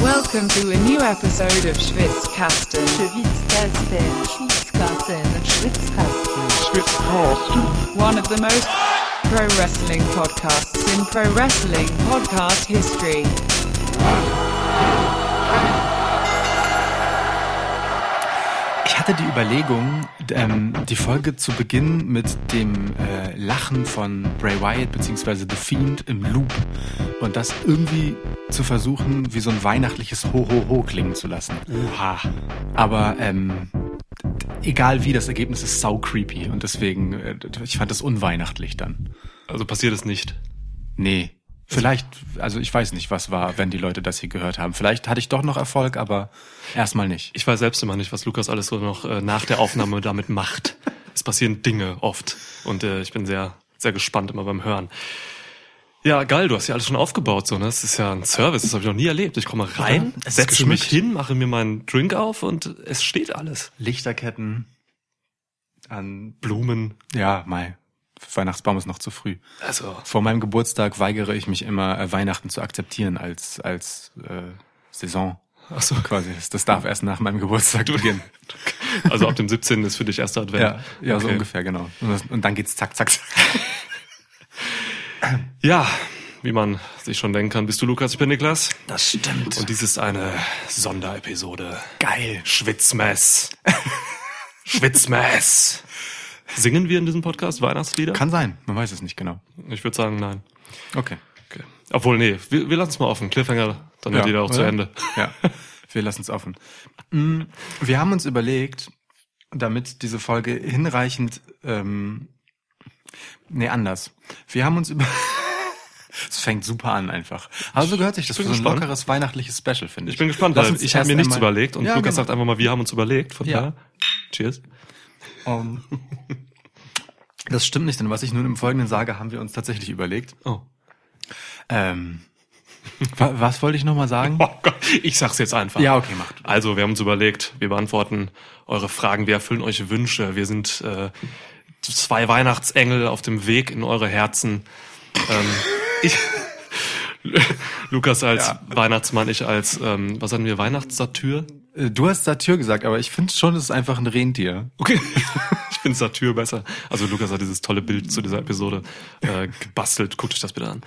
Welcome to a new episode of Schwitzkasten. Schwitzkasten, Schwitzkasten, Schwitzkasten. Schwitzkasten. One of the most pro wrestling podcasts in pro wrestling podcast history. Hatte die Überlegung, ähm, die Folge zu beginnen mit dem äh, Lachen von Bray Wyatt bzw. The Fiend im Loop und das irgendwie zu versuchen, wie so ein weihnachtliches Ho-Ho-Ho klingen zu lassen. Oha. Aber ähm, egal wie, das Ergebnis ist sau creepy und deswegen, äh, ich fand das unweihnachtlich dann. Also passiert es nicht. Nee. Vielleicht, also ich weiß nicht, was war, wenn die Leute das hier gehört haben. Vielleicht hatte ich doch noch Erfolg, aber erstmal nicht. Ich weiß selbst immer nicht, was Lukas alles so noch äh, nach der Aufnahme damit macht. Es passieren Dinge oft und äh, ich bin sehr, sehr gespannt immer beim Hören. Ja, geil, du hast ja alles schon aufgebaut, so, ne? Das ist ja ein Service, das habe ich noch nie erlebt. Ich komme rein, Es ist setze mich hin, mache mir meinen Drink auf und es steht alles. Lichterketten an, Blumen, ja, Mai. Weihnachtsbaum ist noch zu früh. also Vor meinem Geburtstag weigere ich mich immer, äh, Weihnachten zu akzeptieren als, als äh, Saison. Ach so. Quasi. Das darf erst nach meinem Geburtstag beginnen. Also ab dem 17. ist für dich erster Advent. Ja, ja so Okay. ungefähr, genau. Und, das, und dann geht's zack, zack, zack. Ja, wie man sich schon denken kann, bist du Lukas, ich bin Niklas. Das stimmt. Und dies ist eine Sonderepisode. geil. Schwitzmess. Schwitzmess. Singen wir in diesem Podcast Weihnachtslieder? Kann sein, man weiß es nicht genau. Ich würde sagen, nein. Okay. Okay. Obwohl, nee, wir, wir lassen es mal offen. Cliffhanger, dann wird jeder auch zu oder? Ende. Ja, wir lassen es offen. Mm, Wir haben uns überlegt, damit diese Folge hinreichend, ähm, nee, anders. Wir haben uns über, es fängt super an einfach. Aber so gehört sich das für so ein gespannt. lockeres weihnachtliches Special, finde ich. Ich bin gespannt, weil ich habe mir nichts überlegt und Ja, Lukas genau. sagt einfach mal, wir haben uns überlegt. Von Ja. daher, cheers. Um, das stimmt nicht, denn was ich nun im Folgenden sage, haben wir uns tatsächlich überlegt. Oh. Ähm, wa- was wollte ich nochmal sagen? oh Gott, ich sag's jetzt einfach. Ja, okay, mach du. Also, wir haben uns überlegt, wir beantworten eure Fragen, wir erfüllen euch Wünsche. Wir sind äh, zwei Weihnachtsengel auf dem Weg in eure Herzen. Ähm, ich, Lukas als Ja. Weihnachtsmann, ich als, ähm, was hatten wir, Weihnachtssatyr? Äh, Du hast Satyr gesagt, aber ich finde schon, es ist einfach ein Rentier. Okay. Ich finde Satyr besser. Also Lukas hat dieses tolle Bild zu dieser Episode äh, gebastelt. Guckt euch das bitte an.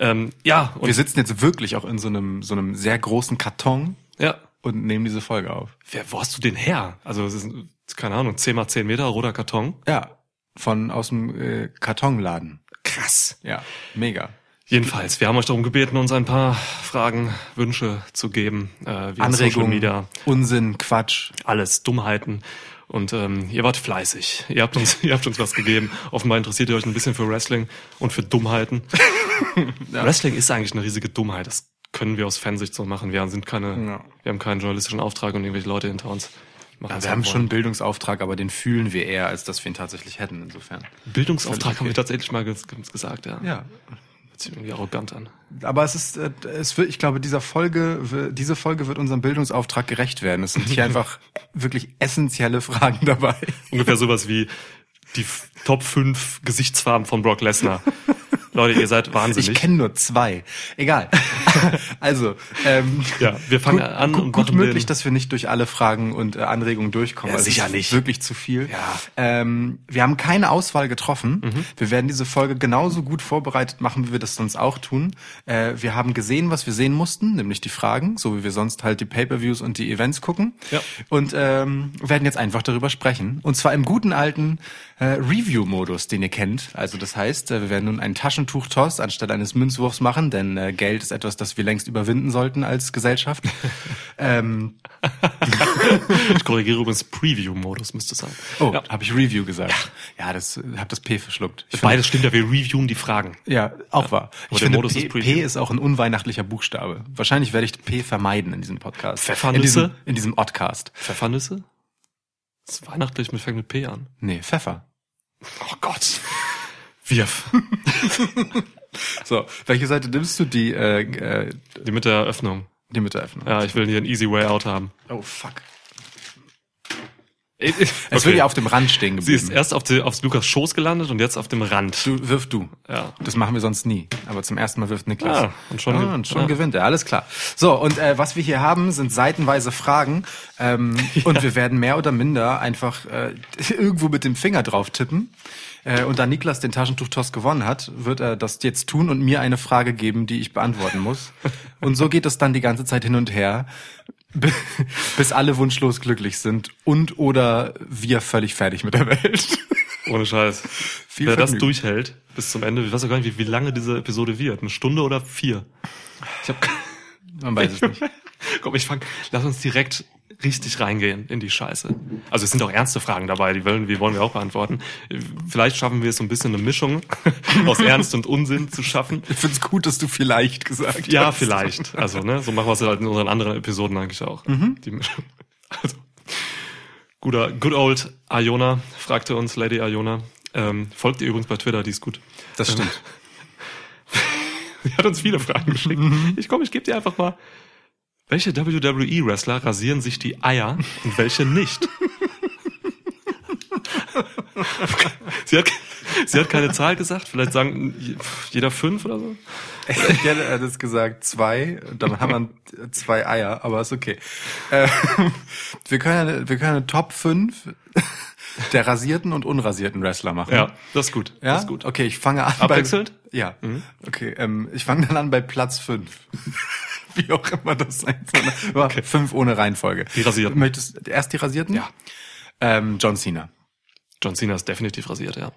Ähm, ja, und Wir sitzen jetzt wirklich auch in so einem, so einem sehr großen Karton ja. und nehmen diese Folge auf. Wer, wo hast du den her? Also es ist, keine Ahnung, 10 mal 10 Meter, roter Karton. Ja, von aus dem äh, Kartonladen. Krass. Ja, mega. Jedenfalls, wir haben euch darum gebeten, uns ein paar Fragen, Wünsche zu geben. Äh, Anregungen, Unsinn, Quatsch. alles Dummheiten. Und ähm, ihr wart fleißig. Ihr habt uns, ihr habt uns was gegeben. Offenbar interessiert ihr euch ein bisschen für Wrestling und für Dummheiten. Wrestling ist eigentlich eine riesige Dummheit. Das können wir aus Fansicht so machen. Wir sind keine, Ja. wir haben keinen journalistischen Auftrag und irgendwelche Leute hinter uns. machen, Ja, wir haben wollen. schon einen Bildungsauftrag, aber den fühlen wir eher, als dass wir ihn tatsächlich hätten, insofern. Bildungsauftrag haben wir tatsächlich mal ges gesagt, ja. Ja. Hört sich irgendwie arrogant an. Aber es ist, äh, es wird, ich glaube, dieser Folge, diese Folge wird unserem Bildungsauftrag gerecht werden. Es sind hier einfach wirklich essentielle Fragen dabei. Ungefähr sowas wie die Top 5 Gesichtsfarben von Brock Lesnar. Leute, ihr seid wahnsinnig. Ich kenne nur zwei. Egal. also, ähm, Ja, wir fangen gut, an gut, gut möglich, dass wir nicht durch alle Fragen und äh, Anregungen durchkommen. Ja, Also es sicherlich. Ist wirklich zu viel. Ja. Ähm, wir haben keine Auswahl getroffen. Mhm. Wir werden diese Folge genauso gut vorbereitet machen, wie wir das sonst auch tun. Äh, wir haben gesehen, was wir sehen mussten, nämlich die Fragen, so wie wir sonst halt die Pay-per-Views und die Events gucken. Ja. Und ähm, werden jetzt einfach darüber sprechen. Und zwar im guten alten äh, Review-Modus, den ihr kennt. Also das heißt, äh, wir werden nun einen Taschentuch-Toss anstelle eines Münzwurfs machen, denn äh, Geld ist etwas, das wir längst überwinden sollten als Gesellschaft. ähm, Ich korrigiere übrigens Preview-Modus, müsste es sein. oh, Ja. habe ich Review gesagt. Ja, das habe das P verschluckt. Ich Beides stimmt ja, wir reviewen die Fragen. Ja, auch wahr. Ich finde, Modus P, ist Preview. P ist auch ein unweihnachtlicher Buchstabe. Wahrscheinlich werde ich P vermeiden in diesem Podcast. Pfeffernüsse? In diesem, in diesem Oddcast. Pfeffernüsse? Das ist weihnachtlich, mit fängt mit P an. Nee, Pfeffer. Oh Gott. Wirf. So, welche Seite nimmst du? Die, äh, äh, Die mit der Eröffnung. die mit der Öffnung. Ja, ich will hier einen easy way out haben. Oh, fuck. Es wird ja auf dem Rand stehen Sie ist geblieben. erst auf, die, auf Lukas Schoß gelandet und jetzt auf dem Rand. Du, wirf du. Ja. Das machen wir sonst nie. Aber zum ersten Mal wirft Niklas. Ah, und schon ah, und schon ah. gewinnt er. Alles klar. So, und äh, was wir hier haben, sind seitenweise Fragen. Ähm, Und wir werden mehr oder minder einfach äh, irgendwo mit dem Finger drauf tippen. Äh, und da Niklas den Taschentuch-Toss gewonnen hat, wird er das jetzt tun und mir eine Frage geben, die ich beantworten muss. Und so geht es dann die ganze Zeit hin und her, bis alle wunschlos glücklich sind und oder wir völlig fertig mit der Welt. Ohne Scheiß. Viel Wer das Vergnügen. durchhält bis zum Ende, ich weiß auch gar nicht, wie, wie lange diese Episode wird. Eine Stunde oder vier? Ich hab, Man weiß es nicht. komm, ich fang, lass uns direkt richtig reingehen in die Scheiße. Also es sind auch ernste Fragen dabei, die wollen, die wollen wir auch beantworten. Vielleicht schaffen wir es so ein bisschen eine Mischung aus Ernst und Unsinn zu schaffen. Ich find's gut, dass du vielleicht gesagt Ja, hast. vielleicht. Also, ne, so machen wir es halt in unseren anderen Episoden eigentlich auch. Die Mischung. Also, guter, good old Iona fragte uns, Lady Iona. Ähm, folgt ihr übrigens bei Twitter, die ist gut. Das stimmt. Sie hat uns viele Fragen geschickt. Ich komm, ich gebe dir einfach mal. Welche WWE-Wrestler rasieren sich die Eier und welche nicht? sie, hat, sie hat keine Zahl gesagt, vielleicht sagen jeder fünf oder so. Ich hätte das gesagt, zwei, dann haben wir zwei Eier, aber ist okay. Äh, wir können, eine, wir können eine Top 5 der rasierten und unrasierten Wrestler machen. Ja, das ist gut. Ja? Das ist gut. Okay, ich fange an. Abwechselnd? Mhm. Bei, ja. Okay, ähm, ich fange dann an bei Platz 5. Wie auch immer das sein soll. Aber Fünf ohne Reihenfolge. Die Rasierten. Möchtest erst die Rasierten? Ja. Ähm, John Cena. John Cena ist definitiv rasiert, ja.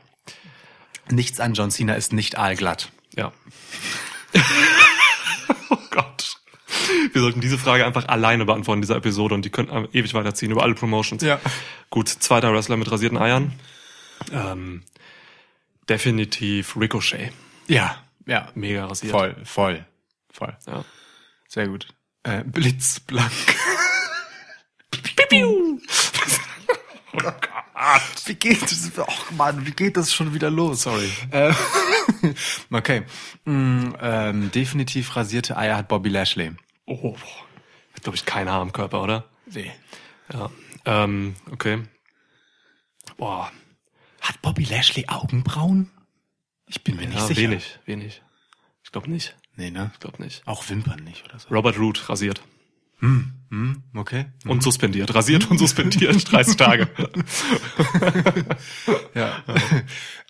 Nichts an John Cena ist nicht aalglatt. Ja. oh Gott. Wir sollten diese Frage einfach alleine beantworten in dieser Episode und die können ewig weiterziehen über alle Promotions. Ja. Gut, zweiter Wrestler mit rasierten Eiern. Ähm, definitiv Ricochet. Ja, ja. Mega rasiert. Voll, voll, voll. Ja. Sehr gut. Äh, blitzblank. Oh Gott. Wie geht das? Och Mann, wie geht das schon wieder los? Sorry. Äh, okay. Mm, ähm, definitiv rasierte Eier hat Bobby Lashley. Oh, hat glaube ich kein Haar am Körper, oder? Nee. Ja. Ähm, okay. Boah. Hat Bobby Lashley Augenbrauen? Ich bin mir nicht Ja, sicher. wenig, wenig. Ich glaube nicht. Nee, ne? Ich glaube nicht. Auch Wimpern nicht oder so. Robert Root rasiert. Hm, okay. Und suspendiert. Rasiert und suspendiert. 30 Tage. Ja.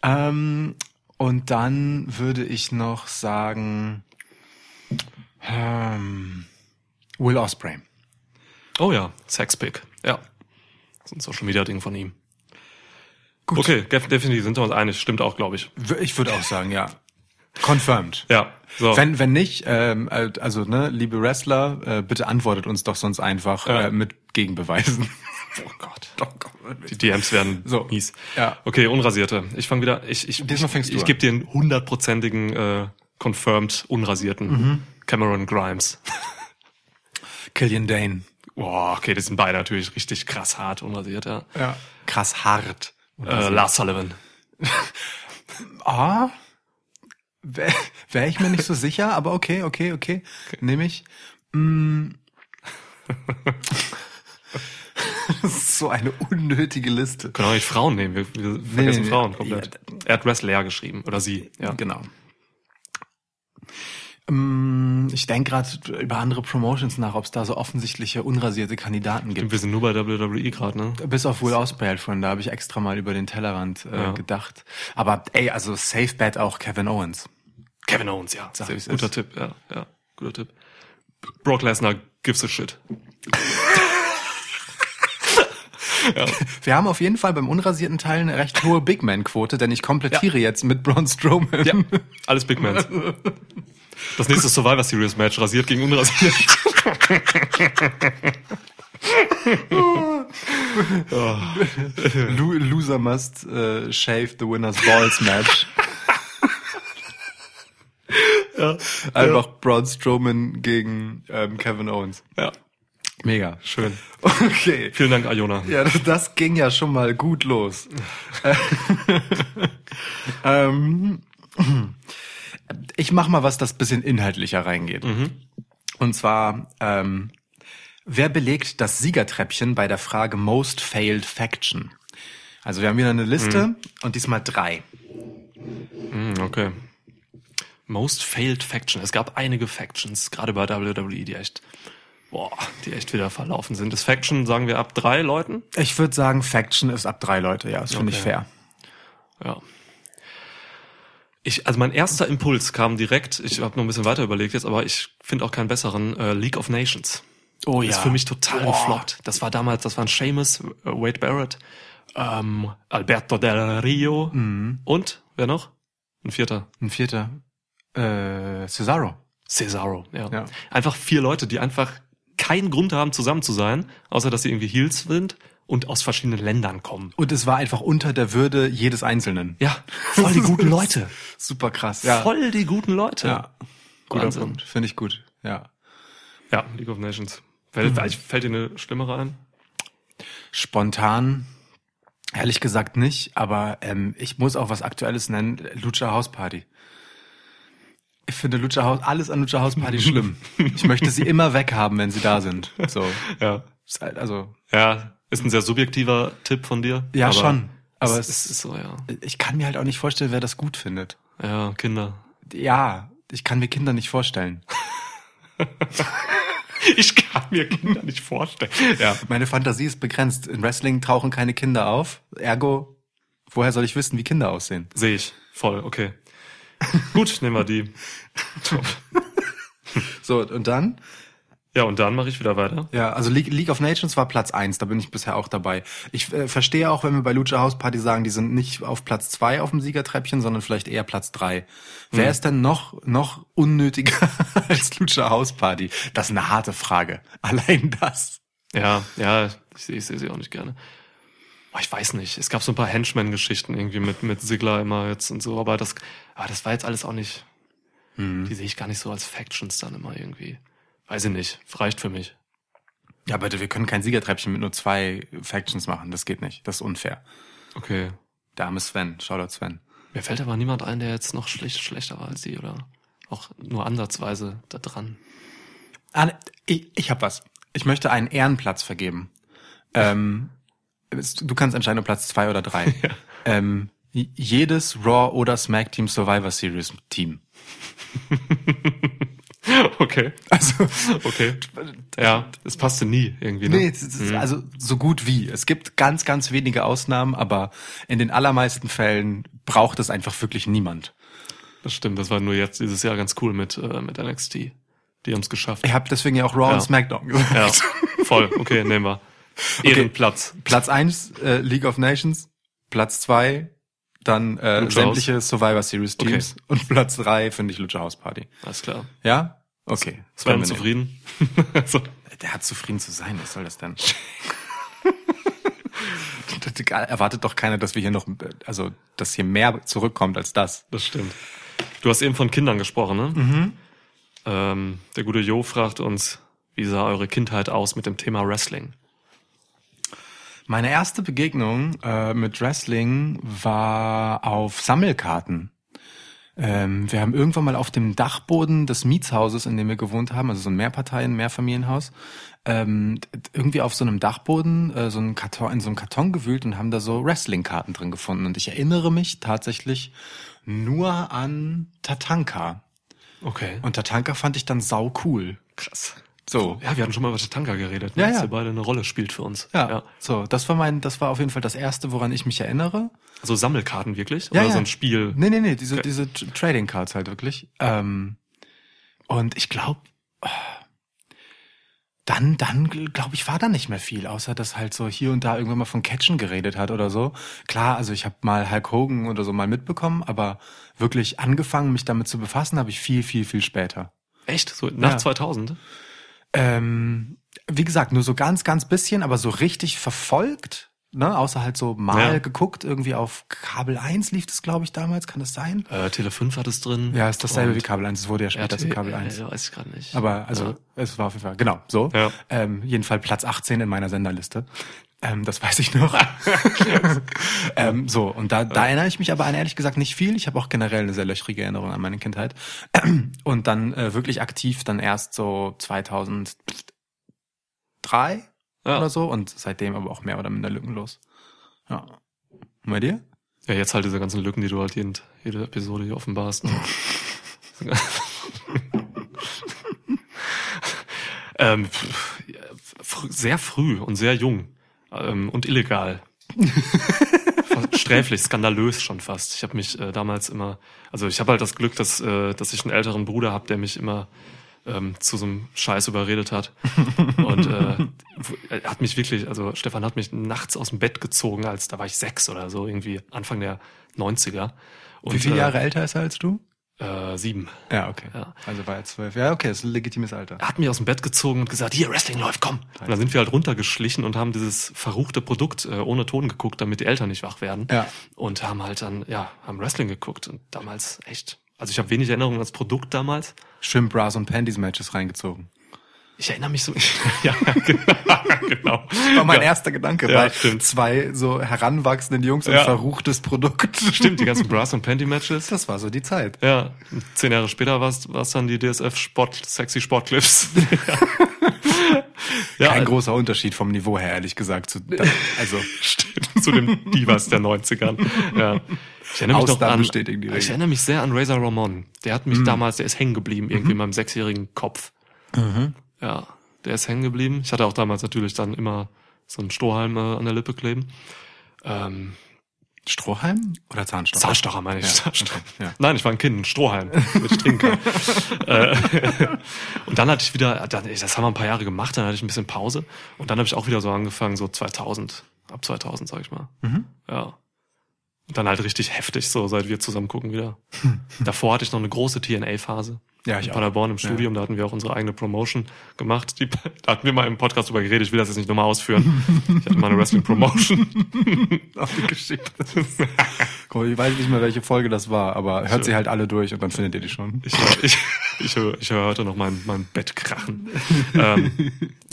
ähm, und dann würde ich noch sagen ähm, Will Osprey. Oh ja, Sexpick. Ja. Das ist ein Social Media Ding von ihm. Gut. Okay, def- definitiv sind wir uns einig. Stimmt auch, glaube ich. Ich würde auch sagen, ja. Confirmed. Ja. So. Wenn, wenn nicht, ähm, äh, also ne, liebe Wrestler, äh, bitte antwortet uns doch sonst einfach Ja. äh, mit Gegenbeweisen. oh Gott. Doch, komm. Die DMs werden So. mies. Ja. Okay, Unrasierte. Ich fange wieder. Ich, ich, Diesmal ich, fängst du ich gebe dir einen hundertprozentigen äh, confirmed Unrasierten. Mhm. Cameron Grimes. Killian Dane. Boah, okay, das sind beide natürlich richtig krass hart unrasiert, ja. Ja. Krass hart. Äh, Lars Sullivan. Ah, wäre wär ich mir nicht so sicher, aber okay, okay, okay, nehme ich. Mm. Das ist so eine unnötige Liste. Können auch nicht Frauen nehmen. Wir, wir vergessen nee, Frauen nee. komplett. Er hat Wrestler geschrieben. Oder sie. Ja. Genau. Mm, Ich denke gerade über andere Promotions nach, ob es da so offensichtliche unrasierte Kandidaten gibt. Wir sind nur bei WWE gerade, ne? Bis auf Will Ospreay von da habe ich extra mal über den Tellerrand äh, Ja. gedacht. Aber ey, also Safe Bet auch Kevin Owens. Kevin Owens, ja. Sag, guter ist. Tipp, ja, ja. Guter Tipp. Brock Lesnar gives a shit. Wir haben auf jeden Fall beim unrasierten Teil eine recht hohe Big Man-Quote, denn ich komplettiere jetzt mit Braun Strowman. Ja, alles Big Mans. Das nächste Survivor Series Match, rasiert gegen unrasiert. Lo Loser must äh, shave the winner's balls match. Einfach Braun Strowman gegen ähm, Kevin Owens. Ja, Mega. schön. Okay. Vielen Dank, Iona. Ja, das, ging ja schon mal gut los. ähm, ich mach mal was, das bisschen inhaltlicher reingeht. Und zwar, ähm, Wer belegt das Siegertreppchen bei der Frage Most Failed Faction? Also wir haben wieder eine Liste und diesmal drei. Hm, okay. Most failed Faction. Es gab einige Factions, gerade bei WWE, die echt, boah, die echt wieder verlaufen sind. Das Faction sagen wir ab drei Leuten. Ich würde sagen, Faction ist ab drei Leute, ja, das finde ich Okay. fair. Ja. Ich, also mein erster Impuls kam direkt, ich habe noch ein bisschen weiter überlegt jetzt, aber ich finde auch keinen besseren, äh, League of Nations. Oh Ist für mich total Boah. gefloppt. Das war damals, das waren Seamus, äh, Wade Barrett, ähm, Alberto Del Rio Mhm. und wer noch? Ein vierter. Ein vierter. Äh, Cesaro. Cesaro, ja. Ja. Einfach vier Leute, die einfach keinen Grund haben, zusammen zu sein, außer dass sie irgendwie Heels sind und aus verschiedenen Ländern kommen. Und es war einfach unter der Würde jedes Einzelnen. Ja, voll die guten Leute. Super krass. Ja. Voll die guten Leute. Ja. Guter Wahnsinn. Punkt. Finde ich gut. Ja. Ja, League of Nations. Fällt, Mhm. fällt dir eine schlimmere ein? Spontan, ehrlich gesagt nicht, aber ähm, ich muss auch was Aktuelles nennen. Lucha House Party. Ich finde Lucha House, alles an Lucha House Party schlimm. Ich möchte sie immer weghaben, wenn sie da sind. So. Ja. Ist halt, Also, Ja, ist ein sehr subjektiver Tipp von dir. ja, aber schon. Aber es, es ist so, ja. ich kann mir halt auch nicht vorstellen, wer das gut findet. Ja, Kinder. Ja, ich kann mir Kinder nicht vorstellen. Ich kann mir Kinder nicht vorstellen. Ja. Meine Fantasie ist begrenzt. In Wrestling tauchen keine Kinder auf. Ergo, woher soll ich wissen, wie Kinder aussehen? Sehe ich. Voll, okay. Gut, nehmen wir die. Top. So, und dann? Ja, und dann mache ich wieder weiter. Ja, also League, League of Nations war Platz eins. da bin ich bisher auch dabei. Ich äh, verstehe auch, wenn wir bei Lucha House Party sagen, die sind nicht auf Platz zwei auf dem Siegertreppchen, sondern vielleicht eher Platz drei. Wer ist denn noch, noch unnötiger als Lucha House Party? Das ist eine harte Frage. Allein das. Ja, ja, ich sehe ich sehe sie auch nicht gerne. Boah, ich weiß nicht. Es gab so ein paar Henchman-Geschichten irgendwie mit, mit Sigler immer jetzt und so, aber das, aber das war jetzt alles auch nicht, die sehe ich gar nicht so als Factions dann immer irgendwie. Weiß ich nicht. Reicht für mich. Ja, bitte, wir können kein Siegertreppchen mit nur zwei Factions machen. Das geht nicht. Das ist unfair. Okay. Der arme Sven. Shoutout Sven. Mir fällt aber niemand ein, der jetzt noch schlecht, schlechter war als sie oder auch nur ansatzweise da dran. Ah, ne, ich, ich hab was. Ich möchte einen Ehrenplatz vergeben. Ähm, du kannst entscheiden, ob Platz zwei oder drei. ähm, j- jedes Raw oder Smack Team Survivor Series Team. Okay. Also, Okay. Ja, es passte nie irgendwie. Ne? nee, ist also so gut wie. Es gibt ganz, ganz wenige Ausnahmen, aber in den allermeisten Fällen braucht es einfach wirklich niemand. Das stimmt, das war nur jetzt dieses Jahr ganz cool mit, äh, mit NXT. Die haben es geschafft. Ich habe deswegen ja auch Raw Ja. und SmackDown gesagt. Ja, voll. Okay, nehmen wir. Ehrenplatz. Platz eins äh, League of Nations, Platz zwei dann äh, Lucha sämtliche Survivor Series Teams und Platz drei finde ich Lucha House Party. Alles klar. Ja? Okay. Können wir zufrieden? so. Der hat zufrieden zu sein, was soll das denn? Erwartet doch keiner, dass wir hier noch, also, dass hier mehr zurückkommt als das. Das stimmt. Du hast eben von Kindern gesprochen, ne? Mhm. Ähm, der gute Jo fragt uns, wie sah eure Kindheit aus mit dem Thema Wrestling? Meine erste Begegnung äh, mit Wrestling war auf Sammelkarten. Ähm, wir haben irgendwann mal auf dem Dachboden des Mietshauses, in dem wir gewohnt haben, also so ein Mehrparteien, Mehrfamilienhaus, ähm, irgendwie auf so einem Dachboden äh, so einen Karton, in so einem Karton gewühlt und haben da so Wrestling-Karten drin gefunden. Und ich erinnere mich tatsächlich nur an Tatanka. Okay. Und Tatanka fand ich dann sau cool. krass. So. Ja, wir hatten schon mal über Tatanka geredet, ne? Ja, dass ja. ihr beide eine Rolle spielt für uns. Ja, so, das war mein, das war auf jeden Fall das erste, woran ich mich erinnere. So Sammelkarten wirklich? Ja, Oder ja. so ein Spiel? Nee, nee, nee, diese, Okay. diese Trading Cards halt wirklich. Ähm, und ich glaube, dann, dann glaube ich, war da nicht mehr viel, außer dass halt so hier und da irgendwann mal von Catchen geredet hat oder so. Klar, also ich habe mal Hulk Hogan oder so mal mitbekommen, aber wirklich angefangen, mich damit zu befassen, habe ich viel, viel, viel später. Echt? So nach Ja. 2000? Ähm, wie gesagt, nur so ganz, ganz bisschen, aber so richtig verfolgt, ne, außer halt so mal Ja. geguckt, irgendwie auf Kabel 1 lief das, glaube ich, damals, kann das sein? Äh, Tele 5 hat es drin. Ja, ist dasselbe wie Kabel 1, es wurde ja später zu RTL, Kabel 1. äh, weiß ich gerade nicht. Aber also Ja. es war auf jeden Fall, genau, so. Ja. Ähm, jedenfalls Platz 18 in meiner Senderliste. Ähm, das weiß ich noch. ähm, so, und da, da erinnere ich mich aber an ehrlich gesagt nicht viel. Ich habe auch generell eine sehr löchrige Erinnerung an meine Kindheit. Und dann äh, wirklich aktiv dann erst so 2003 drei Ja. oder so und seitdem aber auch mehr oder minder lückenlos. Ja. Und bei dir? Ja, jetzt halt diese ganzen Lücken, die du halt jeden, jede Episode hier offenbarst. Ne? ähm, sehr früh und sehr jung ähm, und illegal. Sträflich, skandalös schon fast. Ich habe mich äh, damals immer, also ich habe halt das Glück, dass, äh, dass ich einen älteren Bruder habe, der mich immer ähm, zu so einem Scheiß überredet hat. Und äh, er hat mich wirklich, also Stefan hat mich nachts aus dem Bett gezogen, als da war ich sechs oder so, irgendwie Anfang der 90er. Und, Wie viele äh, Jahre älter ist er als du? Äh, sieben. Ja, okay. Ja. Also war er zwölf. Ja, okay, das ist ein legitimes Alter. Er hat mich aus dem Bett gezogen und gesagt, hier, Wrestling läuft, komm. Und dann sind wir halt runtergeschlichen und haben dieses verruchte Produkt äh, ohne Ton geguckt, damit die Eltern nicht wach werden. Ja. Und haben halt dann, ja, haben Wrestling geguckt. Und damals echt, also ich habe wenig Erinnerungen ans Produkt damals. Schön Bras und Panties Matches reingezogen. Ich erinnere mich so, ja, genau, genau. War mein ja. erster Gedanke Ja, bei stimmt. zwei so heranwachsenden Jungs und Ja. verruchtes Produkt. Stimmt, die ganzen Brass- und Panty-Matches. Das war so die Zeit. Ja, zehn Jahre später war es dann die DSF Sport, Sexy Sportclips. ja, Kein großer Unterschied vom Niveau her, ehrlich gesagt. Zu, also, Stimmt, zu den Divas der 90ern. Ja. Ich erinnere mich noch an, ich erinnere mich sehr an Razor Ramon. Der hat mich damals, der ist hängen geblieben, irgendwie in meinem sechsjährigen Kopf. Ja, der ist hängen geblieben. Ich hatte auch damals natürlich dann immer so einen Strohhalm äh, an der Lippe kleben. Ähm, Strohhalm oder Zahnstocher? Zahnstocher meine ich. Ja, Zahnstocher. okay, ja. Nein, ich war ein Kind, ein Strohhalm mit Strinker. äh, und dann hatte ich wieder, das haben wir ein paar Jahre gemacht, dann hatte ich ein bisschen Pause und dann habe ich auch wieder so angefangen, so 2000, ab 2000 sag ich mal. Mhm. Ja. Dann halt richtig heftig, so seit wir zusammen gucken wieder. Davor hatte ich noch eine große TNA-Phase. Ja, ich in auch. Paderborn im Studium, da hatten wir auch unsere eigene Promotion gemacht. Die, da hatten wir mal im Podcast drüber geredet, ich will das jetzt nicht nochmal ausführen. Ich hatte mal eine Wrestling-Promotion. Auf die Geschichte. Mal, ich weiß nicht mehr, welche Folge das war, aber hört sie halt alle durch und dann findet ihr die schon. Ich, ich, ich, höre, ich höre heute noch mein, mein Bett krachen. ähm,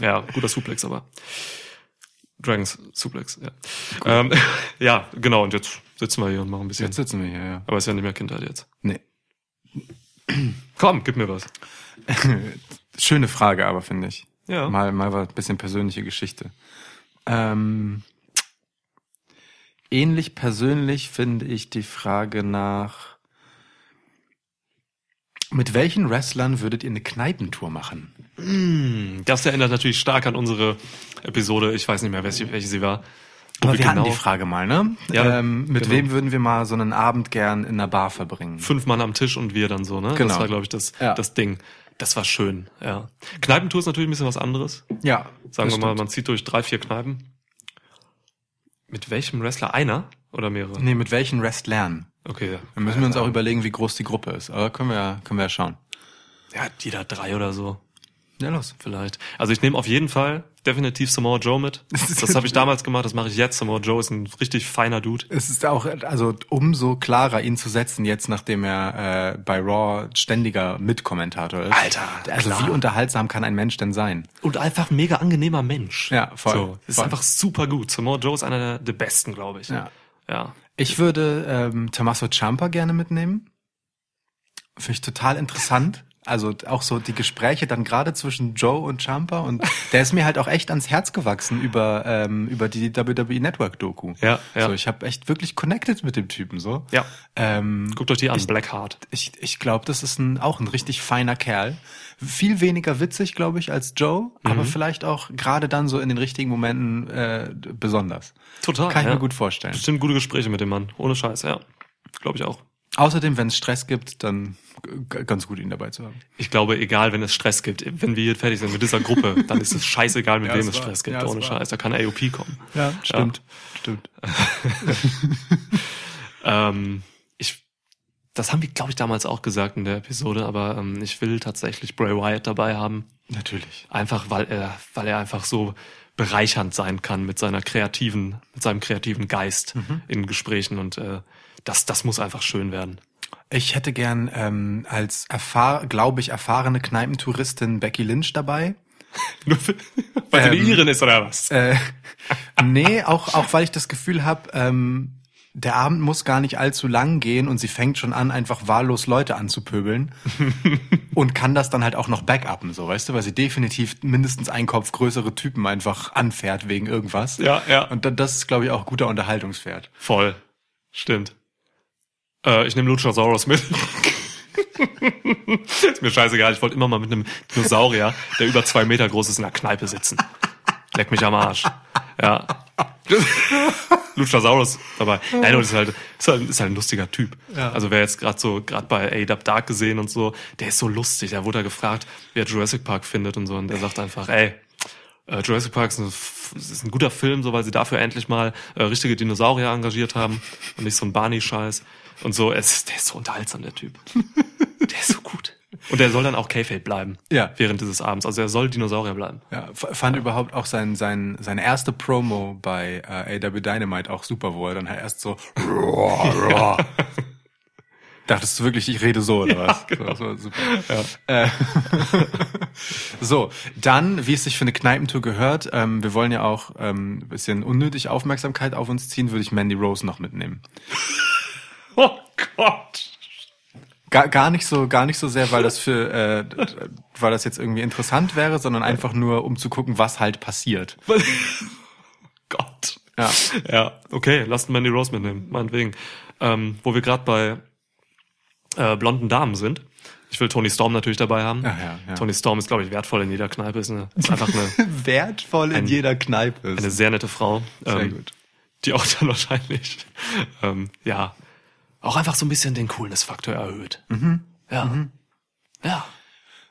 ja, guter Suplex, aber. Dragons Suplex, ja. Ähm, ja, genau, und jetzt sitzen wir hier und machen ein bisschen. Jetzt sitzen wir hier, ja. Aber ist ja nicht mehr Kindheit jetzt. Nee. Komm, gib mir was. Schöne Frage aber, finde ich. Ja. Mal, mal was bisschen persönliche Geschichte. Ähm, ähnlich persönlich finde ich die Frage nach, mit welchen Wrestlern würdet ihr eine Kneipentour machen? Das erinnert natürlich stark an unsere Episode, ich weiß nicht mehr, welche, welche sie war. Aber wir hatten genau die Frage mal, ne? Ja, ähm, mit genau. wem würden wir mal so einen Abend gern in einer Bar verbringen? fünf Mann am Tisch und wir dann so, ne? Genau. Das war, glaube ich, das, Ja. das Ding. Das war schön, ja. Kneipentour ist natürlich ein bisschen was anderes. Ja, Sagen wir mal, stimmt. man zieht durch drei, vier Kneipen. Mit welchem Wrestler? Einer oder mehrere? Nee, mit welchen Wrestlern? Okay. Dann müssen wir uns auch überlegen, wie groß die Gruppe ist. Aber können wir ja, können wir ja schauen. Ja, jeder drei oder so. Ja, los. Vielleicht. Also ich nehme auf jeden Fall definitiv Samoa Joe mit. Das habe ich damals gemacht, das mache ich jetzt. Samoa Joe ist ein richtig feiner Dude. Es ist auch also umso klarer, ihn zu setzen, jetzt nachdem er äh, bei Raw ständiger Mitkommentator ist. Alter, also klar. wie unterhaltsam kann ein Mensch denn sein? Und einfach ein mega angenehmer Mensch. Ja, voll, So, ist voll. einfach super gut. Samoa Joe ist einer der, der besten, glaube ich. Ja. Ja. Ich würde ähm, Tommaso Ciampa gerne mitnehmen. Finde ich total interessant. Also auch so die Gespräche dann gerade zwischen Joe und Ciampa und der ist mir halt auch echt ans Herz gewachsen über ähm, über die WWE Network Doku. Ja, ja. So, ich habe echt wirklich connected mit dem Typen so. Ja. Ähm, Guckt euch die an, Blackheart. ich, ich glaube, das ist ein, auch ein richtig feiner Kerl. Viel weniger witzig, glaube ich, als Joe, Mhm. aber vielleicht auch gerade dann so in den richtigen Momenten äh, besonders. Total. Kann ich ja. mir gut vorstellen. Bestimmt gute Gespräche mit dem Mann. Ohne Scheiß, ja. Glaube ich auch. Außerdem, wenn es Stress gibt, dann ganz gut, ihn dabei zu haben. Ich glaube, egal, wenn es Stress gibt, wenn wir hier fertig sind mit dieser Gruppe, dann ist es scheißegal, mit Ja, wem es Stress gibt. ja, Ohne Scheiß. Da kann AOP kommen. Ja, stimmt. Stimmt. Ähm, ich, das haben wir, glaube ich, damals auch gesagt in der Episode, aber ähm, ich will tatsächlich Bray Wyatt dabei haben. Natürlich. Einfach, weil er, weil er einfach so bereichernd sein kann mit seiner kreativen, mit seinem kreativen Geist Mhm. in Gesprächen und äh, das, das muss einfach schön werden. Ich hätte gern ähm, als glaube ich, erfahrene Kneipentouristin Becky Lynch dabei. Nur für- weil sie Ähm, eine Irin ist oder was? Äh, nee, auch, auch weil ich das Gefühl habe, ähm, der Abend muss gar nicht allzu lang gehen und sie fängt schon an, einfach wahllos Leute anzupöbeln und kann das dann halt auch noch backuppen, so weißt du, weil sie definitiv mindestens einen Kopf größere Typen einfach anfährt wegen irgendwas. Ja, ja. Und da- das ist, glaube ich, auch guter Unterhaltungswert. Voll. Stimmt. Äh, ich nehme Luchasaurus mit. ist mir scheißegal, ich wollte immer mal mit einem Dinosaurier, der über zwei Meter groß ist, in der Kneipe sitzen. Leck mich am Arsch. Ja. Luchasaurus dabei. Nein, und ist halt, ist halt, ist halt ein lustiger Typ. Ja. Also wer jetzt gerade so, gerade bei A-Dub Dark gesehen und so, der ist so lustig. Da wurde er gefragt, wie er Jurassic Park findet und so. Und der sagt einfach, ey, äh, Jurassic Park ist ein, ist ein guter Film, so weil sie dafür endlich mal äh, richtige Dinosaurier engagiert haben und nicht so ein Barney-Scheiß. Und so, es ist, der ist so unterhaltsam, der Typ. der ist so gut. Und der soll dann auch K-Fade bleiben. Ja. Während dieses Abends. Also er soll Dinosaurier bleiben. Ja, fand überhaupt auch sein, sein, seine erste Promo bei äh, AW Dynamite auch super, wo er dann halt erst so Dachtest du wirklich, ich rede so oder was? genau. So, so, super. Äh, so, dann, wie es sich für eine Kneipentour gehört, ähm, wir wollen ja auch ähm, ein bisschen unnötig Aufmerksamkeit auf uns ziehen, würde ich Mandy Rose noch mitnehmen. Oh Gott. Gar, gar nicht so, gar nicht so sehr, weil das für, äh, weil das jetzt irgendwie interessant wäre, sondern einfach nur, um zu gucken, was halt passiert. Gott. Ja. Ja, okay, lasst Mandy Rose mitnehmen, meinetwegen. Ähm, wo wir gerade bei äh, blonden Damen sind. Ich will Tony Storm natürlich dabei haben. Ja, ja, ja. Tony Storm ist, glaube ich, wertvoll in jeder Kneipe. Ist, eine, ist einfach eine, Wertvoll in Ein- jeder Kneipe. eine sehr nette Frau. Sehr ähm, gut. Die auch dann wahrscheinlich, ähm, ja, auch einfach so ein bisschen den Coolness-Faktor erhöht. Mhm. Ja. Ja.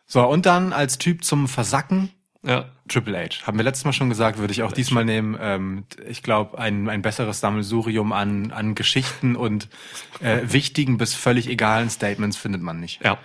So, und dann als Typ zum Versacken Ja. Triple H. Haben wir letztes Mal schon gesagt, würde ich auch diesmal nehmen. Ähm, ich glaube, ein, ein besseres Sammelsurium an, an Geschichten und äh, wichtigen bis völlig egalen Statements findet man nicht. Ja.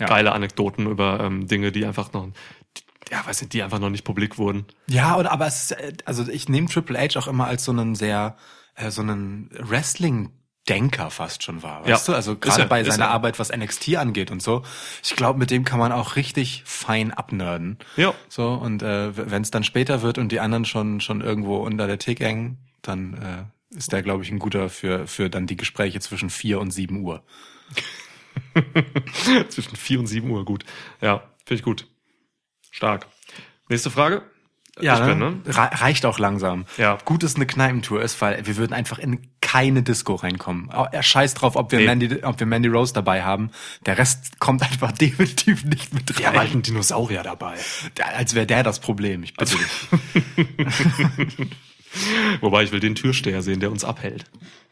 Ja. Geile Anekdoten über ähm, Dinge, die einfach noch, die, ja, weiß nicht, die einfach noch nicht publik wurden. Ja, oder aber es äh, also ich nehme Triple H auch immer als so einen sehr, äh, so einen Wrestling Denker fast schon war, weißt Ja. du? Also gerade er, bei seiner er. Arbeit, was NXT angeht und so. Ich glaube, mit dem kann man auch richtig fein abnörden. Ja. So, und äh, wenn es dann später wird und die anderen schon schon irgendwo unter der Tick hängen, dann äh, ist der, glaube ich, ein guter für, für dann die Gespräche zwischen vier und sieben Uhr. Zwischen 4 und 7 Uhr, gut. Ja, finde ich gut. Stark. Nächste Frage. ich bin, ne? Re- reicht auch langsam. Ja. Gut, dass eine Kneipentour ist, weil wir würden einfach in keine Disco reinkommen. Er scheißt drauf, ob wir, Nee. Mandy, ob wir Mandy Rose dabei haben. Der Rest kommt einfach definitiv nicht mit Wir haben halt rein. einen Dinosaurier dabei. Der- Als wäre der das Problem. Ich bitte dich. Wobei ich will den Türsteher sehen, der uns abhält.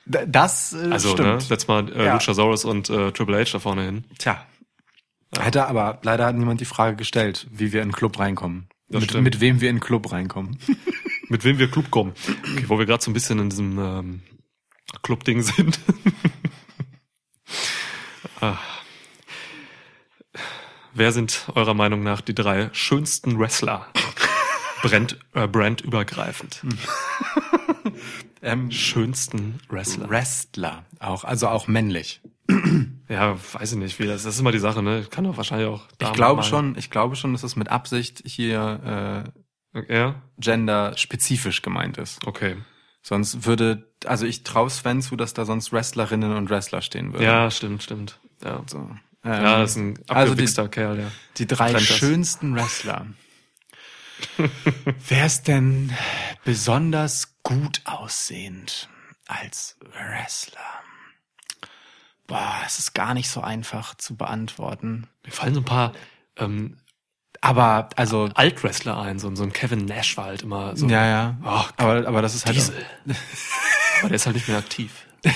Das äh, Also, stimmt. ne, setz mal äh, Ja. Luchasaurus und äh, Triple H da vorne hin. Tja. Hätte aber leider hat niemand die Frage gestellt, wie wir in den Club reinkommen. Das Mit, stimmt. mit wem wir in den Club reinkommen. Mit wem wir Club kommen. Okay, wo wir gerade so ein bisschen in diesem ähm, Club-Ding sind. ah. Wer sind eurer Meinung nach die drei schönsten Wrestler? Brand, äh, brandübergreifend. Ähm, Schönsten Wrestler. Wrestler. Auch, also auch männlich. Ja, weiß ich nicht, wie das, das ist immer die Sache, ne? Kann doch wahrscheinlich auch. Ich Damen glaube mal- schon, ich glaube schon, dass es mit Absicht hier äh, Ja, gender-spezifisch gemeint ist. okay. Sonst würde, also ich traue Sven zu, dass da sonst Wrestlerinnen und Wrestler stehen würden. Ja, stimmt, stimmt. Ja, So. Ähm, ja das ist ein also die, abgewichster Kerl, ja. die drei Trennt das. schönsten Wrestler. Wer ist denn besonders gut aussehend als Wrestler? Boah, es ist gar nicht so einfach zu beantworten. Mir fallen so ein paar ähm, Aber, also, Altwrestler ein, so, so ein Kevin Nash war halt immer so. ja, ja. Oh, aber, aber das ist halt. Diesel. Aber der ist halt nicht mehr aktiv.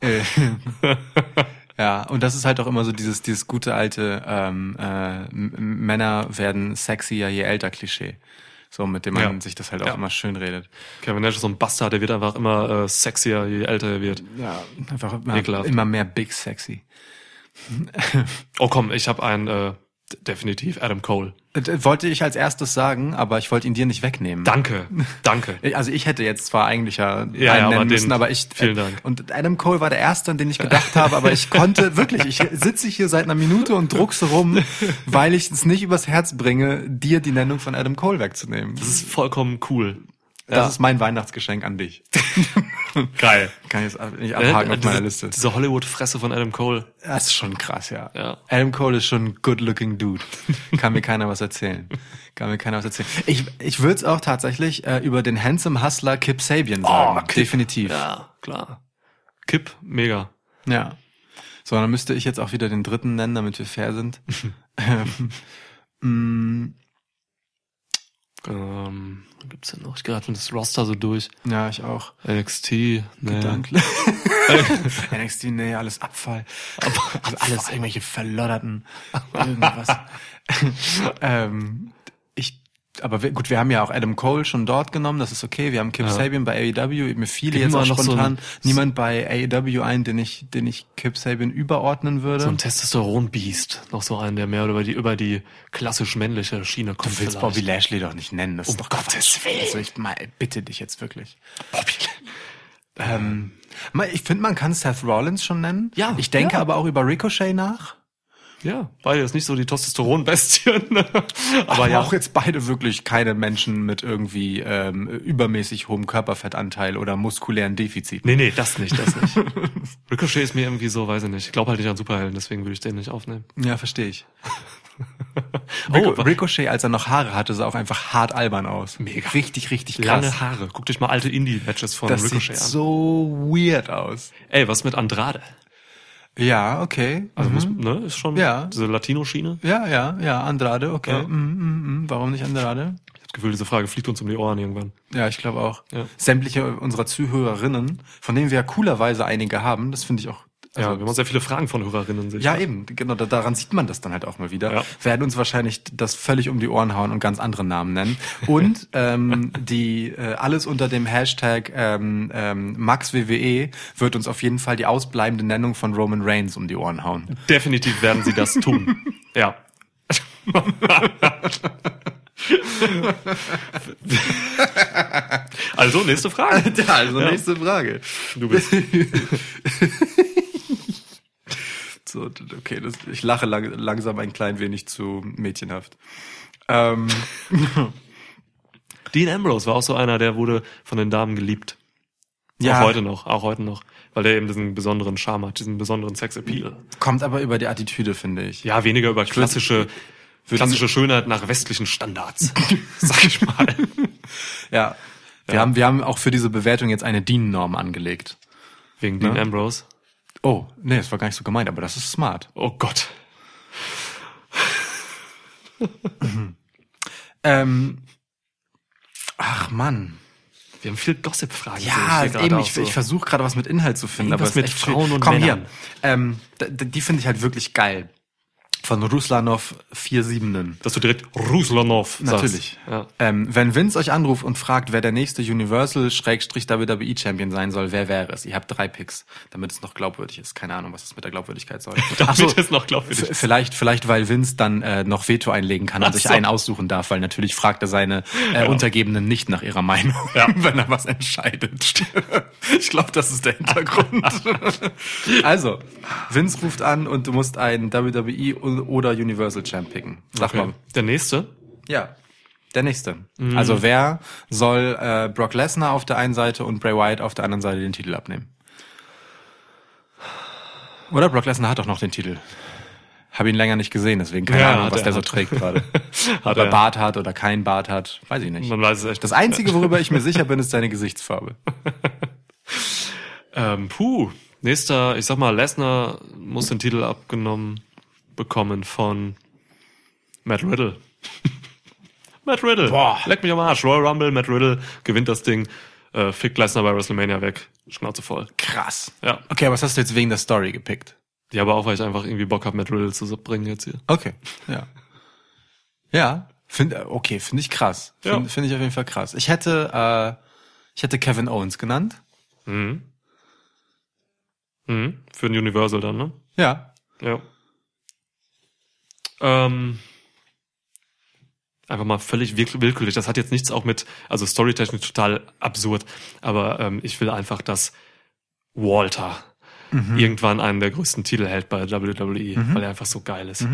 Äh, ja, und das ist halt auch immer so dieses, dieses gute alte ähm, äh, Männer werden sexier je älter Klischee. So, mit dem man Ja. sich das halt auch Ja. immer schön redet. Kevin Nash ist so ein Bastard, der wird einfach immer äh, sexier, je älter er wird. Ja, einfach immer, Ekelhaft. immer mehr big sexy. Oh komm, ich habe einen äh, definitiv Adam Cole. Äh, Wollte ich als erstes sagen, aber ich wollte ihn dir nicht wegnehmen. Danke, danke. Also ich hätte jetzt zwar eigentlich ja, einen Ja, müssen, aber ich vielen Dank. und Adam Cole war der erste, an den ich gedacht habe, aber ich konnte wirklich, ich sitze hier seit einer Minute und druckse rum, weil ich es nicht übers Herz bringe, dir die Nennung von Adam Cole wegzunehmen. Das ist vollkommen cool. Das Ja. ist mein Weihnachtsgeschenk an dich. Geil. Kann ich jetzt nicht abhaken auf meiner Liste. Diese Hollywood-Fresse von Adam Cole. Das ist schon krass, ja. Ja. Adam Cole ist schon ein good-looking Dude. Kann mir keiner was erzählen. Kann mir keiner was erzählen. Ich, ich würde es auch tatsächlich äh, über den handsome Hustler Kip Sabian sagen. Kip. Definitiv. Ja. Ja, klar. Kipp, mega. So, dann müsste ich jetzt auch wieder den dritten nennen, damit wir fair sind. ähm, mm, Was gibt's denn noch? Ich gerade das Roster so durch. ja, ich auch. NXT, ne. Gedanklich. NXT, nee, alles Abfall. Also alles irgendwelche verlodderten irgendwas. ähm, aber wir, gut, wir haben ja auch Adam Cole schon dort genommen, das ist okay. Wir haben Kip Ja. Sabian bei AEW. Mir fiel Gib jetzt auch noch so spontan ein- niemand bei AEW ein, den ich, den ich Kip Sabian überordnen würde. So ein Testosteron-Beast. Noch so einen, der mehr über die, über die klassisch männliche Schiene kommt. du willst vielleicht. Bobby Lashley doch nicht nennen. Das ist Um doch Gottes. Willen. Also ich mal, bitte dich jetzt wirklich. Bobby. Ähm, ich finde, man kann Seth Rollins schon nennen. Ja, Ich denke ja. aber auch über Ricochet nach. Ja, beide ist nicht so die Testosteron-Bestien. aber Aber ja. auch jetzt beide wirklich keine Menschen mit irgendwie ähm, übermäßig hohem Körperfettanteil oder muskulären Defiziten. Nee, nee, das nicht, das nicht. Ricochet ist mir irgendwie so, weiß ich nicht. Ich glaube halt nicht an Superhelden, deswegen würde ich den nicht aufnehmen. Ja, verstehe ich. Oh, Ricochet, als er noch Haare hatte, sah auch einfach hart albern aus. Mega. Richtig, richtig krass. Lange Haare. Guck dich mal alte Indie-Matches von das Ricochet sieht an. so weird aus. Ey, was mit Andrade? Ja, okay. Also Mhm. muss, ne, ist schon Ja. diese Latino-Schiene. Ja, ja, ja, Andrade, okay. Ja. Mhm, mhm, mhm. Warum nicht Andrade? Ich hab das Gefühl, diese Frage fliegt uns um die Ohren irgendwann. Ja, ich glaube auch. Ja. Sämtliche unserer Zuhörerinnen, von denen wir ja coolerweise einige haben, das finde ich auch. Ja, wir haben sehr viele Fragen von Hörerinnen. ich Ja, gerade. eben, genau, da- daran sieht man das dann halt auch mal wieder. Ja. Werden uns wahrscheinlich das völlig um die Ohren hauen und ganz andere Namen nennen. Und ähm, die äh, alles unter dem Hashtag ähm, ähm, MaxWWE wird uns auf jeden Fall die ausbleibende Nennung von Roman Reigns um die Ohren hauen. Definitiv werden sie das tun. ja. also, nächste Frage. Ja, also Ja. nächste Frage. Du bist. So, okay, das, ich lache lang, langsam ein klein wenig zu mädchenhaft. Ähm, Dean Ambrose war auch so einer, der wurde von den Damen geliebt. Ja. Auch heute noch, auch heute noch. Weil der eben diesen besonderen Charme hat, diesen besonderen Sex-Appeal. kommt aber über die Attitüde, finde ich. Ja, weniger über klassische, klassische Schönheit nach westlichen Standards. Sag ich mal. Ja. Wir, Ja. haben, wir haben auch für diese Bewertung jetzt eine DIN-Norm angelegt. Wegen Dean Ne? Ambrose. Oh, nee, das war gar nicht so gemeint, aber das ist smart. Oh Gott. Ähm, ach Mann. Wir haben viel Gossip-Fragen. Ja, eben, ich, so. ich versuche gerade was mit Inhalt zu finden, Irgendwas aber mit. Frauen und Komm Männern. hier. Ähm, die finde ich halt wirklich geil. Von Ruslanov 47. Dass du direkt Ruslanov sagst. Natürlich. Ja. Ähm, wenn Vince euch anruft und fragt, wer der nächste Universal-WWE-Champion sein soll, wer wäre es? Ihr habt drei Picks, damit es noch glaubwürdig ist. Keine Ahnung, was es mit der Glaubwürdigkeit soll. Damit so, es noch glaubwürdig ist. Vielleicht, vielleicht, weil Vince dann äh, noch Veto einlegen kann und Ach sich so. einen aussuchen darf, weil natürlich fragt er seine äh, Untergebenen nicht nach ihrer Meinung, Ja. wenn er was entscheidet. ich glaube, das ist der Hintergrund. also, Vince ruft an und du musst einen WWE oder Universal Champ picken. Sag Okay. mal. Der nächste? Ja, der nächste. Mhm. Also wer soll äh, Brock Lesnar auf der einen Seite und Bray Wyatt auf der anderen Seite den Titel abnehmen? Oder Brock Lesnar hat doch noch den Titel. Habe ihn länger nicht gesehen, deswegen keine Ja, Ahnung, was er, der so trägt gerade. Hat Oder er. Bart hat oder kein Bart hat, weiß ich nicht. Man weiß es echt. Das Einzige, worüber ich mir sicher bin, ist seine Gesichtsfarbe. Ähm, puh. Nächster, ich sag mal, Lesnar muss den Titel abgenommen bekommen von Matt Riddle. Matt Riddle. Boah. Leck mich am Arsch. Royal Rumble, Matt Riddle gewinnt das Ding, äh, fickt Lesnar bei WrestleMania weg. Schnauze voll. Krass. Ja. Okay, aber was hast du jetzt wegen der Story gepickt? Ja, aber auch, weil ich einfach irgendwie Bock habe, Matt Riddle zu bringen jetzt hier. Okay, ja. Ja, finde okay, finde ich krass. Finde Ja. find ich auf jeden Fall krass. Ich hätte äh, ich hätte Kevin Owens genannt. Mhm. Mhm. Für den Universal dann, ne? Ja. Ja. Ähm, einfach mal völlig willkürlich. Das hat jetzt nichts auch mit, also storytechnisch total absurd, aber ähm, ich will einfach, dass Walter irgendwann einen der größten Titel hält bei WWE, weil er einfach so geil ist.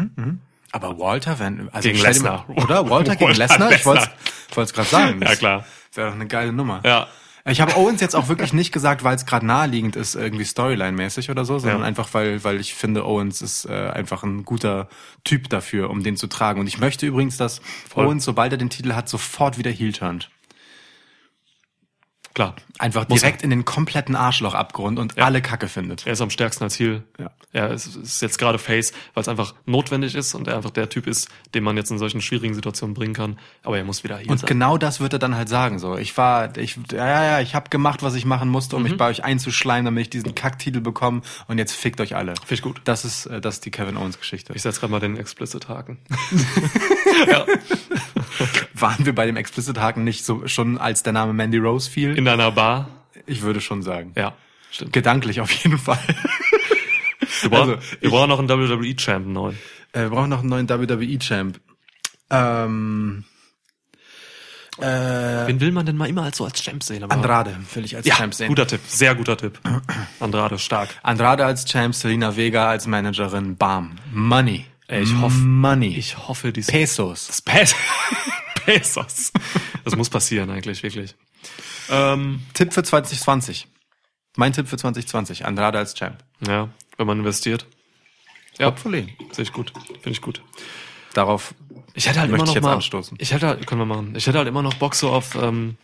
Aber Walter, wenn also Gegen Lesnar. oder Walter gegen Walter Lesnar? Ich wollte es gerade sagen. Ja, klar. Wäre doch eine geile Nummer. Ja. Ich habe Owens jetzt auch wirklich nicht gesagt, weil es gerade naheliegend ist, irgendwie Storyline-mäßig oder so, sondern Ja. einfach, weil, weil ich finde, Owens ist äh, einfach ein guter Typ dafür, um den zu tragen. Und ich möchte übrigens, dass Voll. Owens, sobald er den Titel hat, sofort wieder heel turnt. Klar. Einfach Muss direkt in den kompletten Arschlochabgrund und Ja. alle Kacke findet. Er ist am stärksten als Heel. Ja. Er ist, ist jetzt gerade Face, weil es einfach notwendig ist und er einfach der Typ ist, den man jetzt in solchen schwierigen Situationen bringen kann. Aber er muss wieder Heel Und sein. genau das wird er dann halt sagen. So, ich war, ich, ja, ja, ja, ich habe gemacht, was ich machen musste, um mich bei euch einzuschleimen, damit ich diesen Kacktitel bekomme. Und jetzt fickt euch alle. Finde ich gut. Das ist, äh, das ist die Kevin Owens Geschichte. Ich setze gerade mal den Explicit-Haken. ja. Waren wir bei dem Explicit-Haken nicht so schon, als der Name Mandy Rose fiel? In einer Bar. ich würde schon sagen. Ja, stimmt. Gedanklich auf jeden Fall. Wir brauchen, Also, wir brauchen noch einen WWE-Champ neuen. äh, wir brauchen noch einen neuen WWE-Champ. Ähm, äh, Wen will man denn mal immer als so als Champ sehen? Aber Andrade will ich als ja, Champ sehen. guter Tipp. Sehr guter Tipp. Andrade, stark. Andrade als Champ, Selena Vega als Managerin, bam. Money. Ey, ich hoffe, Money. ich hoffe, die Pesos. Das Pes Pesos. Das muss passieren eigentlich, wirklich. Ähm, Tipp für 2020. Mein Tipp für 2020. Andrade als Champ. ja, wenn man investiert. Ja, Hopefully. sehe ich gut. Finde ich gut. Darauf Ich hätte halt Möchte immer noch ich jetzt mal, anstoßen. Ich hätte halt, können wir machen. Ich hätte halt immer noch Bock so auf, ähm,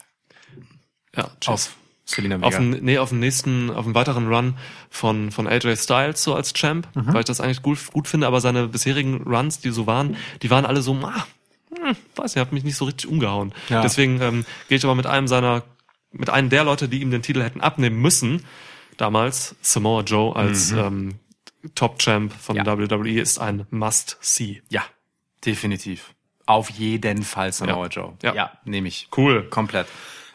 ja, tschüss. auf Selena Vega. Auf den, nee, auf den nächsten, auf den weiteren Run von, von AJ Styles so als Champ, Mhm. weil ich das eigentlich gut, gut finde, aber seine bisherigen Runs, die so waren, die waren alle so, ah, hm, weiß nicht, hat mich nicht so richtig umgehauen. Ja. Deswegen ähm, gehe ich aber mit einem seiner, mit einem der Leute, die ihm den Titel hätten abnehmen müssen, damals, Samoa Joe als ähm, Top-Champ von Mhm. Ja. WWE ist ein Must-See. ja, definitiv. Auf jeden Fall Samoa Ja. Joe. Ja. ja nehme ich. Cool. Komplett.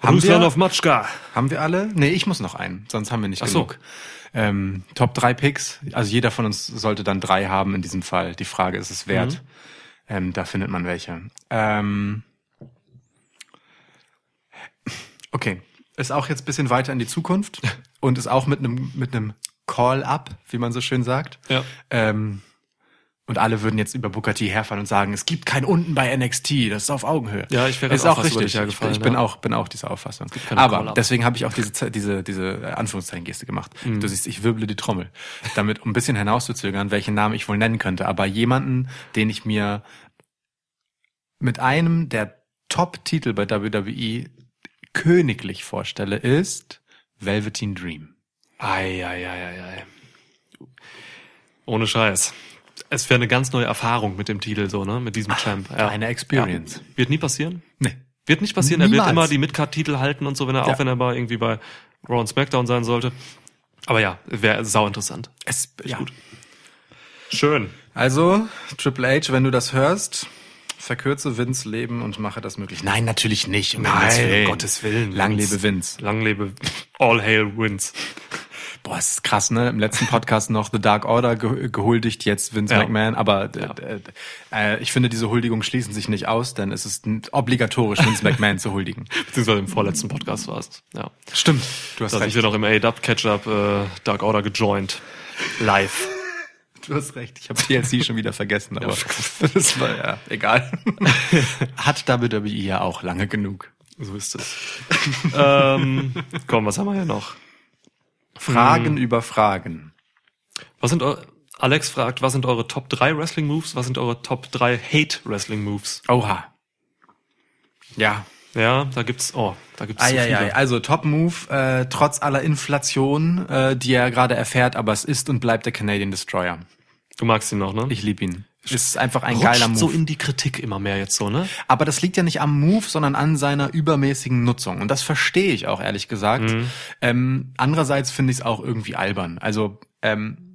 Haben Ruslan wir, auf Matschka. haben wir alle? Nee, ich muss noch einen, sonst haben wir nicht Ach so. genug. Ähm, Top 3 Picks. Also jeder von uns sollte dann drei haben in diesem Fall. Die Frage ist es wert. Mhm. Ähm, da findet man welche. Ähm, okay. Ist auch jetzt bisschen weiter in die Zukunft und ist auch mit einem mit einem Call-up, wie man so schön sagt. Ja. Ähm, und alle würden jetzt über Booker T herfahren und sagen, es gibt kein unten bei NXT, das ist auf Augenhöhe. Ja, ich wäre ist auch richtig. dich hergefallen, ich, ich bin ja. auch bin auch dieser Auffassung. Aber deswegen habe ich auch diese diese diese äh, Anführungszeichen-Geste gemacht. Mhm. Du siehst, ich wirble die Trommel, damit um ein bisschen hinauszuzögern, welchen Namen ich wohl nennen könnte. Aber jemanden, den ich mir mit einem der Top-Titel bei WWE königlich vorstelle, ist Velveteen Dream. Ei, ei, ei, ei, ei. Ohne Scheiß. Es wäre eine ganz neue Erfahrung mit dem Titel, so, ne? Mit diesem Champ. Ja. eine Experience. Ja. Wird nie passieren. Nee. Wird nicht passieren. Er wird Niemals. immer die Midcard-Titel halten und so, wenn er, Ja. auch wenn er mal irgendwie bei Raw und SmackDown sein sollte. Aber ja, wäre sau interessant. Es, ja. gut. Schön. Also, Triple H, wenn du das hörst, verkürze Vince Leben und mache das möglich. Nein, natürlich nicht. Um Himmels um Gottes Willen. Lang Vince. lebe Vince. Lang lebe All Hail Wins. Boah, es ist krass, ne? Im letzten Podcast noch The Dark Order ge gehuldigt, jetzt Vince Ja. McMahon. Aber Ja. äh, ich finde, diese Huldigungen schließen sich nicht aus, denn es ist obligatorisch, Vince McMahon zu huldigen. Beziehungsweise im vorletzten Podcast war es. Ja. Stimmt. Du hast Da recht. wir noch im A-Dub Catch-Up äh, Dark Order gejoint. Live. Du hast recht. Ich habe TLC schon wieder vergessen, aber das war ja egal. Hat WWE ja auch lange genug. So ist es. ähm, komm, was haben wir hier noch? Fragen über Fragen. Was sind Alex fragt, was sind eure Top 3 Wrestling Moves? Was sind eure Top 3 Hate Wrestling Moves? Oha. Ja. Ja, da gibt's, oh, da gibt's so Eieiei. viele. Also Top Move, äh, trotz aller Inflation, äh, die er gerade erfährt, aber es ist und bleibt der Canadian Destroyer. Du magst ihn noch, ne? Ich lieb ihn. Ist einfach ein Rutscht geiler Move. so in die Kritik immer mehr jetzt so, ne? aber das liegt ja nicht am Move, sondern an seiner übermäßigen Nutzung. Und das verstehe ich auch ehrlich gesagt. Mhm. Ähm, andererseits finde ich es auch irgendwie albern. Also, ähm,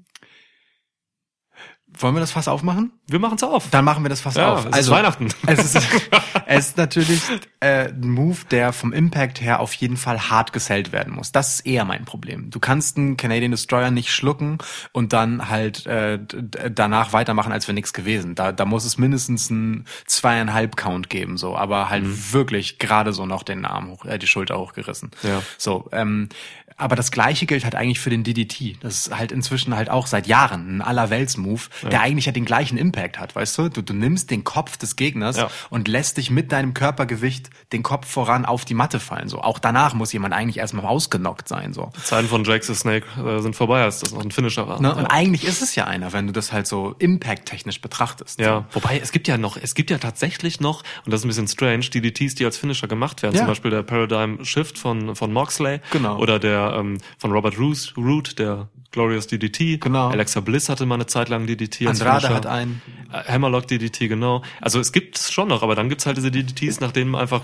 wollen wir das Fass aufmachen? Wir machen's auf. Dann machen wir das Fass Ja, auf. es ist Weihnachten. Es ist, es ist natürlich äh, ein Move, der vom Impact her auf jeden Fall hart gesellt werden muss. Das ist eher mein Problem. Du kannst einen Canadian Destroyer nicht schlucken und dann halt äh, danach weitermachen, als wäre nichts gewesen. Da, da muss es mindestens einen zweieinhalb Count geben, so, aber halt wirklich gerade so noch den Arm hoch, äh, die Schulter hochgerissen. Ja. So, ähm, Aber das gleiche gilt halt eigentlich für den DDT. Das ist halt inzwischen halt auch seit Jahren ein Allerwelts-Move, der eigentlich ja den gleichen Impact hat, weißt du? Du, du nimmst den Kopf des Gegners Ja. und lässt dich mit deinem Körpergewicht den Kopf voran auf die Matte fallen. So auch danach muss jemand eigentlich erstmal ausgenockt sein. So. Zeiten von Jake the Snake äh, sind vorbei, als das noch ein Finisher war. Ne? Und eigentlich ist es ja einer, wenn du das halt so impact-technisch betrachtest. Ja, wobei es gibt ja noch, es gibt ja tatsächlich noch, und das ist ein bisschen strange, DDTs, die als Finisher gemacht werden. Ja. Zum Beispiel der Paradigm Shift von, von Moxley. Genau. Oder der ähm, von Robert Root, Root, der Glorious DDT. Genau. Alexa Bliss hatte mal eine Zeit lang DDT Andrade Finisher. hat einen. Äh, Hammerlock DDT, genau. Also es gibt schon noch, aber dann gibt's halt diese DDTs, nach denen einfach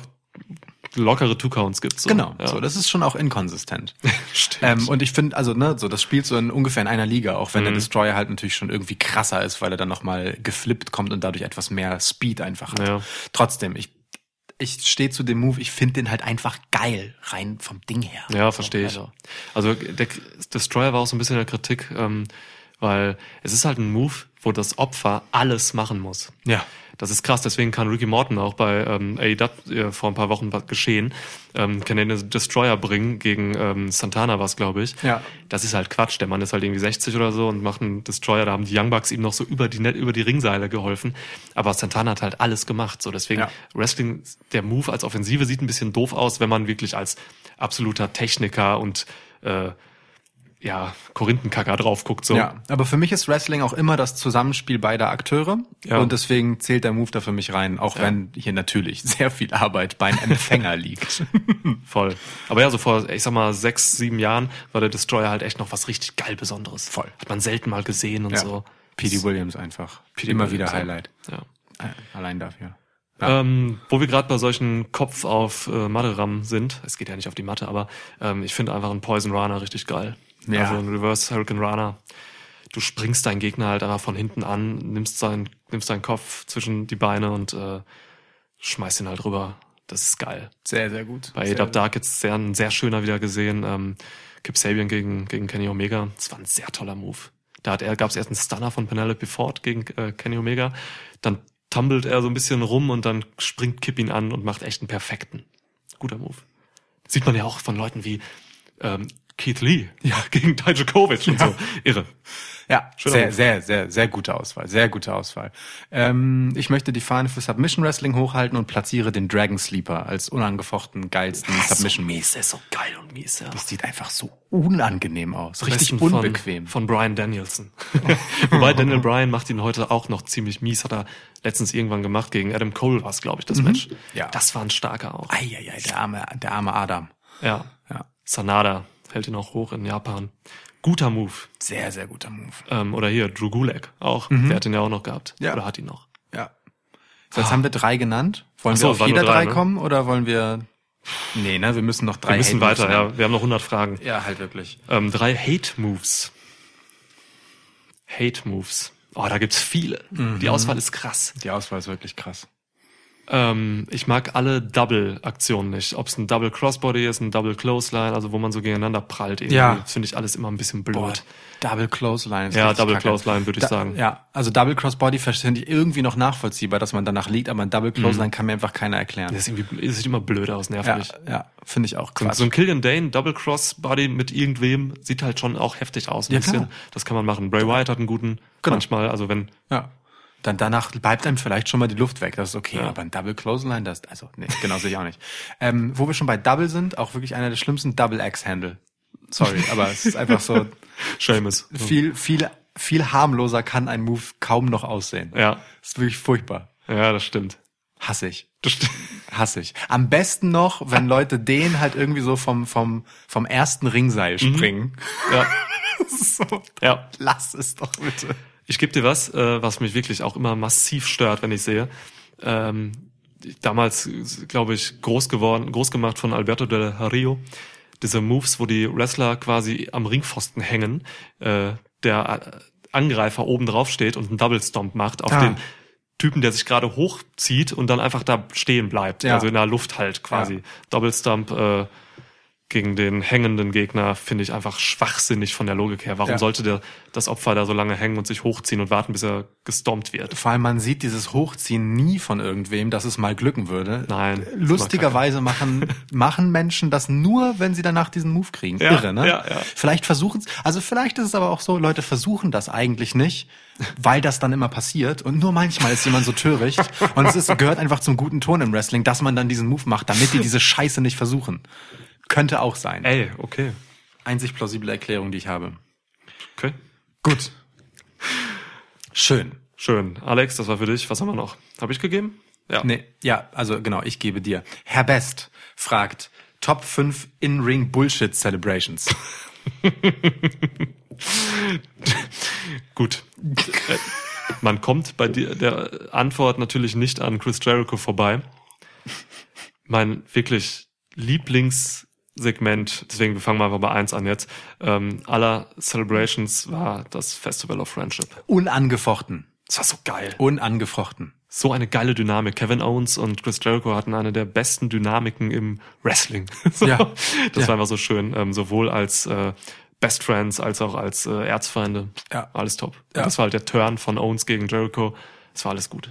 lockere Two-Counts gibt. So. Genau, Ja. so das ist schon auch inkonsistent. Stimmt. ähm, und ich finde, also ne, so das spielt so in ungefähr in einer Liga, auch wenn Mhm. der Destroyer halt natürlich schon irgendwie krasser ist, weil er dann noch mal geflippt kommt und dadurch etwas mehr Speed einfach hat. Ja. Trotzdem, ich ich stehe zu dem Move, ich finde den halt einfach geil, rein vom Ding her. Ja, verstehe ich. Also, Also der Destroyer war auch so ein bisschen in der Kritik, ähm, weil es ist halt ein Move, wo das Opfer alles machen muss. Ja. Das ist krass, deswegen kann Ricky Morton auch bei ähm, AEW äh, vor ein paar Wochen was geschehen, ähm, kann den Destroyer bringen gegen ähm, Santana was, glaube ich. Ja. Das ist halt Quatsch. Der Mann ist halt irgendwie 60 oder so und macht einen Destroyer. Da haben die Young Bucks ihm noch so über die über die Ringseile geholfen. Aber Santana hat halt alles gemacht. So deswegen Ja. Wrestling, der Move als Offensive sieht ein bisschen doof aus, wenn man wirklich als absoluter Techniker und äh, ja Korinthenkacker drauf guckt. So. Ja, aber für mich ist Wrestling auch immer das Zusammenspiel beider Akteure Ja. und deswegen zählt der Move da für mich rein, auch wenn hier natürlich sehr viel Arbeit beim Empfänger liegt. Voll. Aber ja, so vor, ich sag mal, sechs, sieben Jahren war der Destroyer halt echt noch was richtig geil Besonderes. Voll. Hat man selten mal gesehen und Ja. so. P.D. Williams einfach. P.D. Immer Williams, wieder ja. Highlight. Ja. Äh, Allein dafür. Ja. Ähm, wo wir gerade bei solchen Kopf auf äh, Matte-Ram sind, es geht ja nicht auf die Matte, aber ähm, ich finde einfach einen Poison Runner richtig geil. Ja. Also ein Reverse Hurricane Runner. Du springst deinen Gegner halt einfach von hinten an, nimmst seinen, nimmst seinen Kopf zwischen die Beine und äh, schmeißt ihn halt rüber. Das ist geil. Sehr, sehr gut. Bei AW Dark jetzt sehr, ein sehr schöner wieder gesehen. Ähm, Kip Sabian gegen, gegen Kenny Omega. Das war ein sehr toller Move. Da hat er, gab es erst einen Stunner von Penelope Ford gegen äh, Kenny Omega. Dann tumbelt er so ein bisschen rum und dann springt Kip ihn an und macht echt einen perfekten. Guter Move. Sieht man ja auch von Leuten wie ähm, Keith Lee ja, gegen Dijakovic und so. Irre. Ja, Schöner sehr, sehr, sehr, sehr gute Auswahl. Sehr gute Auswahl. Ähm, ich möchte die Fahne für Submission Wrestling hochhalten und platziere den Dragon Sleeper als unangefochten, geilsten Submission Move. mies, ist so geil und mies, ja. Das sieht einfach so unangenehm aus. Richtig besten von- unbequem. Von, Brian Danielson. Wobei Daniel Bryan macht ihn heute auch noch ziemlich mies, hat er letztens irgendwann gemacht. Gegen Adam Cole war es, glaube ich, das Match. Mhm. Ja. Das war ein starker auch. Eieiei, der arme, der arme Adam. Ja. Ja, Sanada hält ihn auch hoch in Japan. Guter Move. sehr, sehr guter Move. Ähm, oder hier, Drew Gulak auch. Der hat ihn ja auch noch gehabt. Mhm. Ja. Oder hat ihn noch. Ja. So, jetzt haben wir drei genannt. Wollen so, wir auf jeder drei, drei ne? kommen oder wollen wir? Nee, ne, wir müssen noch drei. Wir müssen weiter, ja. Wir haben noch 100 Fragen. Ja, halt wirklich. Ähm, drei Hate-Moves. Hate-Moves. Oh, da gibt's viele. Mhm. Die Auswahl ist krass. Die Auswahl ist wirklich krass. Ähm, ich mag alle Double-Aktionen nicht. Ob es ein Double Crossbody ist, ein Double Clothesline, also wo man so gegeneinander prallt. Irgendwie. Ja. Das finde ich alles immer ein bisschen blöd. Boah, Double Clothesline. ist Ja, richtig Double kacke. Clothesline, würde ich sagen. Ja, also Double Crossbody finde ich irgendwie noch nachvollziehbar, dass man danach liegt, aber ein Double Mhm. Clothesline kann mir einfach keiner erklären. Das, ist irgendwie, das sieht immer blöd aus, nervt Ja, ja, finde ich auch So, Quatsch. so ein Killian Dane Double Crossbody mit irgendwem sieht halt schon auch heftig aus. Ein Ja, bisschen. klar. Das kann man machen. Bray Wyatt hat einen guten Genau. manchmal, also wenn ja. Dann danach bleibt einem vielleicht schon mal die Luft weg. Das ist okay. Ja. Aber ein Double Clothesline, das, also, nee, genau sehe ich auch nicht. Ähm, wo wir schon bei Double sind, auch wirklich einer der schlimmsten Double Axe Handle. Sorry, aber es ist einfach so Seamus. viel, viel, viel harmloser kann ein Move kaum noch aussehen. Ja, Das ist wirklich furchtbar. ja, das stimmt. Hasse ich. Das stimmt. Hasse ich. Am besten noch, wenn Leute den halt irgendwie so vom, vom, vom ersten Ringseil springen. Ja, so, ja. lass es doch bitte. Ich gebe dir was, äh, was mich wirklich auch immer massiv stört, wenn ich sehe. Ähm, damals, glaube ich, groß geworden, groß gemacht von Alberto del Rio. Diese Moves, wo die Wrestler quasi am Ringpfosten hängen, äh, der Angreifer oben drauf steht und einen Double Stomp macht auf Ah. den Typen, der sich gerade hochzieht und dann einfach da stehen bleibt. Ja. Also in der Luft halt quasi. Ja. Double Stomp, äh, gegen den hängenden Gegner finde ich einfach schwachsinnig von der Logik her. Warum Ja. sollte der, das Opfer da so lange hängen und sich hochziehen und warten, bis er gestompt wird? Vor allem, man sieht dieses Hochziehen nie von irgendwem, dass es mal glücken würde. Nein. Lustigerweise machen, machen Menschen das nur, wenn sie danach diesen Move kriegen. Ja, Irre, ne? ja, ja. Vielleicht versuchen also vielleicht ist es aber auch so, Leute versuchen das eigentlich nicht, weil das dann immer passiert. Und nur manchmal ist jemand so töricht. Und es ist, gehört einfach zum guten Ton im Wrestling, dass man dann diesen Move macht, damit die diese Scheiße nicht versuchen. Könnte auch sein. Ey, okay. Einzig plausible Erklärung, die ich habe. Okay. Gut. Schön. Schön. Alex, das war für dich. Was haben wir noch? Habe ich gegeben? Ja. Nee, ja, also genau, ich gebe dir. Herr Best fragt, Top 5 In-Ring Bullshit Celebrations. Gut. Man kommt bei dir, der Antwort natürlich nicht an Chris Jericho vorbei. Mein wirklich Lieblingssegment, deswegen fangen wir einfach bei eins an jetzt, ähm, aller Celebrations war das Festival of Friendship. Unangefochten. Das war so geil. Unangefochten. So eine geile Dynamik. Kevin Owens und Chris Jericho hatten eine der besten Dynamiken im Wrestling. so, Ja. Das Ja. war einfach so schön, ähm, sowohl als äh, Best Friends als auch als äh, Erzfeinde. Ja. Alles top. Ja. Das war halt der Turn von Owens gegen Jericho. Das war alles gut.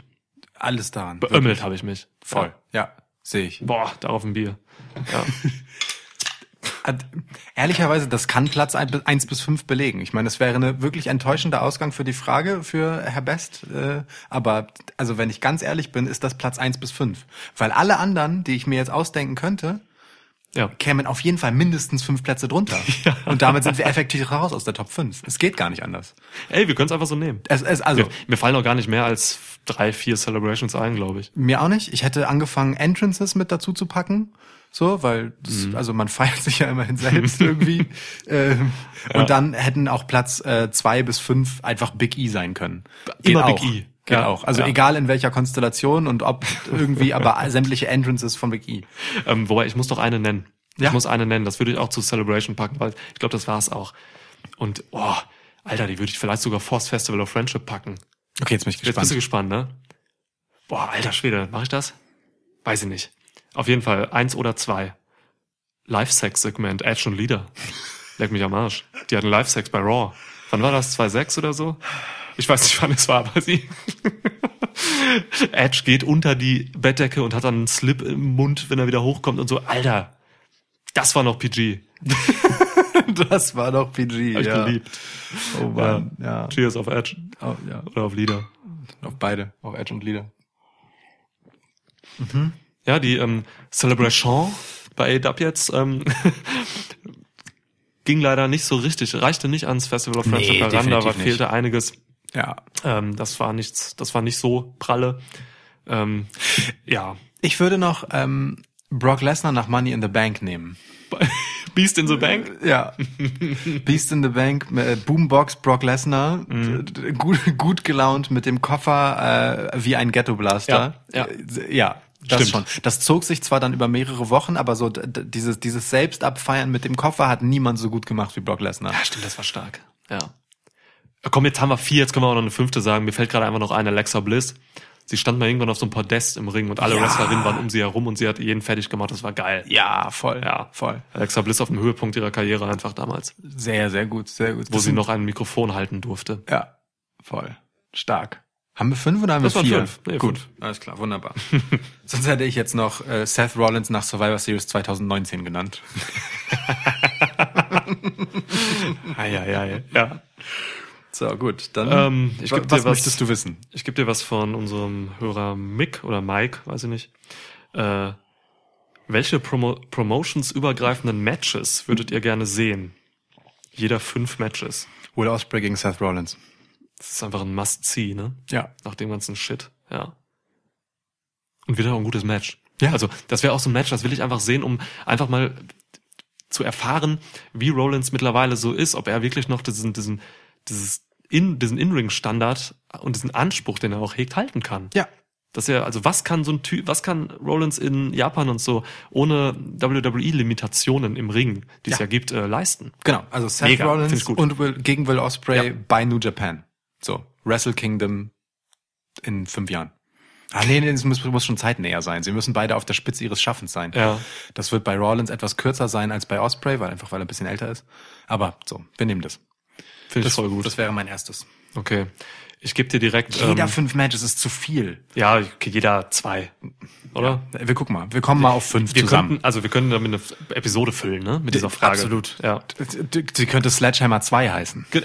Alles daran. Beömmelt habe ich mich. Voll. Ja, sehe ich. Boah, darauf ein Bier. Ja. Ehrlicherweise, das kann Platz 1 bis 5 belegen. Ich meine, es wäre eine wirklich enttäuschender Ausgang für die Frage für Herr Best. Äh, aber also wenn ich ganz ehrlich bin, ist das Platz 1 bis 5. Weil alle anderen, die ich mir jetzt ausdenken könnte, ja. kämen auf jeden Fall mindestens fünf Plätze drunter. Und damit sind wir effektiv raus aus der Top 5. Es geht gar nicht anders. Ey, wir können es einfach so nehmen. Es, es, also, Mir, mir fallen auch gar nicht mehr als drei, vier Celebrations ein, glaube ich. mir auch nicht. Ich hätte angefangen, Entrances mit dazu zu packen. So, weil, das, also man feiert sich ja immerhin selbst irgendwie. ähm, Und dann hätten auch Platz äh, zwei bis fünf einfach Big E sein können. Geht Immer Big. E. Geht Ja, auch. Also ja. egal in welcher Konstellation und ob irgendwie, aber sämtliche Entrances von Big E. Ähm, wobei, ich muss doch eine nennen. Ja. Ich muss eine nennen. Das würde ich auch zu Celebration packen, weil ich glaube, das war's auch. Und, oh, Alter, die würde ich vielleicht sogar Force Festival of Friendship packen. Okay, jetzt bin ich Jetzt bist du gespannt, ne? Boah, alter Schwede, mache ich das? Weiß ich nicht. Auf jeden Fall eins oder zwei. Live-Sex-Segment, Edge und Leader. Leck mich am Arsch. Die hatten Live-Sex bei Raw. Wann war das? 2.6 oder so? Ich weiß nicht, wann es war, aber sie. Edge geht unter die Bettdecke und hat dann einen Slip im Mund, wenn er wieder hochkommt und so. Alter, das war noch PG. Das war doch PG, Hab ich ja. geliebt. Oh Mann, ja. Cheers auf Edge Oh, ja. oder auf Leader. Auf beide, auf Edge und Leader. Ja, die ähm, Celebration bei AEW jetzt ähm, ging leider nicht so richtig, reichte nicht ans Festival of Friendship Nee, heran, da fehlte einiges. Ja. Ähm, das war nichts, das war nicht so pralle. Ähm, ja, Ich würde noch ähm, Brock Lesnar nach Money in the Bank nehmen. Beast in the Bank. Ja. Beast in the Bank, äh, Boombox Brock Lesnar, Mhm. d- gut, gut gelaunt mit dem Koffer äh, wie ein Ghetto Blaster. Ja, ja. Äh, ja. Das Stimmt. schon. Das zog sich zwar dann über mehrere Wochen, aber so dieses dieses Selbstabfeiern mit dem Koffer hat niemand so gut gemacht wie Brock Lesnar. Ja, stimmt, das war stark. Ja. Komm, jetzt haben wir vier, jetzt können wir auch noch eine fünfte sagen. Mir fällt gerade einfach noch ein, Alexa Bliss. Sie stand mal irgendwann auf so einem Podest im Ring und alle Ja. Wrestlerinnen waren um sie herum und sie hat jeden fertig gemacht. Das war geil. Ja, voll. Ja. voll. Alexa Bliss auf dem Höhepunkt ihrer Karriere einfach damals, Sehr, sehr gut, sehr gut. wo Das sie noch ein Mikrofon halten durfte. Ja, voll. Stark. Haben wir fünf oder haben Das wir vier? fünf. Nee, Gut, fünf. alles klar, wunderbar. Sonst hätte ich jetzt noch äh, Seth Rollins nach Survivor Series 2019 genannt. Eieiei. Ja. So, gut, dann Ähm, ich was was- möchtest du wissen? Ich gebe dir was von unserem Hörer Mick oder Mike, weiß ich nicht. Äh, welche Promo Promotions-übergreifenden Matches würdet ihr gerne sehen? Jeder fünf Matches. Will Ospreay gegen Seth Rollins. Das ist einfach ein Must-See, ne? Ja. Nach dem ganzen Shit, ja. Und wieder auch ein gutes Match. Ja. Also, das wäre auch so ein Match, das will ich einfach sehen, um einfach mal zu erfahren, wie Rollins mittlerweile so ist, ob er wirklich noch diesen, diesen, dieses in, diesen In-Ring-Standard und diesen Anspruch, den er auch hegt, halten kann. Ja. Dass er, also was kann so ein Typ, was kann Rollins in Japan und so ohne WWE-Limitationen im Ring, die es Ja. ja gibt, äh, leisten? Genau, also Seth Mega, Rollins und Will, gegen Will Ospreay Ja. bei New Japan. So, Wrestle Kingdom in fünf Jahren. Ah, nee, nee, es muss, muss schon zeitnäher sein. Sie müssen beide auf der Spitze ihres Schaffens sein. Ja. Das wird bei Rollins etwas kürzer sein als bei Osprey, weil einfach weil er ein bisschen älter ist. Aber so, wir nehmen das. Finde ich Das voll gut. Das wäre mein erstes. Okay. Ich gebe dir direkt. Jeder ähm, fünf Matches ist zu viel. ja, jeder zwei. Oder? Wir gucken mal. Wir kommen mal auf fünf Wir zusammen. könnten, also wir können damit eine Episode füllen, ne? Mit dieser Frage. Absolut. Ja. Sie könnte Sledgehammer 2 heißen.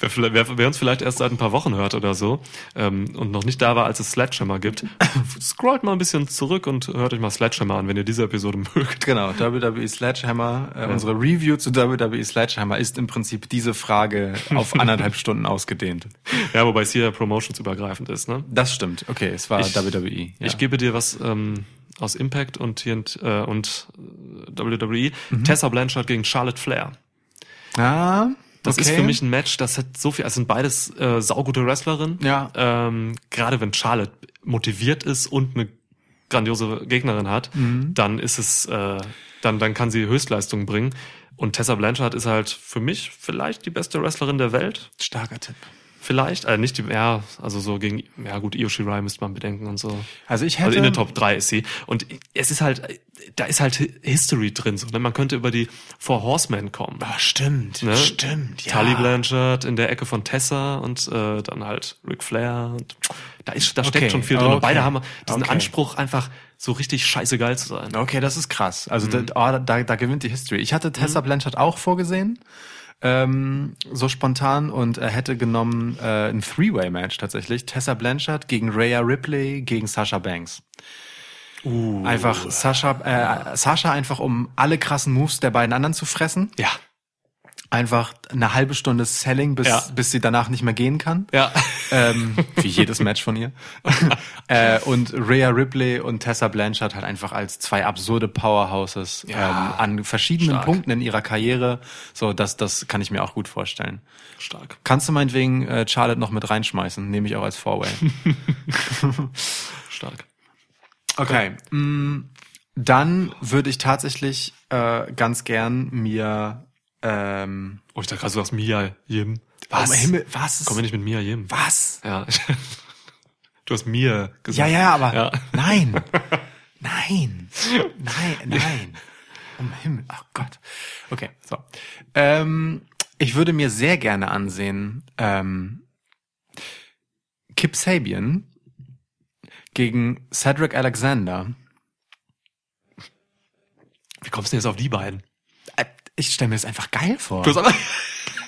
Wer, wer, wer uns vielleicht erst seit ein paar Wochen hört oder so ähm, und noch nicht da war, als es Sledgehammer gibt, scrollt mal ein bisschen zurück und hört euch mal Sledgehammer an, wenn ihr diese Episode mögt. Genau, WWE Sledgehammer. Äh, Unsere Review zu WWE Sledgehammer ist im Prinzip diese Frage auf anderthalb Stunden ausgedehnt. Ja, wobei es hier promotionsübergreifend ist, ne? Das stimmt. Okay, es war Ich- WWE. Ja. Ich gebe dir was ähm, aus Impact und hier äh, und WWE. Tessa Blanchard gegen Charlotte Flair. ah, Das okay. ist für mich ein Match, das hat so viel, also sind beides äh, saugute Wrestlerinnen. Ja. Ähm, gerade wenn Charlotte motiviert ist und eine grandiose Gegnerin hat, Mhm. dann ist es, äh, dann, dann kann sie Höchstleistungen bringen. Und Tessa Blanchard ist halt für mich vielleicht die beste Wrestlerin der Welt. starker Tipp. Vielleicht, äh, nicht die, ja, also so gegen, ja gut, Io Shirai müsste man bedenken und so. Also ich hätte Also in den Top 3 ist sie. Und es ist halt, da ist halt History drin. So, ne? Man könnte über die Four Horsemen kommen. Ah, stimmt, Ne? stimmt. Ja. Tully Blanchard in der Ecke von Tessa und äh, dann halt Ric Flair. Und da ist, da steckt Okay, schon viel drin. Und okay, beide haben diesen okay. Anspruch, einfach so richtig scheiße geil zu sein. Okay, das ist krass. Also Mhm. da, oh, da, da gewinnt die History. Ich hatte Tessa Blanchard auch vorgesehen, ähm, so spontan und er hätte genommen äh, ein Three-Way-Match tatsächlich. Tessa Blanchard gegen Rhea Ripley gegen Sasha Banks. Uh. Einfach Sasha, äh, Sasha einfach um alle krassen Moves der beiden anderen zu fressen. Ja. Einfach eine halbe Stunde Selling, bis, Ja. bis sie danach nicht mehr gehen kann. Ja. ähm, wie jedes Match von ihr. äh, und Rhea Ripley und Tessa Blanchard halt einfach als zwei absurde Powerhouses Ja. ähm, an verschiedenen Stark. Punkten in ihrer Karriere. So, das, das kann ich mir auch gut vorstellen. Stark. Kannst du meinetwegen äh, Charlotte noch mit reinschmeißen? Nehme ich auch als Four-Way. Stark. Okay. Mm, Dann würde ich tatsächlich äh, ganz gern mir ähm, Oh, ich dachte gerade, du sagst Mia Yim. Was? Um Himmel, was? Komm wir nicht mit Mia Yim. Was? Ja. Du hast mir Ja, gesagt. ja, aber Ja. nein. Nein. Nein, nein. Um Himmel. Ach Gott. Okay, so. Ähm, ich würde mir sehr gerne ansehen, ähm, Kip Sabian gegen Cedric Alexander. Wie kommst du denn jetzt auf die beiden? Ich stelle mir das einfach geil vor. Du hast aber,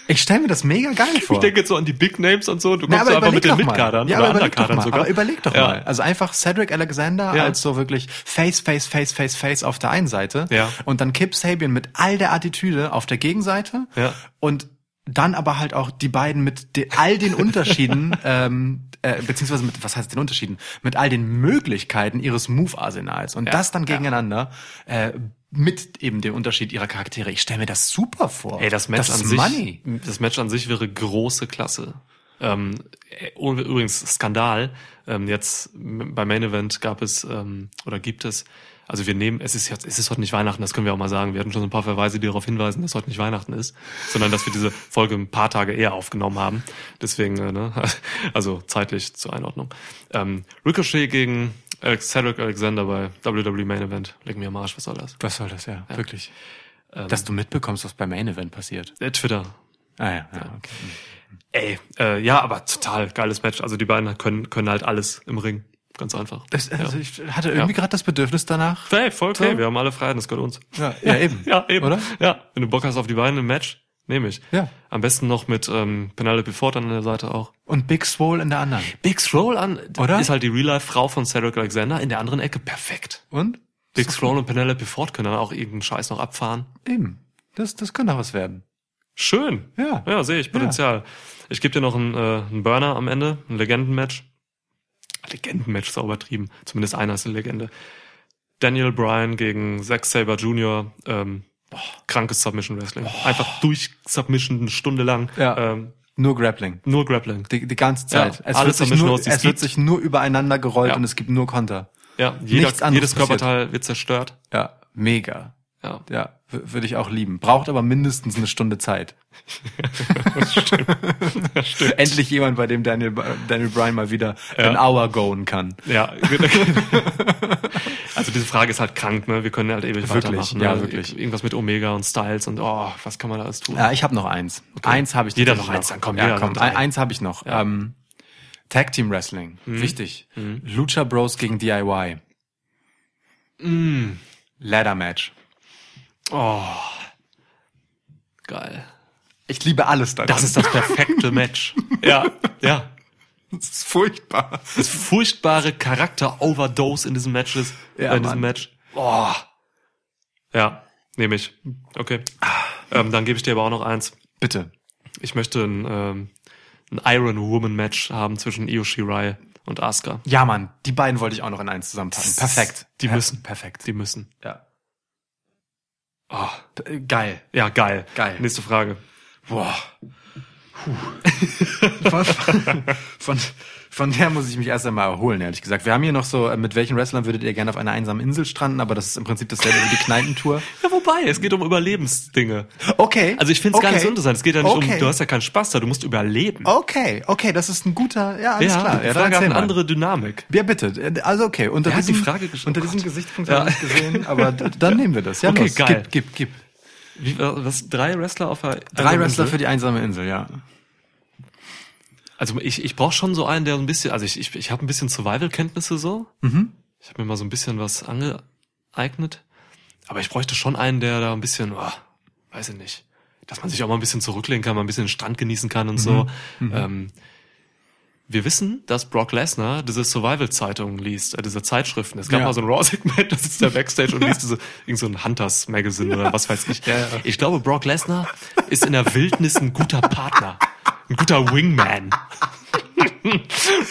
Ich stelle mir das mega geil vor. ich denke jetzt so an die Big Names und so. Du Na, kommst so einfach mit den. Mitkadern ja, oder Underkadern sogar. Aber überleg doch Ja. mal. Also einfach Cedric Alexander Ja. als so wirklich Face, Face, Face, Face, Face auf der einen Seite. Ja. Und dann Kip Sabian mit all der Attitüde auf der Gegenseite. Ja. Und dann aber halt auch die beiden mit de all den Unterschieden, ähm, äh, beziehungsweise mit, was heißt den Unterschieden? Mit all den Möglichkeiten ihres Move-Arsenals. Und Ja. das dann gegeneinander, äh, mit eben dem Unterschied ihrer Charaktere. Ich stelle mir das super vor. Ey, das Match das an ist sich, Money. das Match an sich wäre große Klasse. Ähm, äh, übrigens Skandal. Ähm, jetzt beim Main Event gab es ähm, oder gibt es. Also wir nehmen, es ist jetzt, es ist heute nicht Weihnachten, das können wir auch mal sagen. Wir hatten schon so ein paar Verweise, die darauf hinweisen, dass heute nicht Weihnachten ist, sondern dass wir diese Folge ein paar Tage eher aufgenommen haben. Deswegen, äh, ne, also zeitlich zur Einordnung. Ähm, Ricochet gegen Alex- Cedric Alexander bei WWE Main Event. Leg mir am Arsch, was soll das? Was soll das, ja, wirklich. Ähm, Dass du mitbekommst, was beim Main Event passiert. äh, Twitter, Ah ja, ja, okay. Ey, äh, ja, aber total geiles Match. Also die beiden können, können halt alles im Ring. Ganz einfach. Das, also ich hatte irgendwie Ja. gerade das Bedürfnis danach. Hey, voll okay, So. wir haben alle Freiheiten, das gehört uns. Ja, ja, eben. Ja, eben. Oder? Ja, wenn du Bock hast auf die beiden im Match, nehme ich. Ja. Am besten noch mit ähm, Penelope Ford an der Seite auch. Und Big Swole in der anderen. Big Scroll an, Oder? ist halt die Real-Life-Frau von Cedric Alexander, in der anderen Ecke perfekt. Und? Big Scroll und Penelope Ford können dann auch irgendeinen Scheiß noch abfahren. Eben. Das, das kann doch was werden. Schön. Ja. Ja, sehe ich Potenzial. Ich gebe dir noch einen, äh, einen Burner am Ende, ein Legendenmatch. Legendenmatch ist auch übertrieben. Zumindest einer ist eine Legende. Daniel Bryan gegen Zack Saber Jr. Ähm, boah, krankes Submission Wrestling. Einfach durch Submission eine Stunde lang. Ja. Ähm, Nur Grappling. nur Grappling. Die, die ganze Zeit. Ja, es alles wird, sich nur, es wird sich nur übereinander gerollt Ja. und es gibt nur Konter. Ja, jeder, Nichts anderes jedes Körperteil wird zerstört. Ja, mega. Ja. Ja, würde ich auch lieben. Braucht aber mindestens eine Stunde Zeit. Endlich jemand, bei dem Daniel, Daniel Bryan mal wieder an hour goen kann. Ja. also diese Frage ist halt krank, ne? Wir können halt ewig Wirklich, weitermachen. ja, ne? wirklich. Irgendwas mit Omega und Styles und oh, was kann man da alles tun? Ja, ich habe noch eins. Eins habe ich Jeder noch eins, dann komm, ja, komm, ein- eins habe ich noch. Ähm, Tag Team Wrestling, Mhm. wichtig. Lucha Bros gegen DIY. Ladder Match. Oh. Geil. Ich liebe alles daran. Das ist das perfekte Match. Ja, ja. Das ist furchtbar. Das furchtbare Charakter-Overdose in diesem Match ist, Ja, äh, in diesem Mann. Match. Oh. Ja, nehme ich. Okay. Ähm, dann gebe ich dir aber auch noch eins. Bitte. Ich möchte ein, ähm, ein Iron Woman Match haben zwischen Io Shirai und Asuka. Ja, Mann, die beiden wollte ich auch noch in eins zusammenpacken. Perfekt. Die Per- müssen. Perfekt. Die müssen. Ja. Oh. Geil. Ja, geil. Geil. Nächste Frage. Boah. Von, von, von der muss ich mich erst einmal erholen, ehrlich gesagt. Wir haben hier noch so, äh, mit welchen Wrestlern würdet ihr gerne auf einer einsamen Insel stranden, aber das ist im Prinzip dasselbe wie die Kneipentour. Ja, wobei, es geht um Überlebensdinge. Okay. Also ich finde es gar okay. nicht so interessant. Es geht ja nicht Okay. um, du hast ja keinen Spaß da, du musst überleben. Okay, okay, das ist ein guter, ja, alles ja, klar. die Ja, Frage hat eine andere Dynamik. Ja, bitte. Also okay, unter Wer hat die diesem, Frage gestellt? unter Oh diesem Gott. Gesichtspunkt Ja. habe ich gesehen, aber dann nehmen wir das. Ja, Okay, los. geil. Gib, gib, gib. Wie, was, drei Wrestler auf der Drei Wrestler für die einsame Insel, ja. Also ich, ich brauche schon so einen, der ein bisschen, also ich, ich, ich habe ein bisschen Survival-Kenntnisse so. Mhm. Ich habe mir mal so ein bisschen was angeeignet. Aber ich bräuchte schon einen, der da ein bisschen, oh, weiß ich nicht, dass man sich auch mal ein bisschen zurücklehnen kann, mal ein bisschen den Strand genießen kann und so. Ähm, wir wissen, dass Brock Lesnar diese Survival-Zeitungen liest, äh, diese Zeitschriften. Es gab Ja. mal so ein Raw-Segment, da sitzt der Backstage und liest diese, irgend so ein Hunters-Magazine oder was weiß ich. Ja, ja. Ich glaube, Brock Lesnar ist in der Wildnis ein guter Partner. Ein guter Wingman.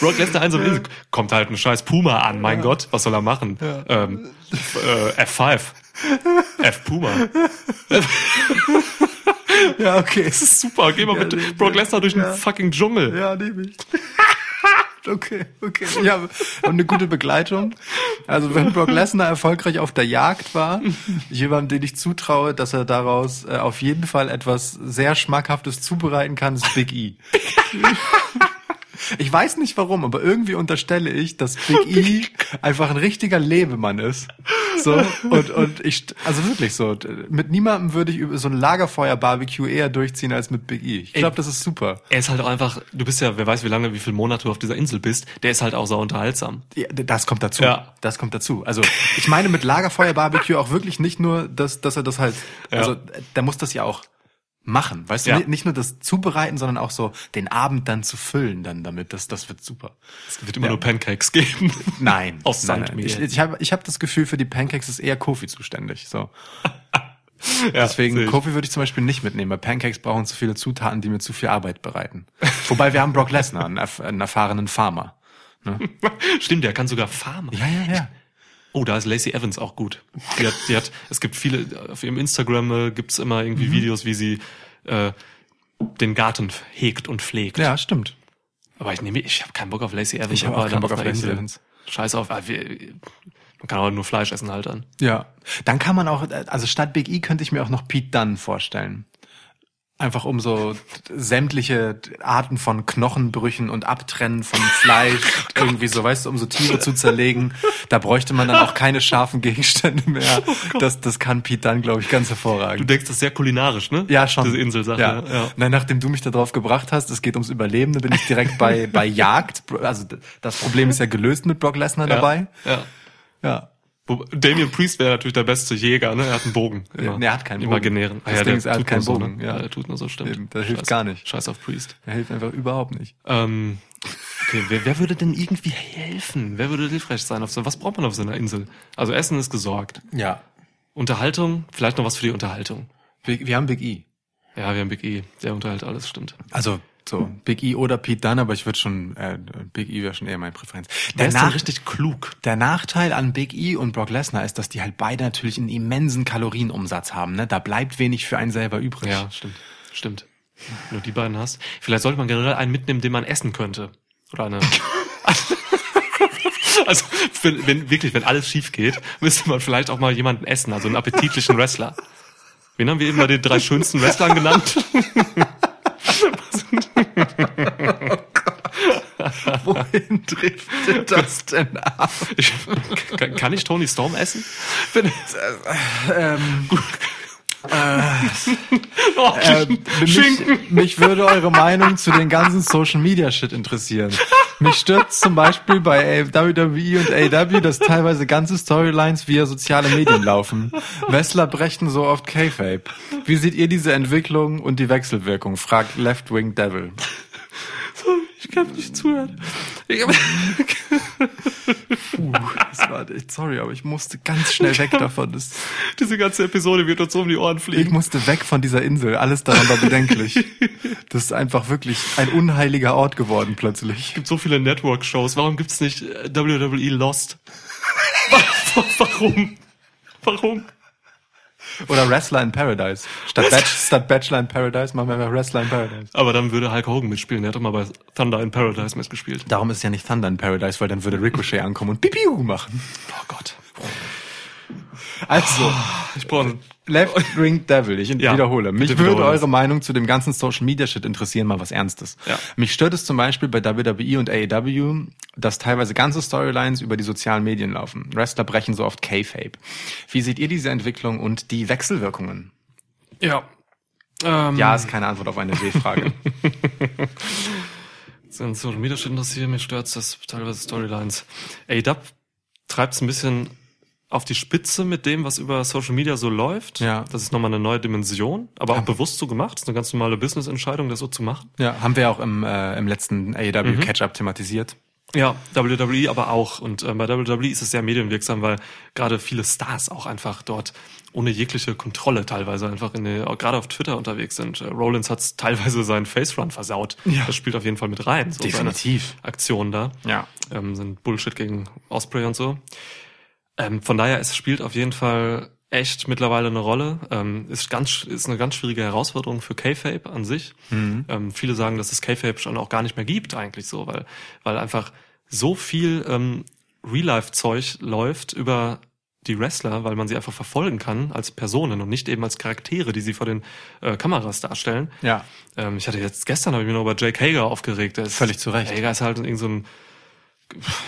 Brock Lesnar ein so ein kommt halt ein scheiß Puma an, mein Gott, was soll er machen? Ähm, äh, F5. F Puma. Ja, okay. Das ist super. Geh mal Ja, mit Brock Lesnar durch den fucking Dschungel. Ja, nehme ich. Okay, okay. Ja, und eine gute Begleitung. Also wenn Brock Lesnar erfolgreich auf der Jagd war, jemandem, den ich zutraue, dass er daraus äh, auf jeden Fall etwas sehr Schmackhaftes zubereiten kann, ist Big E. Ich weiß nicht warum, aber irgendwie unterstelle ich, dass Big E einfach ein richtiger Lebemann ist. So, und, und ich, also wirklich so, mit niemandem würde ich über so ein Lagerfeuer-Barbecue eher durchziehen als mit Big E. Ich glaube, das ist super. Er ist halt auch einfach, du bist ja, wer weiß wie lange, wie viele Monate du auf dieser Insel bist, der ist halt auch sau unterhaltsam. Ja, das kommt dazu. Ja. Das kommt dazu. Also ich meine mit Lagerfeuer-Barbecue auch wirklich nicht nur, dass, dass er das halt, Ja. also der muss das ja auch machen, weißt du, Ja. Nicht- nur das zubereiten, sondern auch so den Abend dann zu füllen dann damit, das, das wird super. Es wird immer nur Pancakes geben. Nein. Aus. Sandmehl. Ich, ich habe ich hab das Gefühl, für die Pancakes ist eher Kofi zuständig. So. Ja, Deswegen. Kofi würde ich zum Beispiel nicht mitnehmen, weil Pancakes brauchen zu viele Zutaten, die mir zu viel Arbeit bereiten. Wobei wir haben Brock Lesnar, einen, erf einen erfahrenen Farmer. Stimmt, der kann sogar farmen. Ja, ja, ja. Oh, da ist Lacey Evans auch gut. Die hat, die hat, es gibt viele, auf ihrem Instagram äh, gibt's immer Mhm. irgendwie Videos, wie sie äh, den Garten hegt und pflegt. Ja, stimmt. Aber ich nehme, ich habe keinen Bock auf Lacey Evans. Ich hab aber auch keinen Bock auf auf Lacey. Evans. Scheiß auf, ah, man kann auch nur Fleisch essen halt dann. Ja. Dann kann man auch, also statt Big E könnte ich mir auch noch Pete Dunne vorstellen. Einfach um so sämtliche Arten von Knochenbrüchen und Abtrennen von Fleisch, irgendwie so, weißt du, um so Tiere zu zerlegen. Da bräuchte man dann auch keine scharfen Gegenstände mehr. Das, das kann Pete Dunne, glaube ich, ganz Du hervorragend. denkst, das sehr kulinarisch, ne? Ja, schon. Diese Inselsache. Ja. Ja. ja. Na, nachdem du mich darauf gebracht hast, es geht ums Überleben, dann bin ich direkt bei, bei Jagd. Also das Problem ist ja gelöst mit Brock Lesnar dabei. Ja. Ja. Damien Priest wäre natürlich der beste Jäger, ne? Er hat einen Bogen. Immer. Nee, er hat keinen Bogen. Imaginären. Ah, ja, Ding der ist, er hat tut keinen nur so, Bogen, Ne? ja. Der tut nur so, stimmt. Eben, das hilft Scheiß- gar nicht. Scheiß auf Priest. Er hilft einfach überhaupt nicht. Ähm, okay, wer, wer würde denn irgendwie helfen? Wer würde hilfreich sein? Auf so, was braucht man auf so einer Insel? Also Essen ist gesorgt. Ja. Unterhaltung, vielleicht noch was für die Unterhaltung. Wir, wir haben Big E. Ja, wir haben Big E, der unterhält alles, stimmt. Also so Big E oder Pete Dunne, aber ich würde schon äh, Big E wäre schon eher meine Präferenz. Der Der, ist richtig klug. der Nachteil an Big E und Brock Lesnar ist, dass die halt beide natürlich einen immensen Kalorienumsatz haben. Ne? Da bleibt wenig für einen selber übrig. Ja, stimmt. Stimmt. Wenn du die beiden hast. Vielleicht sollte man generell einen mitnehmen, den man essen könnte. Oder eine. Also wenn, wenn wirklich, wenn alles schief geht, müsste man vielleicht auch mal jemanden essen, also einen appetitlichen Wrestler. Wen haben wir eben bei den drei schönsten Wrestlern genannt? Wohin driftet das denn ab? Ich, kann, kann ich Tony Storm essen? Ähm, Oh, äh, mich, mich würde eure Meinung zu den ganzen Social Media Shit interessieren. Mich stört zum Beispiel bei WWE und AW, dass teilweise ganze Storylines via soziale Medien laufen. Wrestler brechen so oft K-Fape. Wie seht ihr diese Entwicklung und die Wechselwirkung? fragt Left Wing Devil. Ich kann nicht zuhören. Ich, Puh, das war echt sorry, aber ich musste ganz schnell weg davon. Das, diese ganze Episode wird uns um die Ohren ich fliegen. musste weg von dieser Insel. Alles daran war bedenklich. Das ist einfach wirklich ein unheiliger Ort geworden plötzlich. Es gibt so viele Network-Shows. Warum gibt's nicht äh, WWE Lost? Warum? Warum? Oder Wrestler in Paradise. Statt, Bach statt Bachelor in Paradise machen wir einfach Wrestler in Paradise. Aber dann würde Hulk Hogan mitspielen. Der hat doch mal bei Thunder in Paradise mitgespielt. Darum ist ja nicht Thunder in Paradise, weil dann würde Ricochet ankommen und Pipiu machen. Oh Gott. Also, Ich brauche Left Ring Devil, ich Ja, wiederhole. Mich bitte würde wiederhole eure es. Meinung zu dem ganzen Social Media Shit interessieren, mal was Ernstes. Ja. Mich stört es zum Beispiel bei WWE und AEW, dass teilweise ganze Storylines über die sozialen Medien laufen. Wrestler brechen so oft K-Fape. Wie seht ihr diese Entwicklung und die Wechselwirkungen? Ja. Ähm, Ja, ist keine Antwort auf eine W-Frage. sind Social Media Shit interessiert, mich stört das teilweise Storylines. ADAP treibt es ein bisschen auf die Spitze mit dem, was über Social Media so läuft. Ja. Das ist nochmal eine neue Dimension, aber auch Ja. bewusst so gemacht. Das ist eine ganz normale Business-Entscheidung, das so zu machen. ja, haben wir auch im, äh, im letzten Mhm. AEW Catch-Up thematisiert. Ja, WWE aber auch. Und äh, bei WWE ist es sehr medienwirksam, weil gerade viele Stars auch einfach dort ohne jegliche Kontrolle teilweise einfach in der, auch gerade auf Twitter unterwegs sind. Äh, Rollins hat teilweise seinen Face Run versaut. Ja. Das spielt auf jeden Fall mit rein. So Definitiv. Aktionen da. Ja. Ähm, sind Bullshit gegen Osprey und so. Ähm, von daher, es spielt auf jeden Fall echt mittlerweile eine Rolle. Ähm, ist ganz, ist eine ganz schwierige Herausforderung für K-Fape an sich. Ähm, viele sagen, dass es K-Fape schon auch gar nicht mehr gibt eigentlich so, weil, weil einfach so viel ähm, Real-Life-Zeug läuft über die Wrestler, weil man sie einfach verfolgen kann als Personen und nicht eben als Charaktere, die sie vor den äh, Kameras darstellen. Ja. Ähm, ich hatte jetzt gestern habe ich mich noch über Jake Hager aufgeregt. Völlig zu Recht. Hager ist halt irgend so ein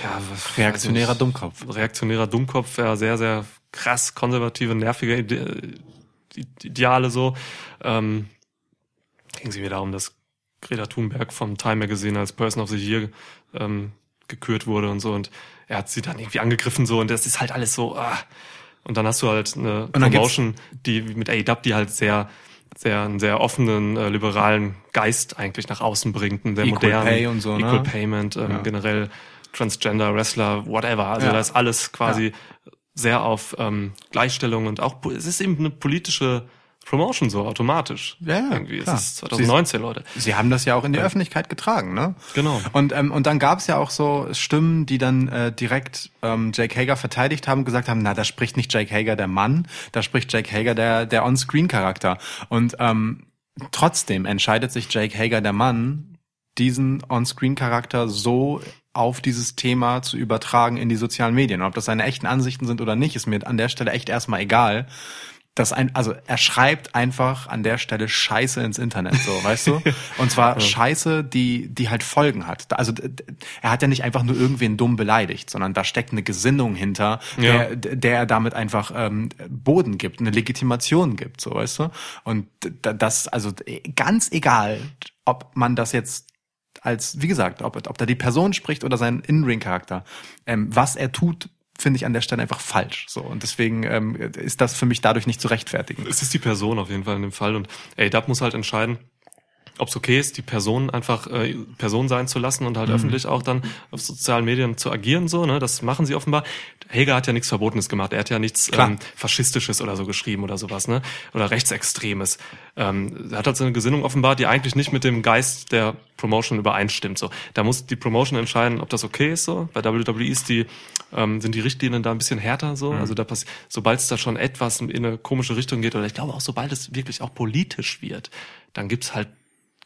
ja, Reaktionärer ich Dummkopf. Reaktionärer Dummkopf, ja, sehr, sehr krass konservative, nervige Ide Ideale so. Ähm, ging sie mir darum, dass Greta Thunberg vom Time Magazine als Person of the Year ähm, gekürt wurde und so und er hat sie dann irgendwie angegriffen so und das ist halt alles so ah. und dann hast du halt eine Promotion, die mit AEW, die halt sehr sehr einen sehr offenen äh, liberalen Geist eigentlich nach außen bringt, einen sehr Equal modernen Pay und so, ne? Equal Payment, ähm, Ja. generell Transgender Wrestler, whatever. Also Ja. da ist alles quasi sehr auf ähm, Gleichstellung und auch es ist eben eine politische Promotion so automatisch. Ja, ja, irgendwie. klar. Es ist 2019, Leute. Sie haben das ja auch in die Öffentlichkeit getragen, ne? Genau. Und, ähm, und dann gab es ja auch so Stimmen, die dann äh, direkt ähm, Jake Hager verteidigt haben, gesagt haben, na, da spricht nicht Jake Hager der Mann, da spricht Jake Hager der, der On-Screen-Charakter. Und ähm, trotzdem entscheidet sich Jake Hager der Mann, diesen On-Screen-Charakter so auf dieses Thema zu übertragen in die sozialen Medien. Und ob das seine echten Ansichten sind oder nicht, ist mir an der Stelle echt erstmal egal. Das ein, also er schreibt einfach an der Stelle Scheiße ins Internet, so, weißt du? Und zwar Scheiße, die, die halt Folgen hat. Also er hat ja nicht einfach nur irgendwen dumm beleidigt, sondern da steckt eine Gesinnung hinter, Ja. der, der er damit einfach ähm, Boden gibt, eine Legitimation gibt, so, weißt du? Und das, also ganz egal, ob man das jetzt als, wie gesagt, ob, ob da die Person spricht oder sein In-Ring-Charakter, ähm, was er tut, finde ich an der Stelle einfach falsch. So und deswegen ähm, ist das für mich dadurch nicht zu rechtfertigen. Es ist die Person auf jeden Fall in dem Fall und ey, Dub muss halt entscheiden, ob es okay ist, die Person einfach äh, Person sein zu lassen und halt öffentlich auch dann auf sozialen Medien zu agieren so, ne? Das machen sie offenbar. Hager hat ja nichts Verbotenes gemacht. Er hat ja nichts Klar. ähm, Faschistisches oder so geschrieben oder sowas, ne? Oder Rechtsextremes. Ähm, er hat halt so eine Gesinnung offenbart, die eigentlich nicht mit dem Geist der Promotion übereinstimmt. So, da muss die Promotion entscheiden, ob das okay ist. So, bei WWE ist die ähm, sind die Richtlinien da ein bisschen härter. So, also da passiert, sobald es da schon etwas in eine komische Richtung geht oder ich glaube auch sobald es wirklich auch politisch wird, dann gibt's halt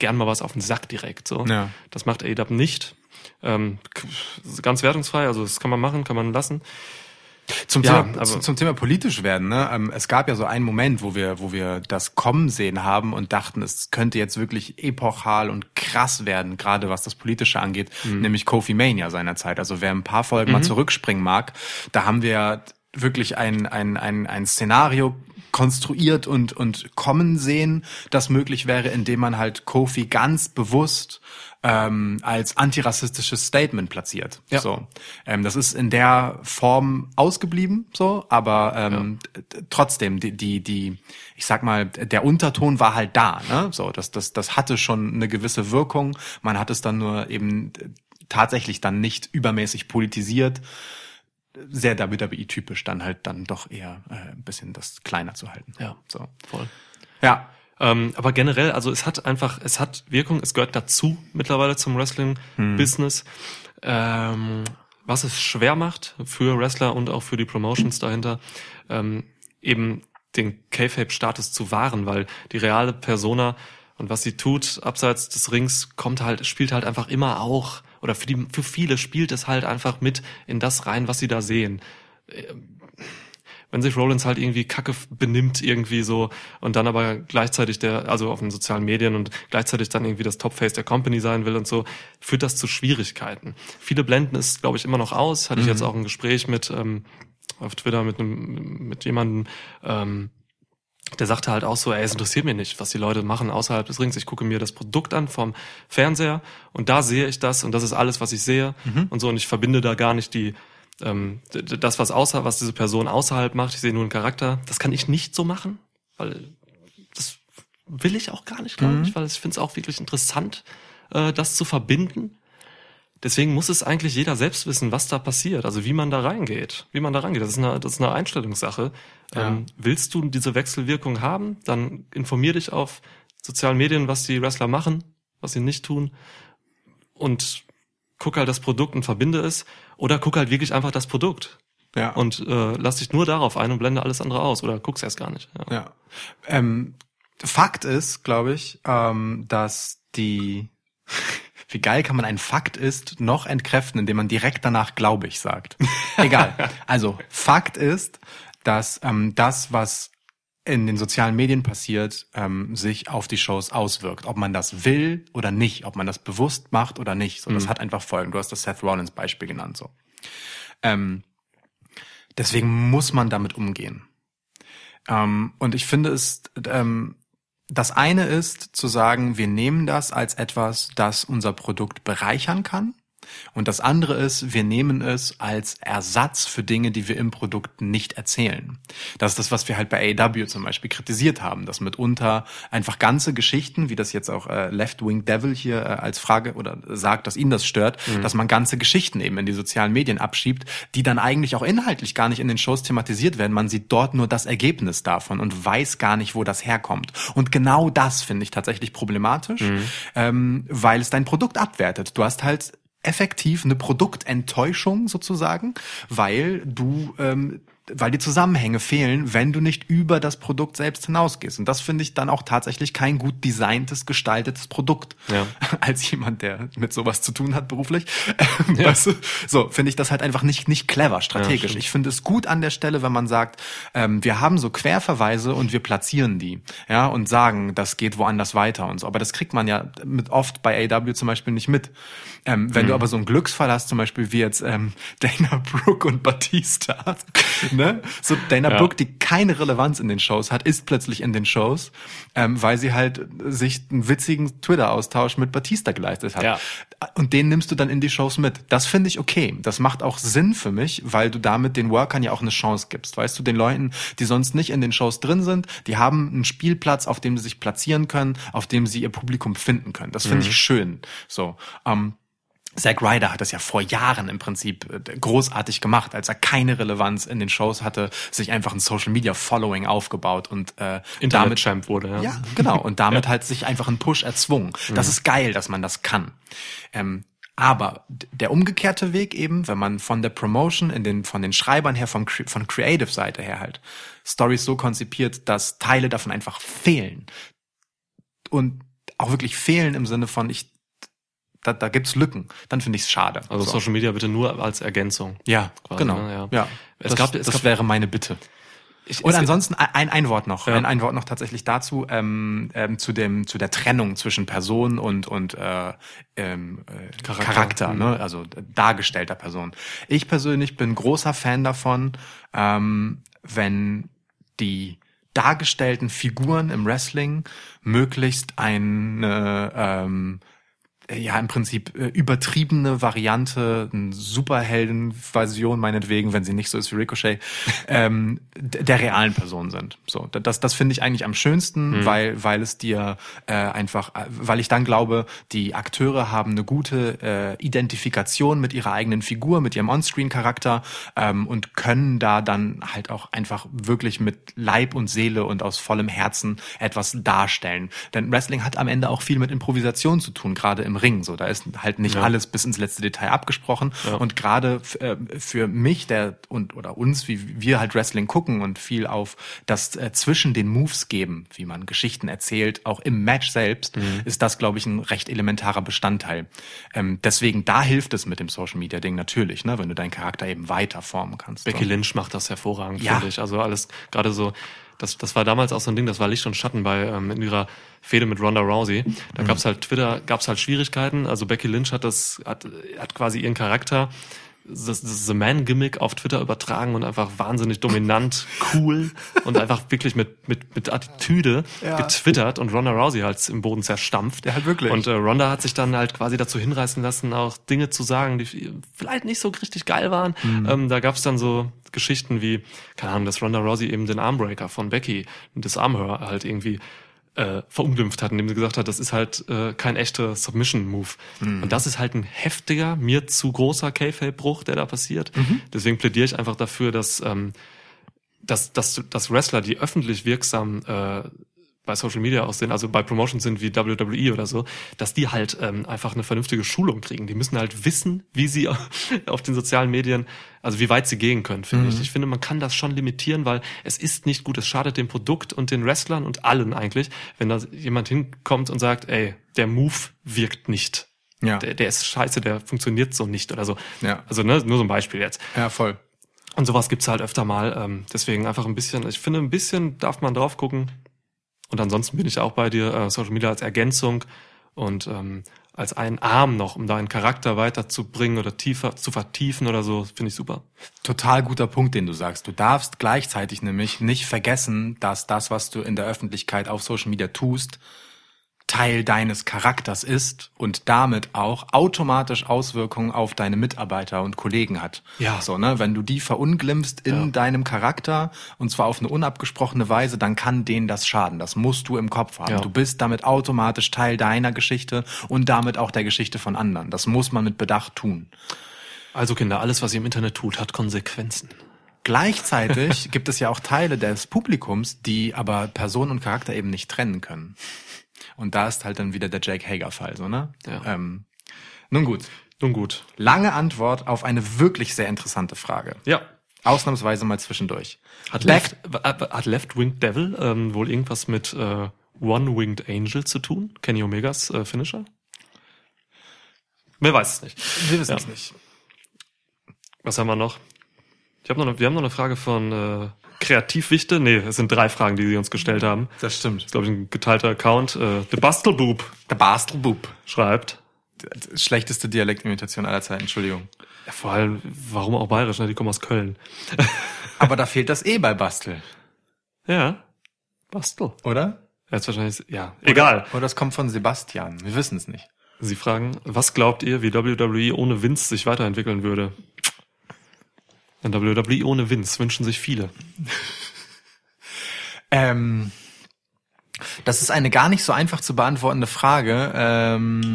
gern mal was auf den Sack direkt. So, Ja. das macht AEW nicht. Ähm, ganz wertungsfrei, also das kann man machen, kann man lassen. Zum, Ja, Thema, aber- zum, zum Thema politisch werden, ne? Ähm, es gab ja so einen Moment, wo wir, wo wir das kommen sehen haben und dachten, es könnte jetzt wirklich epochal und krass werden, gerade was das Politische angeht, nämlich Kofi Mania seinerzeit. Also wer ein paar Folgen mal zurückspringen mag, da haben wir wirklich ein, ein, ein, ein Szenario konstruiert und, und kommen sehen, das möglich wäre, indem man halt Kofi ganz bewusst ähm, als antirassistisches Statement platziert. Ja. So, ähm, das ist in der Form ausgeblieben, so, aber ähm, t- trotzdem die die die, ich sag mal, der Unterton war halt da, ne? So, das das das hatte schon eine gewisse Wirkung. Man hat es dann nur eben tatsächlich dann nicht übermäßig politisiert. Sehr WWE-typisch, dann halt dann doch eher äh, ein bisschen das kleiner zu halten. Ja. so. Voll. Ja, Ähm, aber generell, also es hat einfach, es hat Wirkung, es gehört dazu mittlerweile zum Wrestling-Business. Ähm, was es schwer macht für Wrestler und auch für die Promotions dahinter, ähm, eben den K-Fape-Status zu wahren, weil die reale Persona und was sie tut abseits des Rings kommt halt, spielt halt einfach immer auch, oder für die, für viele spielt es halt einfach mit in das rein, was sie da sehen wenn sich Rollins halt irgendwie kacke benimmt irgendwie so und dann aber gleichzeitig der, also auf den sozialen Medien und gleichzeitig dann irgendwie das Topface der Company sein will und so, führt das zu Schwierigkeiten. Viele blenden es, glaube ich, immer noch aus. Hatte ich jetzt auch ein Gespräch mit ähm, auf Twitter mit einem mit jemandem, ähm, der sagte halt auch so, ey, es interessiert mich nicht, was die Leute machen außerhalb des Rings. Ich gucke mir das Produkt an vom Fernseher und da sehe ich das und das ist alles, was ich sehe und so und ich verbinde da gar nicht die ähm, das, was außer, was diese Person außerhalb macht. Ich sehe nur einen Charakter. Das kann ich nicht so machen, weil das will ich auch gar nicht, glaube ich, weil ich finde es auch wirklich interessant, äh, das zu verbinden. Deswegen muss es eigentlich jeder selbst wissen, was da passiert, also wie man da reingeht, wie man da reingeht. Das ist eine, das ist eine Einstellungssache. Ähm, willst du diese Wechselwirkung haben, dann informier dich auf sozialen Medien, was die Wrestler machen, was sie nicht tun und guck halt das Produkt und verbinde es oder guck halt wirklich einfach das Produkt ja. und äh, lass dich nur darauf ein und blende alles andere aus oder guck's erst gar nicht. Ja. Ja. Ähm, Fakt ist, glaube ich, ähm, dass die, wie geil kann man ein Fakt ist noch entkräften, indem man direkt danach glaube ich sagt. Egal. Also Fakt ist, dass ähm, das, was in den sozialen Medien passiert, ähm, sich auf die Shows auswirkt. Ob man das will oder nicht, ob man das bewusst macht oder nicht. So, das hat einfach Folgen. Du hast das Seth Rollins Beispiel genannt. So. Ähm, deswegen muss man damit umgehen. Ähm, und ich finde es, ähm, das eine ist zu sagen, wir nehmen das als etwas, das unser Produkt bereichern kann. Und das andere ist, wir nehmen es als Ersatz für Dinge, die wir im Produkt nicht erzählen. Das ist das, was wir halt bei AEW zum Beispiel kritisiert haben, dass mitunter einfach ganze Geschichten, wie das jetzt auch äh, Left Wing Devil hier äh, als Frage oder sagt, dass ihn das stört, dass man ganze Geschichten eben in die sozialen Medien abschiebt, die dann eigentlich auch inhaltlich gar nicht in den Shows thematisiert werden. Man sieht dort nur das Ergebnis davon und weiß gar nicht, wo das herkommt. Und genau das finde ich tatsächlich problematisch, ähm, weil es dein Produkt abwertet. Du hast halt effektiv eine Produktenttäuschung sozusagen, weil du ähm, weil die Zusammenhänge fehlen, wenn du nicht über das Produkt selbst hinausgehst. Und das finde ich dann auch tatsächlich kein gut designtes, gestaltetes Produkt. Ja. Als jemand, der mit sowas zu tun hat beruflich. Ähm, weißt du, so finde ich das halt einfach nicht, nicht clever, strategisch. stimmt. ich finde es gut an der Stelle, wenn man sagt, ähm, wir haben so Querverweise und wir platzieren die. Ja, und sagen, das geht woanders weiter und so. Aber das kriegt man ja mit oft bei AW zum Beispiel nicht mit. Ähm, wenn du aber so einen Glücksfall hast, zum Beispiel wie jetzt ähm, Dana Brooke und Batista, ne? So Dana Ja. Brooke, die keine Relevanz in den Shows hat, ist plötzlich in den Shows, ähm, weil sie halt sich einen witzigen Twitter-Austausch mit Batista geleistet hat. Ja. Und den nimmst du dann in die Shows mit. Das finde ich okay. Das macht auch Sinn für mich, weil du damit den Workern ja auch eine Chance gibst. Weißt du, den Leuten, die sonst nicht in den Shows drin sind, die haben einen Spielplatz, auf dem sie sich platzieren können, auf dem sie ihr Publikum finden können. Das finde ich schön. So. Ähm, Zack Ryder hat das ja vor Jahren im Prinzip äh, großartig gemacht, als er keine Relevanz in den Shows hatte, sich einfach ein Social Media Following aufgebaut und äh, damit Internet-Champ wurde, ja. ja, genau. Und damit halt sich einfach einen Push erzwungen. Das ist geil, dass man das kann. Ähm, aber der umgekehrte Weg eben, wenn man von der Promotion in den, von den Schreibern her, vom, von Creative Seite her halt, Stories so konzipiert, dass Teile davon einfach fehlen. Und auch wirklich fehlen im Sinne von, ich da, da gibt's Lücken, dann finde ich es schade. Also So. Social Media bitte nur als Ergänzung. Ja, quasi, genau. ne? Ja. Ja. Es das, gab- es das gab- wäre meine Bitte. Ich, Und ansonsten ein, ein Wort noch, Ja. ein, ein Wort noch tatsächlich dazu ähm, ähm, zu dem zu der Trennung zwischen Person und und äh, ähm, äh, Charakter. Charakter, Mhm. ne? also dargestellter Person. Ich persönlich bin großer Fan davon, ähm, wenn die dargestellten Figuren im Wrestling möglichst eine ähm, ja im Prinzip äh, übertriebene Variante, eine Superhelden-Version meinetwegen, wenn sie nicht so ist wie Ricochet, ähm, der realen Person sind. So, das, das finde ich eigentlich am schönsten, weil, weil es dir äh, einfach, äh, weil ich dann glaube, die Akteure haben eine gute äh, Identifikation mit ihrer eigenen Figur, mit ihrem On-Screen-Charakter ähm, und können da dann halt auch einfach wirklich mit Leib und Seele und aus vollem Herzen etwas darstellen. Denn Wrestling hat am Ende auch viel mit Improvisation zu tun, gerade im Ring. So, da ist halt nicht Ja. alles bis ins letzte Detail abgesprochen. Und gerade äh, für mich, der und oder uns, wie wir halt Wrestling gucken und viel auf das äh, zwischen den Moves geben, wie man Geschichten erzählt, auch im Match selbst, Mhm. ist das, glaube ich, ein recht elementarer Bestandteil. Ähm, deswegen da hilft es mit dem Social Media Ding natürlich, ne, wenn du deinen Charakter eben weiter formen kannst. Becky so. Lynch macht das hervorragend, Ja. finde ich. Also alles, gerade so, das, das war damals auch so ein Ding, das war Licht und Schatten bei ähm, in ihrer Fehde mit Ronda Rousey. Da gab's halt Twitter, gab's halt Schwierigkeiten. Also Becky Lynch hat das, hat, hat quasi ihren Charakter das, das The Man-Gimmick auf Twitter übertragen und einfach wahnsinnig dominant, cool und einfach wirklich mit, mit, mit Attitüde Ja. getwittert und Ronda Rousey halt im Boden zerstampft. Ja, halt wirklich. Und äh, Ronda hat sich dann halt quasi dazu hinreißen lassen, auch Dinge zu sagen, die vielleicht nicht so richtig geil waren. Mhm. Ähm, da gab's dann so Geschichten wie, keine Ahnung, dass Ronda Rousey eben den Armbreaker von Becky, das Armhör halt irgendwie äh, verunglimpft hat, indem sie gesagt hat, das ist halt äh, kein echter Submission-Move. Mhm. Und das ist halt ein heftiger, mir zu großer K-Fape-Bruch, der da passiert. Mhm. Deswegen plädiere ich einfach dafür, dass, ähm, dass, dass, dass Wrestler, die öffentlich wirksam äh, bei Social Media aussehen, also bei Promotions sind wie WWE oder so, dass die halt ähm, einfach eine vernünftige Schulung kriegen. Die müssen halt wissen, wie sie auf den sozialen Medien, also wie weit sie gehen können, finde ich. Ich finde, man kann das schon limitieren, weil es ist nicht gut, es schadet dem Produkt und den Wrestlern und allen eigentlich, wenn da jemand hinkommt und sagt, ey, der Move wirkt nicht. Ja. Der, der ist scheiße, der funktioniert so nicht oder so. Ja. Also ne, nur so ein Beispiel jetzt. Ja, voll. Und sowas gibt's halt öfter mal. Ähm, deswegen einfach ein bisschen, ich finde, ein bisschen darf man drauf gucken. Und ansonsten bin ich auch bei dir, äh, Social Media als Ergänzung und ähm, als einen Arm noch, um deinen Charakter weiterzubringen oder tiefer zu vertiefen oder so, finde ich super. Total guter Punkt, den du sagst. Du darfst gleichzeitig nämlich nicht vergessen, dass das, was du in der Öffentlichkeit auf Social Media tust, Teil deines Charakters ist und damit auch automatisch Auswirkungen auf deine Mitarbeiter und Kollegen hat. Ja. So, ne, wenn du die verunglimpfst in Ja. deinem Charakter und zwar auf eine unabgesprochene Weise, dann kann denen das schaden. Das musst du im Kopf haben. Ja. Du bist damit automatisch Teil deiner Geschichte und damit auch der Geschichte von anderen. Das muss man mit Bedacht tun. Also Kinder, alles, was ihr im Internet tut, hat Konsequenzen. Gleichzeitig gibt es ja auch Teile des Publikums, die aber Person und Charakter eben nicht trennen können. Und da ist halt dann wieder der Jake Hager-Fall, so, ne? Ja. Ähm, nun gut. Nun gut. Lange Antwort auf eine wirklich sehr interessante Frage. Ja. Ausnahmsweise mal zwischendurch. Hat Back- Left, äh, hat Left Winged Devil ähm, wohl irgendwas mit äh, One Winged Angel zu tun? Kenny Omegas äh, Finisher? Wer weiß es nicht. Wir wissen Ja. es nicht. Was haben wir noch? Ich hab noch eine, wir haben noch eine Frage von äh, Kreativwichte. Nee, es sind drei Fragen, die sie uns gestellt haben. Das stimmt. Das ist, glaube ich, ein geteilter Account. Äh, The Bastelboob Der Bastelbub. schreibt. Schlechteste Dialektimitation aller Zeiten, Entschuldigung. Ja, vor allem, warum auch bayerisch? Ne? Die kommen aus Köln. Aber da fehlt das E bei Bastel, Ja. Bastel. oder? Jetzt wahrscheinlich, ja, egal. Oder das kommt von Sebastian. Wir wissen es nicht. Sie fragen, was glaubt ihr, wie WWE ohne Vince sich weiterentwickeln würde? Ein WWE ohne Vince wünschen sich viele. Ähm, das ist eine gar nicht so einfach zu beantwortende Frage, ähm,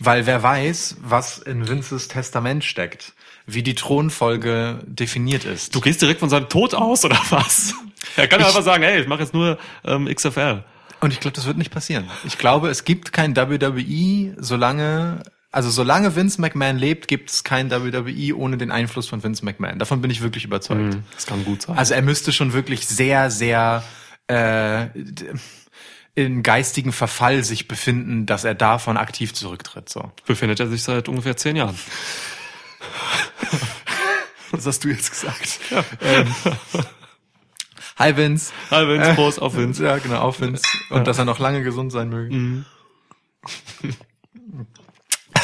weil wer weiß, was in Vinces Testament steckt, wie die Thronfolge definiert ist. Du gehst direkt von seinem Tod aus, oder was? Er kann Ich- einfach sagen, hey, ich mache jetzt nur ähm, XFL. Und ich glaube, das wird nicht passieren. Ich glaube, es gibt kein WWE, solange, also solange Vince McMahon lebt, gibt es kein WWE ohne den Einfluss von Vince McMahon. Davon bin ich wirklich überzeugt. Das kann gut sein. Also er müsste schon wirklich sehr, sehr, äh, in geistigen Verfall sich befinden, dass er davon aktiv zurücktritt. So. Befindet er sich seit ungefähr zehn Jahren. Das hast du jetzt gesagt. Ähm, hi Vince. Hi Vince, Prost auf Vince. Ja, genau, auf Vince. Und dass er noch lange gesund sein möge.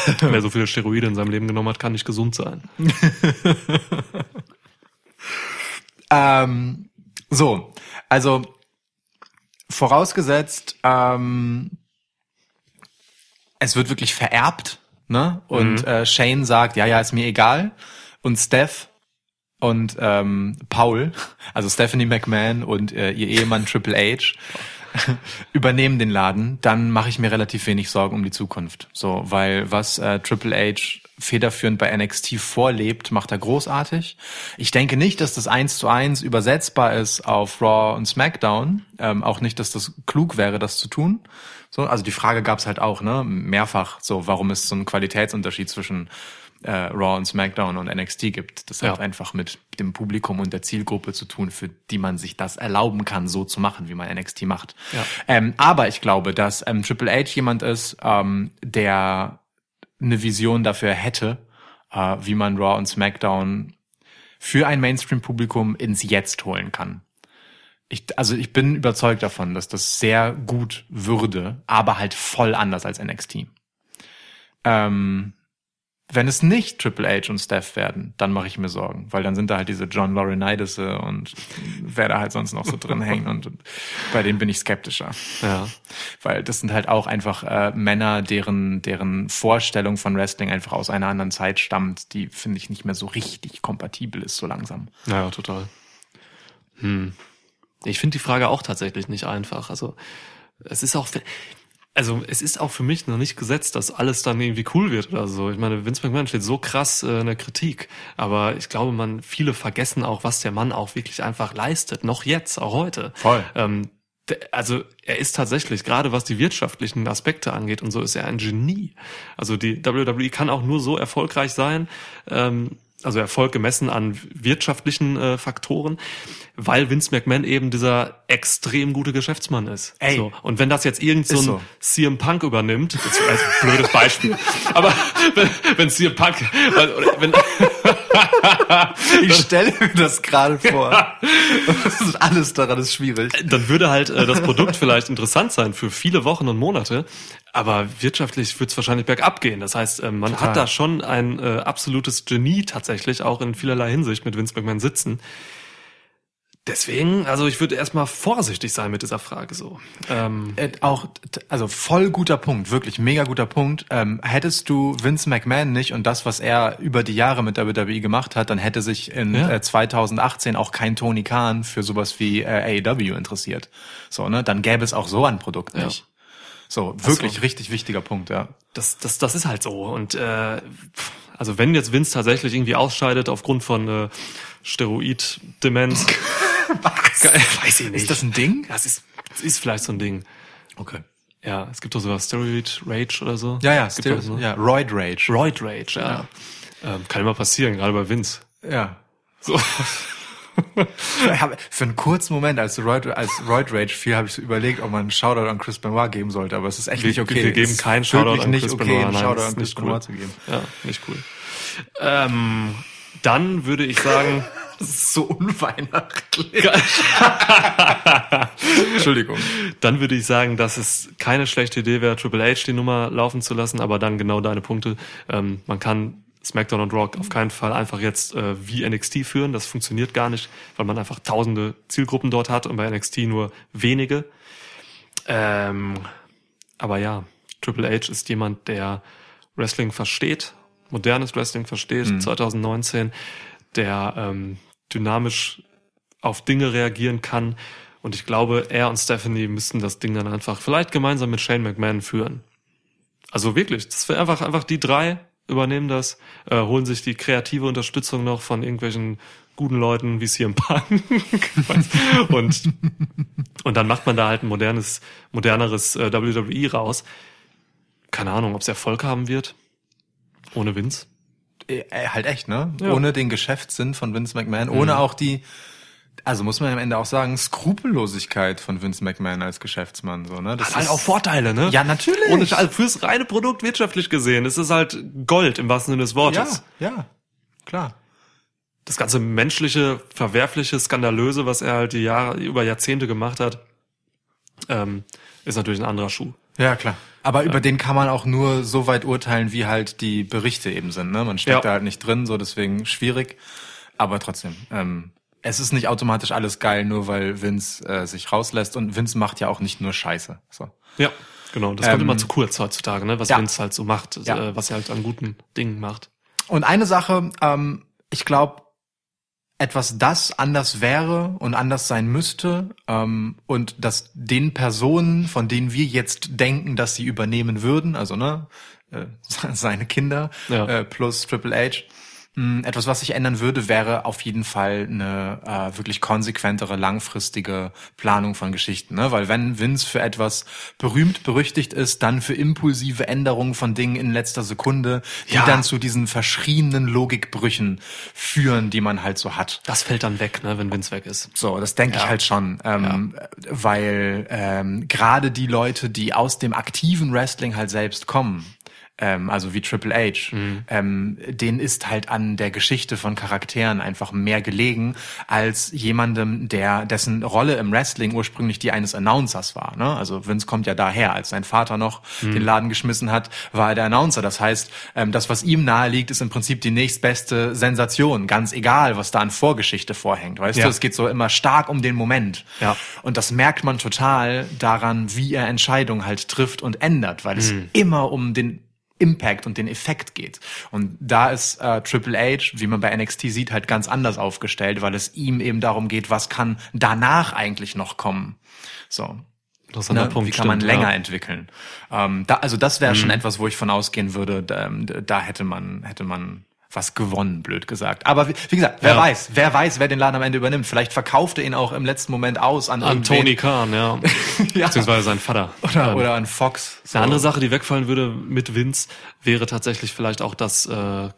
Wer so viele Steroide in seinem Leben genommen hat, kann nicht gesund sein. Ähm, so, also vorausgesetzt, ähm, es wird wirklich vererbt, ne? Und äh, Shane sagt, ja, ja, ist mir egal. Und Steph und ähm, Paul, also Stephanie McMahon und äh, ihr Ehemann Triple H, übernehmen den Laden, dann mache ich mir relativ wenig Sorgen um die Zukunft. So, weil was äh, Triple H federführend bei NXT vorlebt, macht er großartig. Ich denke nicht, dass das eins zu eins übersetzbar ist auf Raw und SmackDown. Ähm, auch nicht, dass das klug wäre, das zu tun. So, also die Frage gab es halt auch, ne, mehrfach. So, warum es so einen Qualitätsunterschied zwischen äh, Raw und SmackDown und NXT gibt. Das Ja. hat einfach mit dem Publikum und der Zielgruppe zu tun, für die man sich das erlauben kann, so zu machen, wie man NXT macht. Ja. Ähm, aber ich glaube, dass ähm, Triple H jemand ist, ähm, der eine Vision dafür hätte, äh, wie man Raw und SmackDown für ein Mainstream-Publikum ins Jetzt holen kann. Ich, also ich bin überzeugt davon, dass das sehr gut würde, aber halt voll anders als NXT. Ähm, wenn es nicht Triple H und Steph werden, dann mache ich mir Sorgen, weil dann sind da halt diese John Laurinaitis und wer da halt sonst noch so drin hängt und bei denen bin ich skeptischer, Ja. weil das sind halt auch einfach äh, Männer, deren deren Vorstellung von Wrestling einfach aus einer anderen Zeit stammt, die finde ich nicht mehr so richtig kompatibel ist so langsam. Ja, total. Hm. Ich finde die Frage auch tatsächlich nicht einfach. Also es ist auch, also es ist auch für mich noch nicht gesetzt, dass alles dann irgendwie cool wird oder so. Ich meine, Vince McMahon steht so krass äh, in der Kritik, aber ich glaube, man viele vergessen auch, was der Mann auch wirklich einfach leistet, noch jetzt, auch heute. Voll. Ähm, also er ist tatsächlich, gerade was die wirtschaftlichen Aspekte angeht und so, ist er ein Genie. Also die WWE kann auch nur so erfolgreich sein, ähm, also Erfolg gemessen an wirtschaftlichen äh, Faktoren, weil Vince McMahon eben dieser extrem gute Geschäftsmann ist. Ey. So. Und wenn das jetzt irgend so ein so. CM Punk übernimmt, ist ein blödes Beispiel, aber wenn, wenn CM Punk, wenn, Ich stelle mir das gerade vor. Das ist alles daran ist schwierig. dann würde halt äh, das Produkt vielleicht interessant sein für viele Wochen und Monate, aber wirtschaftlich wird es wahrscheinlich bergab gehen. Das heißt, ähm, man Total. hat da schon ein äh, absolutes Genie tatsächlich auch in vielerlei Hinsicht mit Vince McMahon sitzen. Deswegen, also ich würde erstmal vorsichtig sein mit dieser Frage so. Ähm, Äh, auch, also voll guter Punkt, wirklich mega guter Punkt. Ähm, hättest du Vince McMahon nicht und das, was er über die Jahre mit WWE gemacht hat, dann hätte sich in Ja. äh, 2018 auch kein Tony Khan für sowas wie äh, AEW interessiert. So, ne? Dann gäbe es auch so ein Produkt Ja. nicht. So, wirklich so. richtig wichtiger Punkt, ja. das, das, das ist halt so. Und äh, also wenn jetzt Vince tatsächlich irgendwie ausscheidet aufgrund von äh, Steroid-Demenz, weiß ich nicht. Ist das ein Ding? Das ist, das ist vielleicht so ein Ding. Okay. Ja, es gibt doch sowas, Steroid Rage oder so. Ja, ja, es gibt still, doch, ne? ja, Roid Rage. Roid Rage, ja. Ähm, kann immer passieren, gerade bei Vince. Ja. So. Für einen kurzen Moment, als Roid, als Roid Rage fiel, habe ich so überlegt, ob man einen Shoutout an Chris Benoit geben sollte, aber es ist echt Wir, nicht okay. wir geben keinen Shoutout an nicht Chris okay, Benoit. einen Nein, Shoutout an Chris nicht cool. Benoit zu geben. Ja, nicht cool. Ähm, dann würde ich sagen, Das ist so unweihnachtlich. Entschuldigung. dann würde ich sagen, dass es keine schlechte Idee wäre, Triple H die Nummer laufen zu lassen, aber dann genau deine Punkte. Ähm, man kann SmackDown und Rock auf keinen Fall einfach jetzt äh, wie NXT führen. Das funktioniert gar nicht, weil man einfach tausende Zielgruppen dort hat und bei NXT nur wenige. Ähm, aber ja, Triple H ist jemand, der Wrestling versteht, modernes Wrestling versteht, 2019, der ähm, dynamisch auf Dinge reagieren kann. Und ich glaube, er und Stephanie müssten das Ding dann einfach vielleicht gemeinsam mit Shane McMahon führen. Also wirklich, das wäre einfach, einfach die drei übernehmen das, äh, holen sich die kreative Unterstützung noch von irgendwelchen guten Leuten wie CM Punk und und dann macht man da halt ein modernes, moderneres äh, WWE raus. Keine Ahnung, ob es Erfolg haben wird. Ohne Vince. Äh, halt echt, ne? Ja. Ohne den Geschäftssinn von Vince McMahon, ohne auch die, Also muss man am Ende auch sagen, Skrupellosigkeit von Vince McMahon als Geschäftsmann, so, ne? Das Hat halt auch Vorteile, ne? Ja, natürlich. Und also fürs reine Produkt wirtschaftlich gesehen, ist es halt Gold im wahrsten Sinne des ja, Wortes. ja, klar. Das ganze menschliche, verwerfliche, skandalöse, was er halt die Jahre, über Jahrzehnte gemacht hat, ähm, ist natürlich ein anderer Schuh. Ja, klar. Aber über den kann man auch nur so weit urteilen, wie halt die Berichte eben sind. Ne? Man steckt Ja. da halt nicht drin, so deswegen schwierig. Aber trotzdem, ähm, es ist nicht automatisch alles geil, nur weil Vince äh, sich rauslässt. Und Vince macht ja auch nicht nur Scheiße. So. Ja, genau. Das kommt Ähm, immer zu kurz heutzutage, ne? was ja. Vince halt so macht, Ja. äh, was er halt an guten Dingen macht. Und eine Sache, ähm, ich glaube, etwas, das anders wäre und anders sein müsste ähm, und dass den Personen, von denen wir jetzt denken, dass sie übernehmen würden, also ne, äh, seine Kinder Ja. äh, plus Triple H, etwas, was sich ändern würde, wäre auf jeden Fall eine äh, wirklich konsequentere, langfristige Planung von Geschichten. Ne? Weil wenn Vince für etwas berühmt, berüchtigt ist, dann für impulsive Änderungen von Dingen in letzter Sekunde, die Ja. dann zu diesen verschrienen Logikbrüchen führen, die man halt so hat. Das fällt dann weg, ne, wenn Vince weg ist. So, das denke ich Ja. halt schon, ähm, weil ähm, gerade die Leute, die aus dem aktiven Wrestling halt selbst kommen, ähm, also wie Triple H, Mhm. ähm, denen ist halt an der Geschichte von Charakteren einfach mehr gelegen als jemandem, der dessen Rolle im Wrestling ursprünglich die eines Announcers war. Ne? Also Vince kommt ja daher, als sein Vater noch Mhm. den Laden geschmissen hat, war er der Announcer. Das heißt, ähm, das, was ihm nahe liegt, ist im Prinzip die nächstbeste Sensation, ganz egal, was da an Vorgeschichte vorhängt. Weißt Ja. du, es geht so immer stark um den Moment. Ja. Und das merkt man total daran, wie er Entscheidungen halt trifft und ändert, weil es Mhm. immer um den Impact und den Effekt geht. Und da ist äh, Triple H, wie man bei NXT sieht, halt ganz anders aufgestellt, weil es ihm eben darum geht, was kann danach eigentlich noch kommen. So. Interessanter Ne? Punkt. Wie kann man stimmt, länger ja. Mhm. entwickeln? Ähm, da, also das wäre schon etwas, wo ich von ausgehen würde, da, da hätte man, hätte man was gewonnen, blöd gesagt. Aber wie, gesagt, wer Ja. weiß, wer weiß, wer den Laden am Ende übernimmt. Vielleicht verkauft er ihn auch im letzten Moment aus an, An. Tony Khan, ja. Ja. Beziehungsweise sein Vater. oder, Ähm, oder an Fox. So. Eine andere Sache, die wegfallen würde mit Vince, wäre tatsächlich vielleicht auch das äh,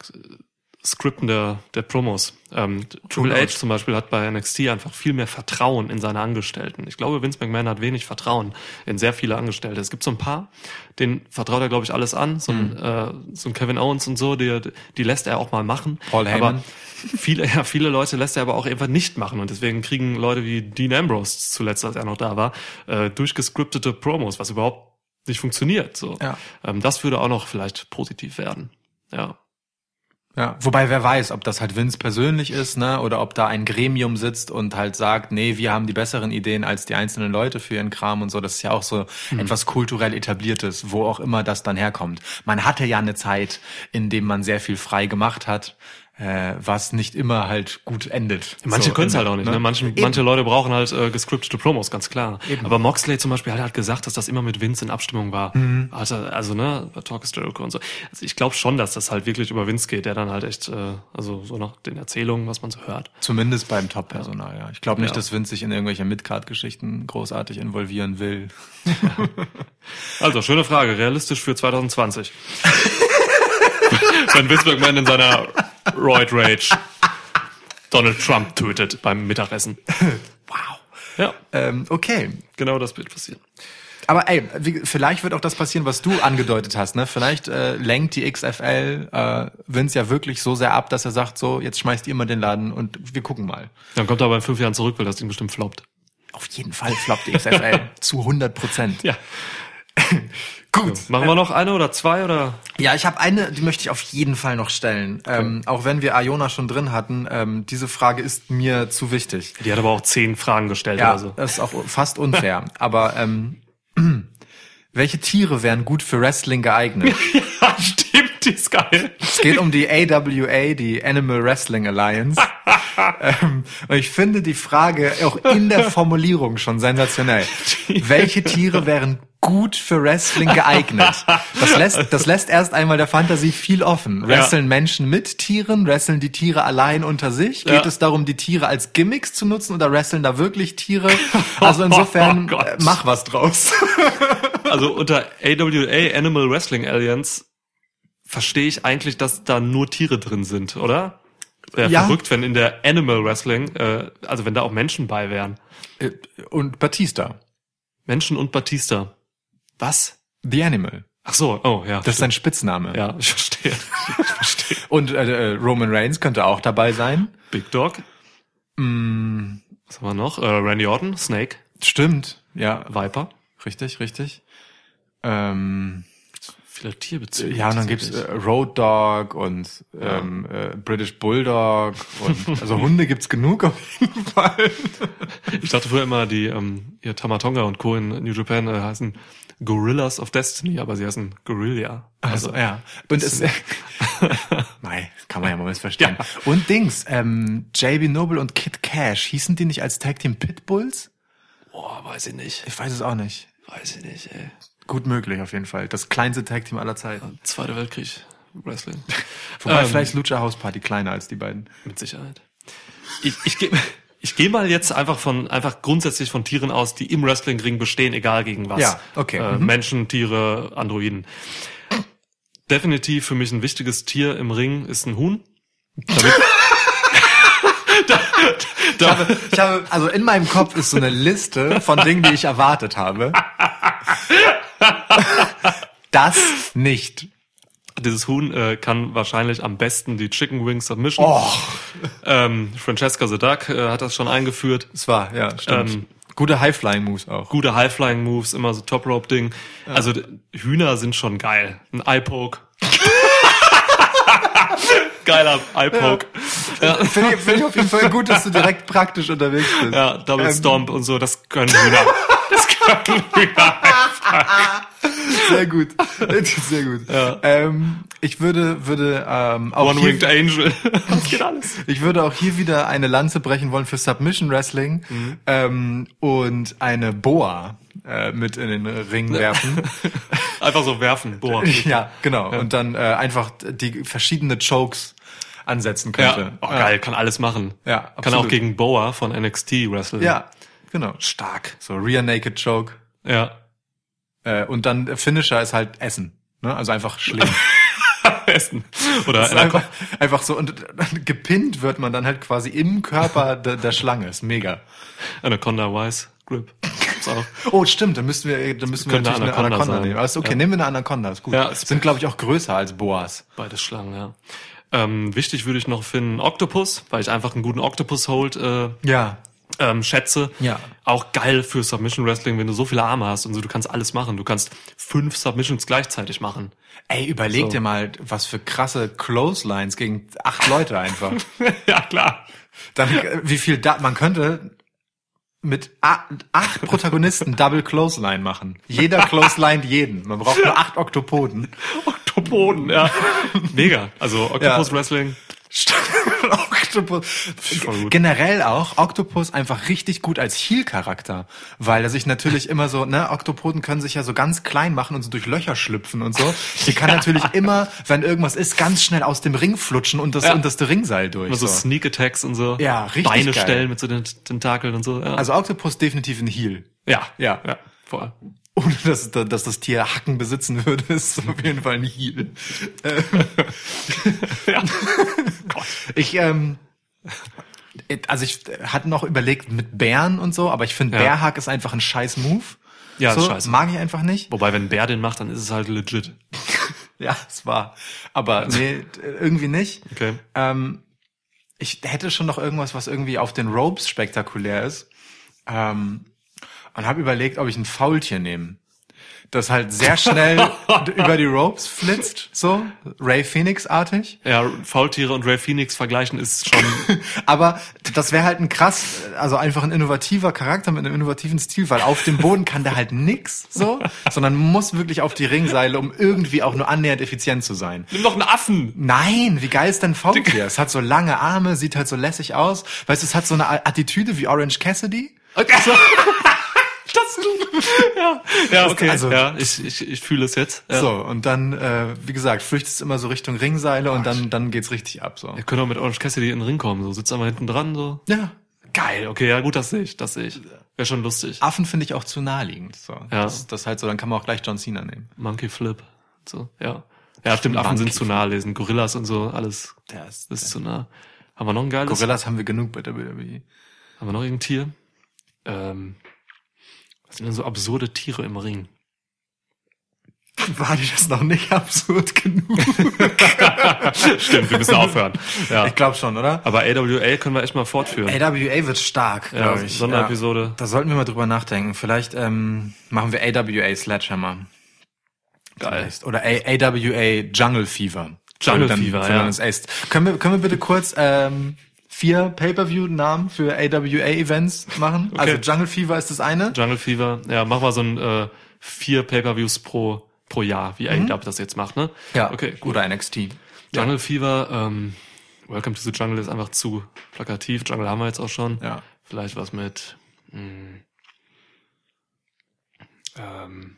Skripten der, der Promos. Ähm, Triple H zum Beispiel hat bei NXT einfach viel mehr Vertrauen in seine Angestellten. Ich glaube, Vince McMahon hat wenig Vertrauen in sehr viele Angestellte. Es gibt so ein paar, denen vertraut er, glaube ich, alles an. So ein, äh, so ein Kevin Owens und so, die, die lässt er auch mal machen. Paul Heyman. Aber viele, ja, viele Leute lässt er aber auch einfach nicht machen. Und deswegen kriegen Leute wie Dean Ambrose zuletzt, als er noch da war, äh, durchgescriptete Promos, was überhaupt nicht funktioniert. So. Ja. Ähm, das würde auch noch vielleicht positiv werden. Ja. Ja, wobei wer weiß, ob das halt Vince persönlich ist, ne, oder ob da ein Gremium sitzt und halt sagt, nee, wir haben die besseren Ideen als die einzelnen Leute für ihren Kram und so. Das ist ja auch so etwas kulturell etabliertes, wo auch immer das dann herkommt. Man hatte ja eine Zeit, in dem man sehr viel frei gemacht hat, äh, was nicht immer halt gut endet. Manche So, können es halt auch nicht. Ne? Manche, manche Leute brauchen halt äh, gescriptete Promos, ganz klar. Aber Moxley zum Beispiel hat halt gesagt, dass das immer mit Vince in Abstimmung war. Mhm. Also, also ne, bei Talk is Jericho und so. Also ich glaube schon, dass das halt wirklich über Vince geht, der dann halt echt, äh, also so nach den Erzählungen, was man so hört. Zumindest beim Top-Personal, ja. Ich glaube nicht, Ja. dass Vince sich in irgendwelche Midcard-Geschichten großartig involvieren will. Also, schöne Frage. Realistisch für 2020. Wenn Vince McMahon in seiner Roid Rage Donald Trump tötet beim Mittagessen. Wow. Ja, Ähm, okay. genau das wird passieren. Aber ey, vielleicht wird auch das passieren, was du angedeutet hast. Ne? Vielleicht äh, lenkt die XFL äh, Vince ja wirklich so sehr ab, dass er sagt, so, jetzt schmeißt ihr mal den Laden und wir gucken mal. Dann kommt er aber in fünf Jahren zurück, weil das Ding bestimmt floppt. Auf jeden Fall floppt die XFL zu 100 Prozent. Ja. Gut. Machen wir noch eine oder zwei oder? Ja, ich habe eine, die möchte ich auf jeden Fall noch stellen. Ähm, auch wenn wir Iona schon drin hatten, ähm, diese Frage ist mir zu wichtig. Die hat aber auch zehn Fragen gestellt Ja, oder so. das ist auch fast unfair. Aber ähm, welche Tiere wären gut für Wrestling geeignet? Ja, stimmt, die ist geil. Es geht um die AWA, die Animal Wrestling Alliance. ähm, und ich finde die Frage auch in der Formulierung schon sensationell. Welche Tiere wären gut für Wrestling geeignet? Das lässt, das lässt erst einmal der Fantasie viel offen. Wresteln Menschen mit Tieren? Wresteln die Tiere allein unter sich? Geht Ja. es darum, die Tiere als Gimmicks zu nutzen oder wresteln da wirklich Tiere? Also insofern, Oh Gott. äh, mach was draus. Also unter AWA Animal Wrestling Alliance verstehe ich eigentlich, dass da nur Tiere drin sind, oder? Wäre Ja. verrückt, wenn in der Animal Wrestling, äh, also wenn da auch Menschen bei wären. Äh, Und Batista. Menschen und Batista. Was? The Animal. Ach so, oh ja. Das ist sein Spitzname. ja, ich verstehe. Ich verstehe. Und äh, äh, Roman Reigns könnte auch dabei sein. Big Dog. Mm, Was haben wir noch? Äh, Randy Orton, Snake, stimmt. Ja, Viper. richtig, richtig. Ähm, Viele Tierbezüge. ja, und dann gibt's äh, Road Dog und ähm, äh, British Bulldog und also Hunde gibt's genug auf jeden Fall. Ich dachte früher immer, die ähm, hier Tamatonga und Co. in New Japan äh, heißen Gorillas of Destiny, aber sie heißen Gorilla. Also ja. Und es Nein, kann man ja mal missverstehen. Und Dings, ähm, JB Noble und Kid Cash, hießen die nicht als Tag Team Pitbulls? Boah, weiß ich nicht. Ich weiß es auch nicht. Weiß ich nicht, ey. Gut möglich auf jeden Fall. Das kleinste Tag Team aller Zeiten. Zweiter Weltkrieg. Wrestling. Wobei Ähm, vielleicht Lucha House Party kleiner als die beiden. Mit Sicherheit. Ich, ich gehe ich geh mal jetzt einfach von einfach grundsätzlich von Tieren aus, die im Wrestlingring bestehen, egal gegen was. Ja, okay. Äh, Mhm. Menschen, Tiere, Androiden. Definitiv für mich ein wichtiges Tier im Ring ist ein Huhn. Damit, Ich habe, ich habe, also in meinem Kopf ist so eine Liste von Dingen, die ich erwartet habe. Das nicht. dieses Huhn äh, kann wahrscheinlich am besten die Chicken Wing Submission. Oh, Ähm, Francesca the Duck äh, hat das schon eingeführt. das war, ja, stimmt. Ähm, Gute High-Flying-Moves auch. Gute High-Flying Moves, immer so Top-Rope-Ding. Also d- Hühner sind schon geil. Ein Eye-Poke. Geiler Eye-Poke. Ja. Finde ich, finde ich auf jeden Fall gut, dass du direkt praktisch unterwegs bist. Ja, Double Ähm, Stomp und so, das können Hühner. Das Hühner. Sehr gut. Sehr gut. Ähm, ich würde, würde ähm, auch One-Winged hier, Angel. Das geht alles. ich würde auch hier wieder eine Lanze brechen wollen für Submission Wrestling Mhm. ähm, und eine Boa äh, mit in den Ring werfen. Einfach so werfen, boah. ja, genau. Und dann äh, einfach die verschiedene Chokes ansetzen könnte. Ja, oh, geil, kann alles machen. Ja, Kann auch gegen Boa von NXT wresteln. Ja, genau. Stark. So Rear Naked Choke. Ja. Äh, und dann Finisher ist halt Essen. Ne? Also einfach schlimm. Essen. Oder einfach, einfach so. Und gepinnt wird man dann halt quasi im Körper der, der Schlange. Ist mega. Anaconda Wise Grip. Oh, stimmt. Dann müssen wir, dann müssen wir natürlich eine Anaconda Anaconda sein. nehmen. Ist okay. Ja. Nehmen wir eine Anaconda. Ist gut. Ja, Sind, glaube ich, auch größer als Boas. Beides Schlangen, ja. Ähm, wichtig würde ich noch finden Octopus, weil ich einfach einen guten Octopus Hold äh, Ja. Ähm, schätze. Ja. Auch geil für Submission Wrestling, wenn du so viele Arme hast und so, du kannst alles machen. Du kannst fünf Submissions gleichzeitig machen. Ey, überleg So. dir mal, was für krasse Clotheslines gegen acht Leute einfach. ja, klar. Dann, äh, wie viel da, man könnte mit acht Protagonisten Double Clothesline machen. Jeder Clothesline jeden. Man braucht nur acht Oktopoden. Oktopoden, ja. Mega. Also Octopus Ja. Wrestling. Octopus. Generell auch Octopus einfach richtig gut als Heel-Charakter, weil er sich natürlich immer so, ne, Oktopoden können sich ja so ganz klein machen und so durch Löcher schlüpfen und so. Die kann natürlich immer, wenn irgendwas ist, ganz schnell aus dem Ring flutschen und das Ja. unterste Ringseil durch. Immer so so. Sneak Attacks und so. Ja, richtig Beine geil. stellen mit so den Tentakeln und so. Ja. Also Octopus definitiv ein Heel. ja. Ja. Ja. Voll. Ohne dass, dass das Tier Hacken besitzen würde, ist auf jeden Fall ein Heel. Äh, Ja. Ich, ähm, also ich hatte noch überlegt mit Bären und so, aber ich finde Ja. Bärhack ist einfach ein scheiß Move. Ja, so, scheiße. Mag ich einfach nicht. Wobei, wenn ein Bär den macht, dann ist es halt legit. Ja, es war. Aber nee, irgendwie nicht. Okay. Ähm, ich hätte schon noch irgendwas, was irgendwie auf den Ropes spektakulär ist. Ähm, und habe überlegt, ob ich ein Faultier nehme. Das halt sehr schnell über die Ropes flitzt, so Ray Phoenix-artig. Ja, Faultiere und Ray Phoenix vergleichen ist schon. Aber das wäre halt ein krass, also einfach ein innovativer Charakter mit einem innovativen Stil, weil auf dem Boden kann der halt nix so, sondern muss wirklich auf die Ringseile, um irgendwie auch nur annähernd effizient zu sein. Nimm doch einen Affen! Nein, wie geil ist denn Faultier? Es hat so lange Arme, sieht halt so lässig aus. Weißt du, es hat so eine Attitüde wie Orange Cassidy. Das ja, ja, okay. Also- ja, ich, ich, ich fühle es jetzt. Ja. So, und dann, äh, wie gesagt, flüchtest immer so Richtung Ringseile und dann, dann geht's richtig ab, so. Wir können auch mit Orange Cassidy in den Ring kommen, so sitzt einfach hinten dran, so. Ja. Geil, okay, ja gut, das sehe ich, das sehe ich. Wäre schon lustig. Affen finde ich auch zu naheliegend, so. Ja. Das, das halt so, dann kann man auch gleich John Cena nehmen. Monkey Flip, so, ja. Ja, stimmt, Affen sind zu nah lesen. Gorillas und so, alles Der ist, ist zu nah. Haben wir noch ein geiles? Gorillas haben wir genug bei WWE. Haben wir noch irgendein Tier? Ähm, sind denn so absurde Tiere im Ring? War die das noch nicht absurd genug? Stimmt, wir müssen aufhören. Ja. Ich glaube schon, oder? Aber AWA können wir echt mal fortführen. AWA wird stark, Ja, glaube ich. Sonderepisode. Ja. Da sollten wir mal drüber nachdenken. Vielleicht ähm, machen wir AWA Sledgehammer. Geil. Oder A AWA Jungle Fever. Jungle Dann- Fever, ja. Können wir, können wir bitte kurz ähm, vier Pay-Per-View-Namen für AWA-Events machen? Okay. Also Jungle Fever ist das eine. Jungle Fever. Ja, mach mal so ein äh, vier Pay-Per-Views pro pro Jahr, wie AEW das jetzt macht, ne? Mhm. Ja, Okay, gut. Oder NXT. Jungle Fever, ähm, Welcome to the Jungle ist einfach zu plakativ. Jungle haben wir jetzt auch schon. Ja. Vielleicht was mit mh, ähm,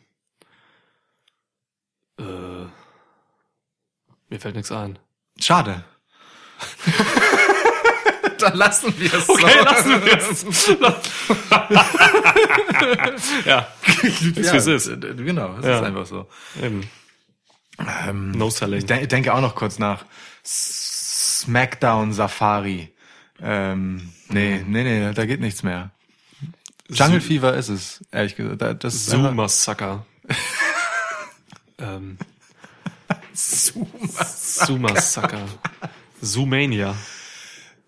äh, mir fällt nichts ein. Schade. Dann lassen wir es Okay, lassen wir es. ja, ist wie es ist. Genau, es Ja. ist einfach so. Eben. Ähm, No selling. Ich de denke auch noch kurz nach. Smackdown Safari. Ähm, nee, nee, nee, da geht nichts mehr. Jungle Fever ist es, ehrlich gesagt. Da- Das ist einfach- Sumassaker. ähm, Zuma. Sumassaker. Zoomania.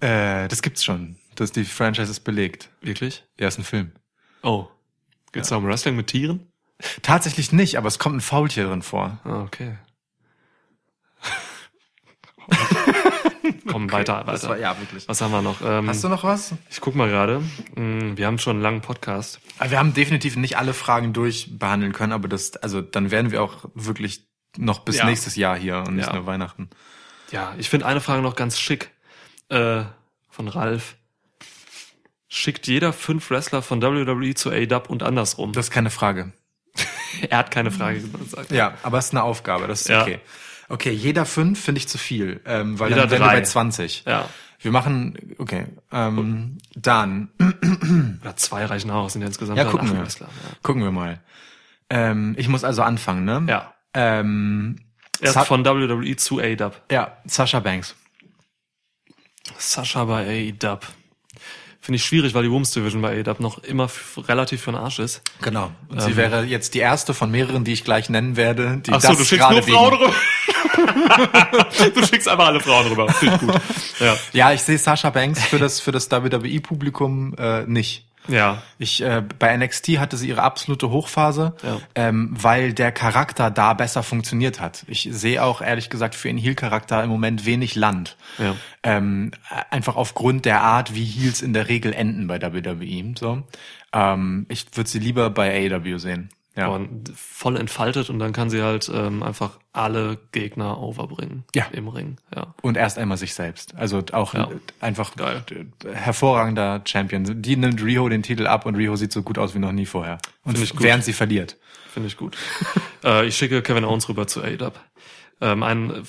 Äh, das gibt's schon. Das die Franchise ist belegt. Wirklich? Ja, ist ein Film. Oh. Geht's da um Wrestling mit Tieren? Tatsächlich nicht, aber es kommt ein Faultier drin vor. Ah, okay. Komm, weiter, Das weiter. war, ja, wirklich. Was haben wir noch? Ähm, Hast du noch was? ich guck mal gerade. Mm, Wir haben schon einen langen Podcast. Wir haben definitiv nicht alle Fragen durchbehandeln können, aber das, also dann werden wir auch wirklich noch bis Ja. nächstes Jahr hier und nicht Ja. nur Weihnachten. Ja, ich finde eine Frage noch ganz schick. Äh, von Ralf. Schickt jeder fünf Wrestler von WWE zu ADAP und andersrum? Das ist keine Frage. er hat keine Frage gesagt. Ja, aber es ist eine Aufgabe, das ist Ja. okay. Okay, jeder fünf finde ich zu viel, ähm, weil Jeder dann wären wir bei 20. Ja. Wir machen, okay, ähm, dann Oder zwei reichen aus, sind ja insgesamt Ja, gucken wir. Wrestler. gucken wir mal. Ähm, ich muss also anfangen, ne? Ja. Ähm, ja. Erst Sa- von WWE zu ADAP. ja, Sasha Banks. Sascha bei AEW. Finde ich schwierig, weil die Women's Division bei AEW noch immer relativ für den Arsch ist. Genau. Und sie wäre jetzt die erste von mehreren, die ich gleich nennen werde, die Ähm. Ach so, du schickst nur Frauen rüber. du schickst einfach alle Frauen rüber. Finde ich gut. Ja. Ja, ich sehe Sasha Banks für das für das WWE-Publikum äh, nicht. Ja. Ich äh, bei NXT hatte sie ihre absolute Hochphase, Ja. ähm, weil der Charakter da besser funktioniert hat. Ich sehe auch ehrlich gesagt für ihren Heel-Charakter im Moment wenig Land. Ja. Ähm, einfach aufgrund der Art, wie Heels in der Regel enden bei WWE. So, ähm, ich würde sie lieber bei AEW sehen. Ja, Und voll entfaltet und dann kann sie halt ähm, einfach alle Gegner overbringen. Ja. Im Ring. Ja. und erst einmal sich selbst. Also auch Ja. einfach Geil. hervorragender Champion. Die nimmt Riho den Titel ab und Riho sieht so gut aus wie noch nie vorher. Und Find ich gut. während sie verliert. Finde ich gut. äh, ich schicke Kevin Owens rüber zu AEW. Ähm, ein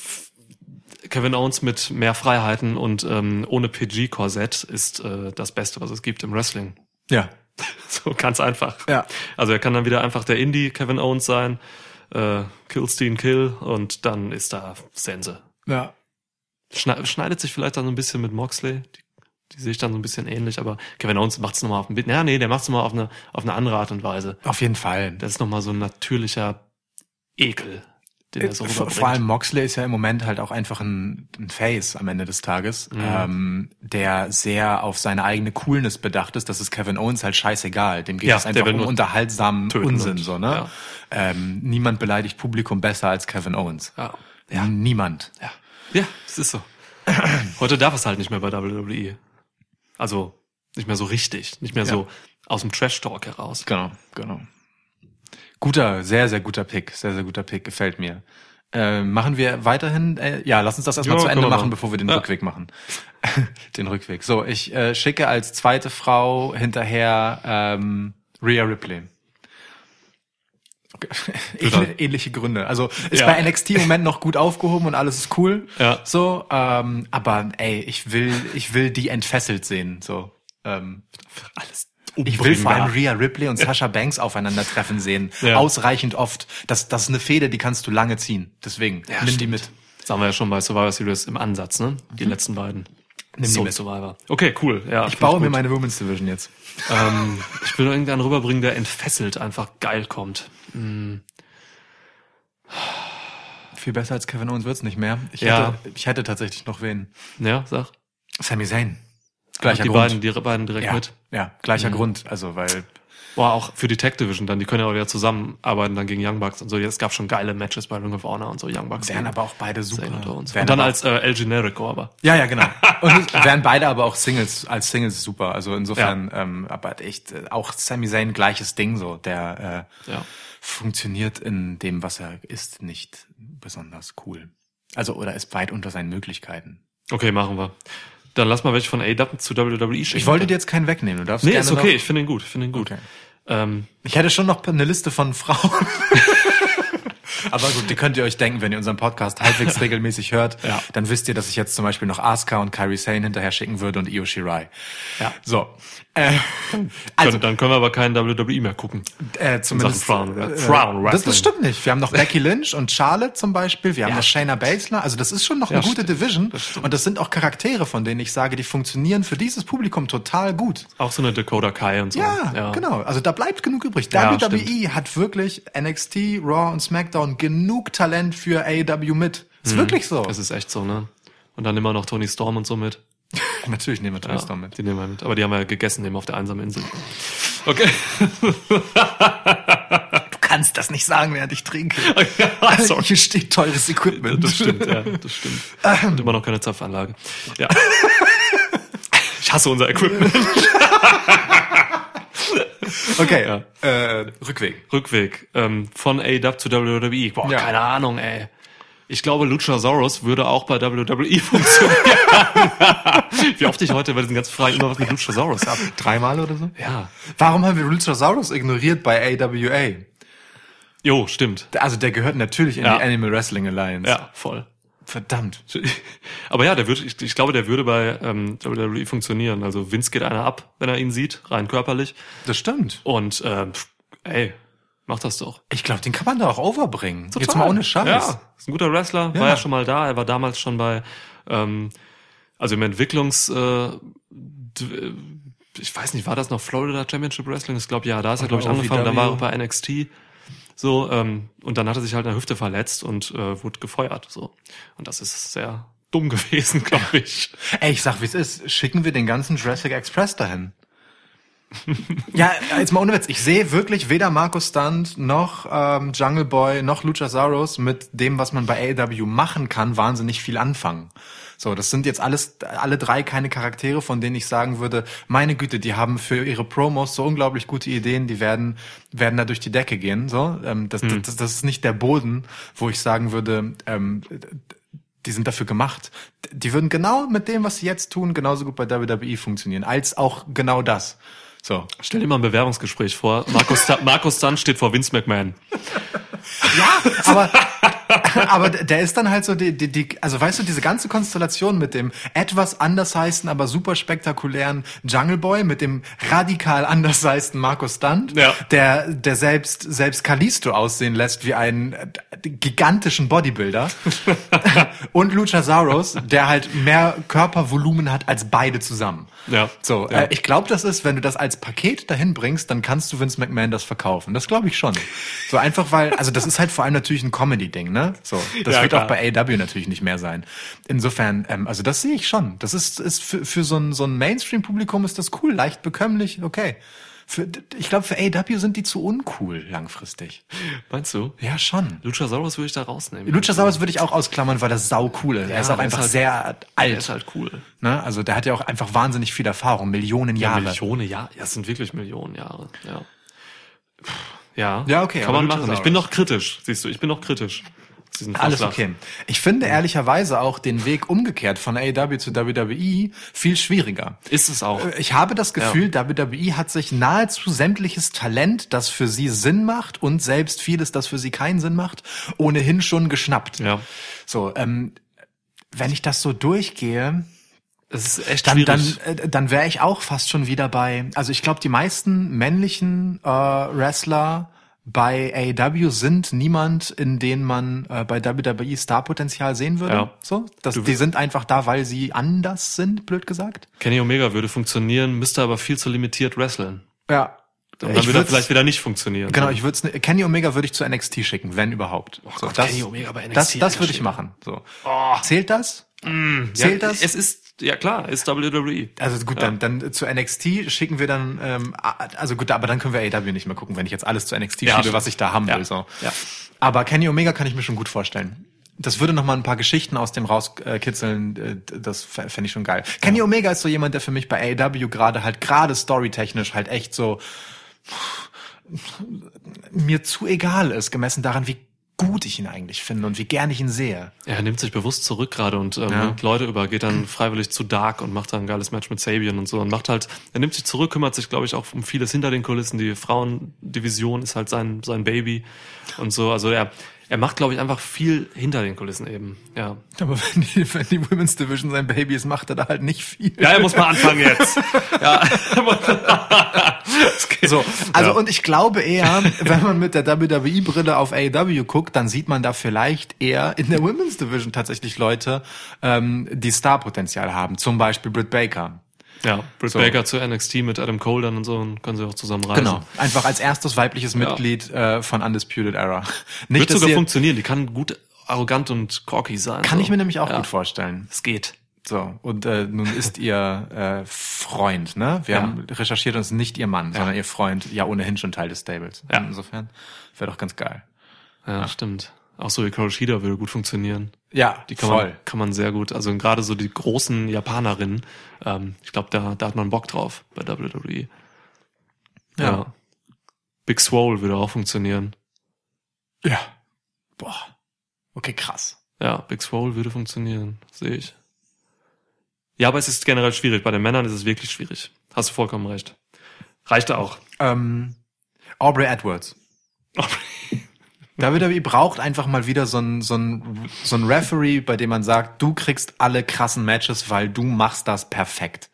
Kevin Owens mit mehr Freiheiten und ähm, ohne PG-Korsett ist äh, das Beste, was es gibt im Wrestling. Ja, So ganz einfach. Ja. Also er kann dann wieder einfach der Indie Kevin Owens sein, äh, Killstein Kill und dann ist da Sense. ja. Schne schneidet sich vielleicht dann so ein bisschen mit Moxley. Die, die sehe ich dann so ein bisschen ähnlich, aber Kevin Owens macht es nochmal auf ein bisschen. Ja, nee, der macht es nochmal auf eine, auf eine andere Art und Weise. Auf jeden Fall. Das ist nochmal so ein natürlicher Ekel, den er so vor, rüberbringt. vor allem Moxley ist ja im Moment halt auch einfach ein, ein Face am Ende des Tages, Mhm. ähm, der sehr auf seine eigene Coolness bedacht ist. Das ist Kevin Owens halt scheißegal. Dem geht Ja, es einfach um nur unterhaltsamen Unsinn, so, ne? ja. Ähm, niemand beleidigt Publikum besser als Kevin Owens. Ja. Ja. Niemand. Ja. Ja, es ist so. Heute darf es halt nicht mehr bei WWE. Also nicht mehr so richtig, nicht mehr so aus dem Trash-Talk heraus. Genau, genau. Guter, sehr, sehr guter Pick. Sehr, sehr guter Pick. Gefällt mir. Äh, machen wir weiterhin, äh, ja, lass uns das erstmal Ja, zu Ende machen. bevor wir den Ja. Rückweg machen. den Rückweg. So, ich äh, schicke als zweite Frau hinterher ähm, Rhea Ripley. Ähnliche, ähnliche Gründe. Also ist Ja. bei NXT im Moment noch gut aufgehoben und alles ist cool. Ja. So, ähm, aber ey, ich will, ich will die entfesselt sehen. So, ähm, Alles ich will vor allem. Rhea Ripley und Sasha Banks aufeinandertreffen sehen. Ja. Ausreichend oft. Das, das ist eine Fehde, die kannst du lange ziehen. Deswegen, Ja, nimm die stimmt. mit. Das haben wir ja schon bei Survivor Series im Ansatz, ne? Die letzten beiden. Nimm die mit. Survivor. Okay, cool. Ja, Ich baue mir gut. meine Women's Division jetzt. Ähm, ich will irgendeinen rüberbringen, der entfesselt einfach geil kommt. Viel besser als Kevin Owens wird's nicht mehr. Ich, Ja. hätte, ich hätte tatsächlich noch wen. Ja, sag. Sami Zayn. Gleicher die Grund. beiden, die beiden direkt ja, mit. ja, gleicher Grund. Also, weil Boah, auch für die Tech Division dann, die können ja auch wieder zusammenarbeiten dann gegen Young Bucks und so. Es gab schon geile Matches bei Ring of Honor und so, Young Bucks. wären aber auch beide super. Unter uns. Wären Und dann als äh, El Generico aber. Ja, ja, genau. Und wären beide aber auch Singles, als Singles super. Also insofern, ähm, aber echt, äh, auch Sami Zayn gleiches Ding so. Der äh, Ja. funktioniert in dem, was er ist, nicht besonders cool. Also, oder ist weit unter seinen Möglichkeiten. Okay, machen wir. Dann lass mal welche von AW zu WWE schicken. Ich wollte dir jetzt keinen wegnehmen. Du darfst Nee, gerne ist okay, Noch, ich finde ihn gut, ich finde ihn gut. Okay. Ähm, ich hätte schon noch eine Liste von Frauen. Aber gut, die könnt ihr euch denken, wenn ihr unseren Podcast halbwegs regelmäßig hört, Ja. dann wisst ihr, dass ich jetzt zum Beispiel noch Asuka und Kairi Sane hinterher schicken würde und Io Shirai. Ja. So. Äh, also, dann können wir aber keinen WWE mehr gucken. äh, zumindest. Frauen- äh, Frauen das, das stimmt nicht. Wir haben noch Becky Lynch und Charlotte zum Beispiel. Wir haben Ja, noch Shayna Baszler. Also das ist schon noch Ja, eine gute stimmt. Division. Das stimmt. und das sind auch Charaktere, von denen ich sage, die funktionieren für dieses Publikum total gut. Auch so eine Dakota Kai und so. Ja, genau. Also da bleibt genug übrig. Ja, WWE hat wirklich NXT, Raw und SmackDown genug Talent für AEW mit. Ist wirklich so. Es ist echt so, ne? Und dann immer noch Tony Storm und so mit. Natürlich nehmen wir Tony Ja, Storm mit. Die nehmen wir mit. Aber die haben wir ja gegessen eben auf der einsamen Insel. Okay. Du kannst das nicht sagen, während ich trinke. Sorry. Hier steht teures Equipment. Das stimmt, ja, das stimmt. Und immer noch keine Zapfanlage. Ja. Ich hasse unser Equipment. Okay, äh, Rückweg. Rückweg ähm, von AW zu WWE. Boah, Ja. keine Ahnung, ey. Ich glaube, Luchasaurus würde auch bei WWE funktionieren. Wie oft ich heute bei diesen ganzen Fragen immer was mit Luchasaurus habe. Dreimal oder so? Ja. Warum haben wir Luchasaurus ignoriert bei AWA? Jo, stimmt. Also der gehört natürlich in Ja. die Animal Wrestling Alliance. Ja, voll. Verdammt. Aber ja, der würde, ich, ich glaube, der würde bei ähm, WWE funktionieren. Also Vince geht einer ab, wenn er ihn sieht, rein körperlich. Das stimmt. Und ähm, ey, mach das doch. Ich glaube, den kann man da auch overbringen. Jetzt Total. mal ohne Scheiß. Ja, ist ein guter Wrestler, Ja. war ja schon mal da. Er war damals schon bei, ähm, also im Entwicklungs, äh, d- ich weiß nicht, war das noch Florida Championship Wrestling? Ich glaube, ja, da ist er, glaube ich, angefangen. Dann war er bei NXT. So, ähm, und dann hat er sich halt in der Hüfte verletzt und äh, wurde gefeuert. So. Und das ist sehr dumm gewesen, glaube ich. Ey, ich sag, wie es ist. Schicken wir den ganzen Jurassic Express dahin. ja, jetzt mal ohne Witz. Ich sehe wirklich weder Markus Stunt noch ähm, Jungle Boy noch Luchasaurus mit dem, was man bei AEW machen kann, wahnsinnig viel anfangen. So, das sind jetzt alles, alle drei keine Charaktere, von denen ich sagen würde, meine Güte, die haben für ihre Promos so unglaublich gute Ideen, die werden, werden da durch die Decke gehen. So, ähm, das, das, das ist nicht der Boden, wo ich sagen würde, ähm, die sind dafür gemacht. Die würden genau mit dem, was sie jetzt tun, genauso gut bei WWE funktionieren, als auch genau das. So. Stell dir mal ein Bewerbungsgespräch vor. Markus, Markus Stunt steht vor Vince McMahon. Ja, aber, aber der ist dann halt so die, die, die, also weißt du, diese ganze Konstellation mit dem etwas anders heißen, aber super spektakulären Jungle Boy, mit dem radikal anders heißen Markus Stunt, Ja. der, der selbst, selbst Kalisto aussehen lässt wie einen äh, gigantischen Bodybuilder und Luchasaurus, der halt mehr Körpervolumen hat als beide zusammen. Ja. So, Ja. Äh, ich glaube, das ist, wenn du das als Paket dahin bringst, dann kannst du Vince McMahon das verkaufen. Das glaube ich schon. So einfach, weil, also das ist halt vor allem natürlich ein Comedy-Ding, ne? So, das Ja, wird klar. auch bei AW natürlich nicht mehr sein. Insofern, ähm, also das sehe ich schon. Das ist, ist für, für so ein, so ein Mainstream-Publikum ist das cool, leicht bekömmlich, okay. Für, ich glaube, für AW sind die zu uncool langfristig. Meinst du? Ja, schon. Luchasaurus würde ich da rausnehmen. Luchasaurus würde ich auch ausklammern, weil das sau cool ist. er ist auch der ist einfach halt- sehr Der alt. ist halt cool. Ne? Also der hat ja auch einfach wahnsinnig viel Erfahrung, Millionen Ja, Jahre. Millionen Jahre. Ja, es sind wirklich Millionen Jahre. Ja. Ja. Ja, okay, Kann man machen. Ich bin noch kritisch. Siehst du, ich bin noch kritisch. Alles okay. Ich finde ehrlicherweise auch den Weg umgekehrt von AEW zu WWE viel schwieriger. Ist es auch. Äh, Ich habe das Gefühl, WWE hat sich nahezu sämtliches Talent, das für sie Sinn macht und selbst vieles, das für sie keinen Sinn macht, ohnehin schon geschnappt. Ja. So, ähm, wenn ich das so durchgehe, Es ist echt dann, schwierig. dann, äh, dann wäre ich auch fast schon wieder bei. Also ich glaube, die meisten männlichen äh, Wrestler bei AEW sind niemand, in denen man äh, bei WWE Starpotenzial sehen würde. Ja. So, das, die sind einfach da, weil sie anders sind, blöd gesagt. Kenny Omega würde funktionieren, müsste aber viel zu limitiert wresteln. Ja. Und dann würde er würd's- vielleicht wieder nicht funktionieren. Genau, ich würde Kenny Omega würde ich zu NXT schicken, wenn überhaupt. so, Oh Gott, das, Kenny Omega bei NXT Das, das würde ich machen. So. Zählt das? Zählt ja, das? Es ist, ja klar, ist WWE. Also gut, dann, dann zu NXT schicken wir dann, ähm, also gut, aber dann können wir AEW nicht mehr gucken, wenn ich jetzt alles zu NXT Ja, schiebe, was ich da haben will. Ja. So. Ja. Aber Kenny Omega kann ich mir schon gut vorstellen. Das würde noch mal ein paar Geschichten aus dem rauskitzeln, äh, das fände ich schon geil. Kenny Omega ist so jemand, der für mich bei AEW gerade halt, gerade storytechnisch halt echt so mir zu egal ist, gemessen daran, wie gut ich ihn eigentlich finde und wie gern ich ihn sehe. Er nimmt sich bewusst zurück gerade und ähm, Ja. nimmt Leute über, geht dann freiwillig zu Dark und macht dann ein geiles Match mit Sabian und so und macht halt, er nimmt sich zurück, kümmert sich, glaube ich, auch um vieles hinter den Kulissen. Die Frauendivision ist halt sein, sein Baby und so. Also er, er macht, glaube ich, einfach viel hinter den Kulissen eben. Ja. Aber wenn die, wenn die Women's Division sein Baby ist, macht er da halt nicht viel. Ja, er muss mal anfangen jetzt. ja. So, also Ja. und ich glaube eher, wenn man mit der WWE-Brille auf AEW guckt, dann sieht man da vielleicht eher in der Women's Division tatsächlich Leute, ähm, die Starpotenzial haben. Zum Beispiel Britt Baker. Ja, Britt So. Baker zu NXT mit Adam Cole dann und so und können sie auch zusammen reisen. Genau. Einfach als erstes weibliches Mitglied äh, von Undisputed Era. Nicht, Wird sogar sie, funktionieren. Die kann gut arrogant und cocky sein. kann so. ich mir nämlich auch ja. gut vorstellen. Es geht. So, und äh, nun ist ihr äh, Freund, ne? Wir Ja. haben recherchiert, und es ist nicht ihr Mann, sondern ihr Freund, ja ohnehin schon Teil des Stables. Ja. Insofern wäre doch ganz geil. Ja, stimmt. Auch so Hikaru Shida würde gut funktionieren. Ja, Die kann man, kann man sehr gut. Also gerade so die großen Japanerinnen, ähm, ich glaube, da, da hat man Bock drauf bei WWE. Ja. Big Swole würde auch funktionieren. Ja. Boah. Okay, krass. Ja, Big Swole würde funktionieren, sehe ich. Ja, aber es ist generell schwierig. Bei den Männern ist es wirklich schwierig. Hast du vollkommen recht. Reicht auch. Ähm, Aubrey Edwards. WWE braucht einfach mal wieder so ein, so ein, so ein Referee, bei dem man sagt, du kriegst alle krassen Matches, weil du machst das perfekt.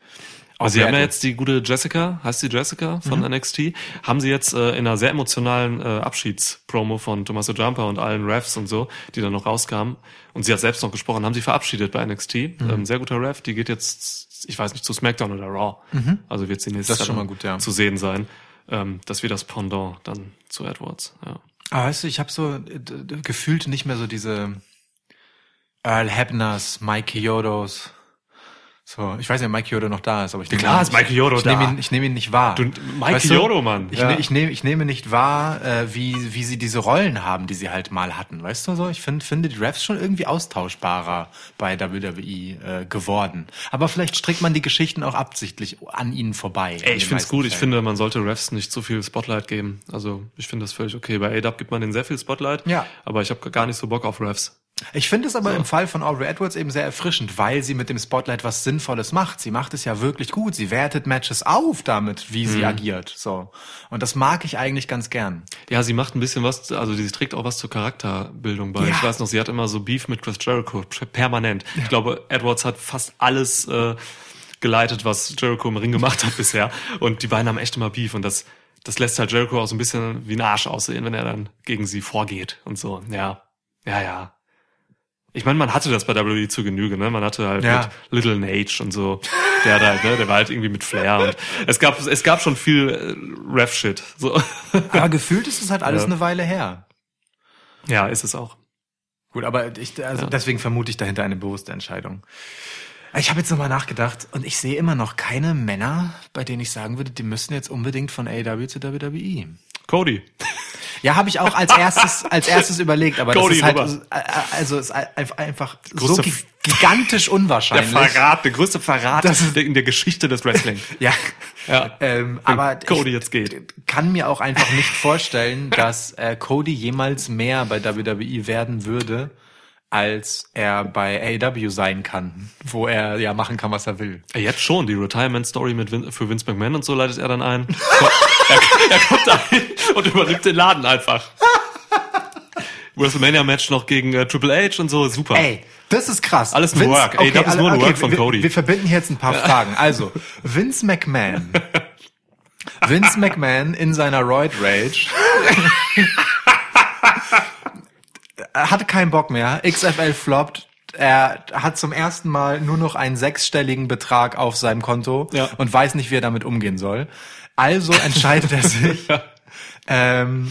Also sie haben ja jetzt die gute Jessica, heißt sie Jessica von NXT, haben sie jetzt äh, in einer sehr emotionalen äh, Abschiedspromo von Tommaso Ciampa und allen Refs und so, die dann noch rauskamen, und sie hat selbst noch gesprochen, haben sie verabschiedet bei NXT. Ähm, sehr guter Ref, die geht jetzt, ich weiß nicht, zu SmackDown oder Raw. Also wird sie nächstes Jahr schon mal dann gut, ja. zu sehen sein. Ähm, das wird das Pendant dann zu Edwards. Ja. Aber weißt du, ich habe so äh, gefühlt nicht mehr so diese Earl Hebners, Mike Chiodos. So, ich weiß nicht, ob Mike Chiodo noch da ist, aber ich nehme Klar ihn- ist Mike Chiodo ich da. Nehme ihn, ich nehme ihn nicht wahr. Du- Mike Weißt Chiodo, Mann. Ich, Ja. ne, ich, nehme, ich nehme nicht wahr, äh, wie, wie sie diese Rollen haben, die sie halt mal hatten. Weißt du so? Ich find, finde die Refs schon irgendwie austauschbarer bei WWE äh, geworden. Aber vielleicht strickt man die Geschichten auch absichtlich an ihnen vorbei. Ey, ich find's meisten gut. Ich Fällen. finde, man sollte Refs nicht zu viel Spotlight geben. Also ich finde das völlig okay. Bei AW gibt man denen sehr viel Spotlight. Ja. Aber ich habe gar nicht so Bock auf Refs. Ich finde es aber im Fall von Aubrey Edwards eben sehr erfrischend, weil sie mit dem Spotlight was Sinnvolles macht. Sie macht es ja wirklich gut. Sie wertet Matches auf damit, wie Mhm. sie agiert. So. Und das mag ich eigentlich ganz gern. Ja, sie macht ein bisschen was, also sie trägt auch was zur Charakterbildung bei. Ja. Ich weiß noch, sie hat immer so Beef mit Chris Jericho, permanent. Ich glaube, Edwards hat fast alles äh, geleitet, was Jericho im Ring gemacht hat bisher. Und die beiden haben echt immer Beef und das, das lässt halt Jericho auch so ein bisschen wie ein Arsch aussehen, wenn er dann gegen sie vorgeht und so. Ja, ja, ja. Ich meine, man hatte das bei WWE zu Genüge, ne? Man hatte halt Ja. mit Little Nage und so. Der halt, ne? Der war halt irgendwie mit Flair und es gab, es gab schon viel äh, Ref-Shit. So. Aber gefühlt ist es halt alles Ja. eine Weile her. ja, ist es auch. Gut, aber ich, also Ja. deswegen vermute ich dahinter eine bewusste Entscheidung. Ich habe jetzt nochmal nachgedacht und ich sehe immer noch keine Männer, bei denen ich sagen würde, die müssen jetzt unbedingt von AEW zu WWE. Cody. Ja, habe ich auch als erstes als erstes überlegt, aber Cody das ist halt rüber. äh, also ist einfach einfach so gigantisch Der unwahrscheinlich. Verrat, der größte Verrat Das ist- in der Geschichte des Wrestling. Ja. Ja. Ähm, aber Cody ich jetzt geht. kann mir auch einfach nicht vorstellen, dass äh, Cody jemals mehr bei WWE werden würde, als er bei AEW sein kann, wo er ja machen kann, was er will. Ja, Jetzt schon, die Retirement-Story mit Vin für Vince McMahon und so leitet er dann ein. er, er kommt da hin und übernimmt den Laden einfach. WrestleMania-Match noch gegen äh, Triple H und so, super. Ey, das ist krass. Alles ein Work. Ey, das ist alle- nur ein Work von wir, Cody. Wir verbinden jetzt ein paar Fragen. Also, Vince McMahon Vince McMahon in seiner Roid Rage hatte keinen Bock mehr. XFL floppt. Er hat zum ersten Mal nur noch einen sechsstelligen Betrag auf seinem Konto Ja. und weiß nicht, wie er damit umgehen soll. Also entscheidet er sich, ähm,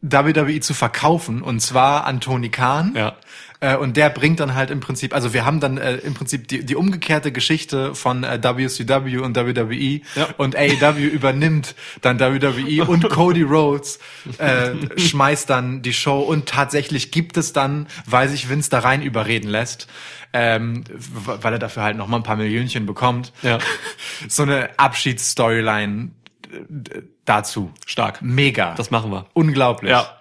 WWE zu verkaufen und zwar an Tony Khan. Ja. Äh, und der bringt dann halt im Prinzip, also wir haben dann äh, im Prinzip die, die umgekehrte Geschichte von äh, WCW und WWE Ja. und AEW übernimmt dann WWE und Cody Rhodes äh, schmeißt dann die Show und tatsächlich gibt es dann, weil sich Vince da rein überreden lässt, ähm, weil er dafür halt noch mal ein paar Millionchen bekommt, Ja. so eine Abschiedsstoryline äh, dazu. Stark. Mega. Das machen wir. Unglaublich. Ja.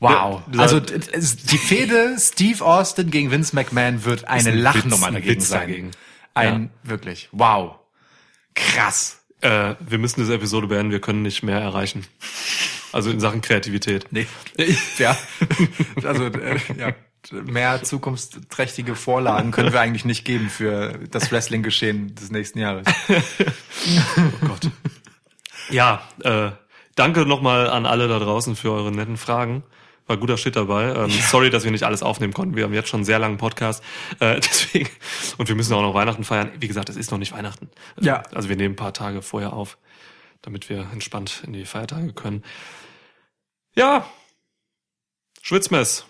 Wow. Ja, Also die Fehde Steve Austin gegen Vince McMahon wird eine ein Lachnummer Witz, dagegen Witz sein. dagegen. Ein wirklich. Wow. Krass. Äh, wir müssen diese Episode beenden, wir können nicht mehr erreichen. Also in Sachen Kreativität. Nee. ja. Also äh, ja. Mehr zukunftsträchtige Vorlagen können wir eigentlich nicht geben für das Wrestling-Geschehen des nächsten Jahres. Ja, äh, danke nochmal an alle da draußen für eure netten Fragen. War guter Shit dabei. Ähm, Sorry, dass wir nicht alles aufnehmen konnten. Wir haben jetzt schon einen sehr langen Podcast. Äh, deswegen. Und wir müssen auch noch Weihnachten feiern. Wie gesagt, es ist noch nicht Weihnachten. Äh, Ja. Also wir nehmen ein paar Tage vorher auf, damit wir entspannt in die Feiertage können. Ja. Schwitzmess.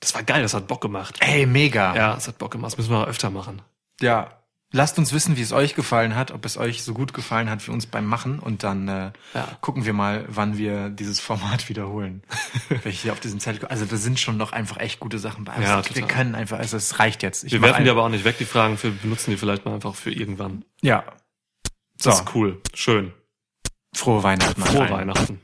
Das war geil, das hat Bock gemacht. Ey, mega. Ja, es hat Bock gemacht. Das müssen wir öfter machen. Ja. Lasst uns wissen, wie es euch gefallen hat, ob es euch so gut gefallen hat wie uns beim Machen und dann äh, Ja. gucken wir mal, wann wir dieses Format wiederholen. Wenn ich hier auf diesen Zettel, also da sind schon noch einfach echt gute Sachen bei. Also Ja, wir total. können einfach, also es reicht jetzt. Ich Wir werfen die aber auch nicht weg, die Fragen. Wir benutzen die vielleicht mal einfach für irgendwann. Ja. So, Das ist cool. Schön. frohe Weihnachten. Frohe. Weihnachten.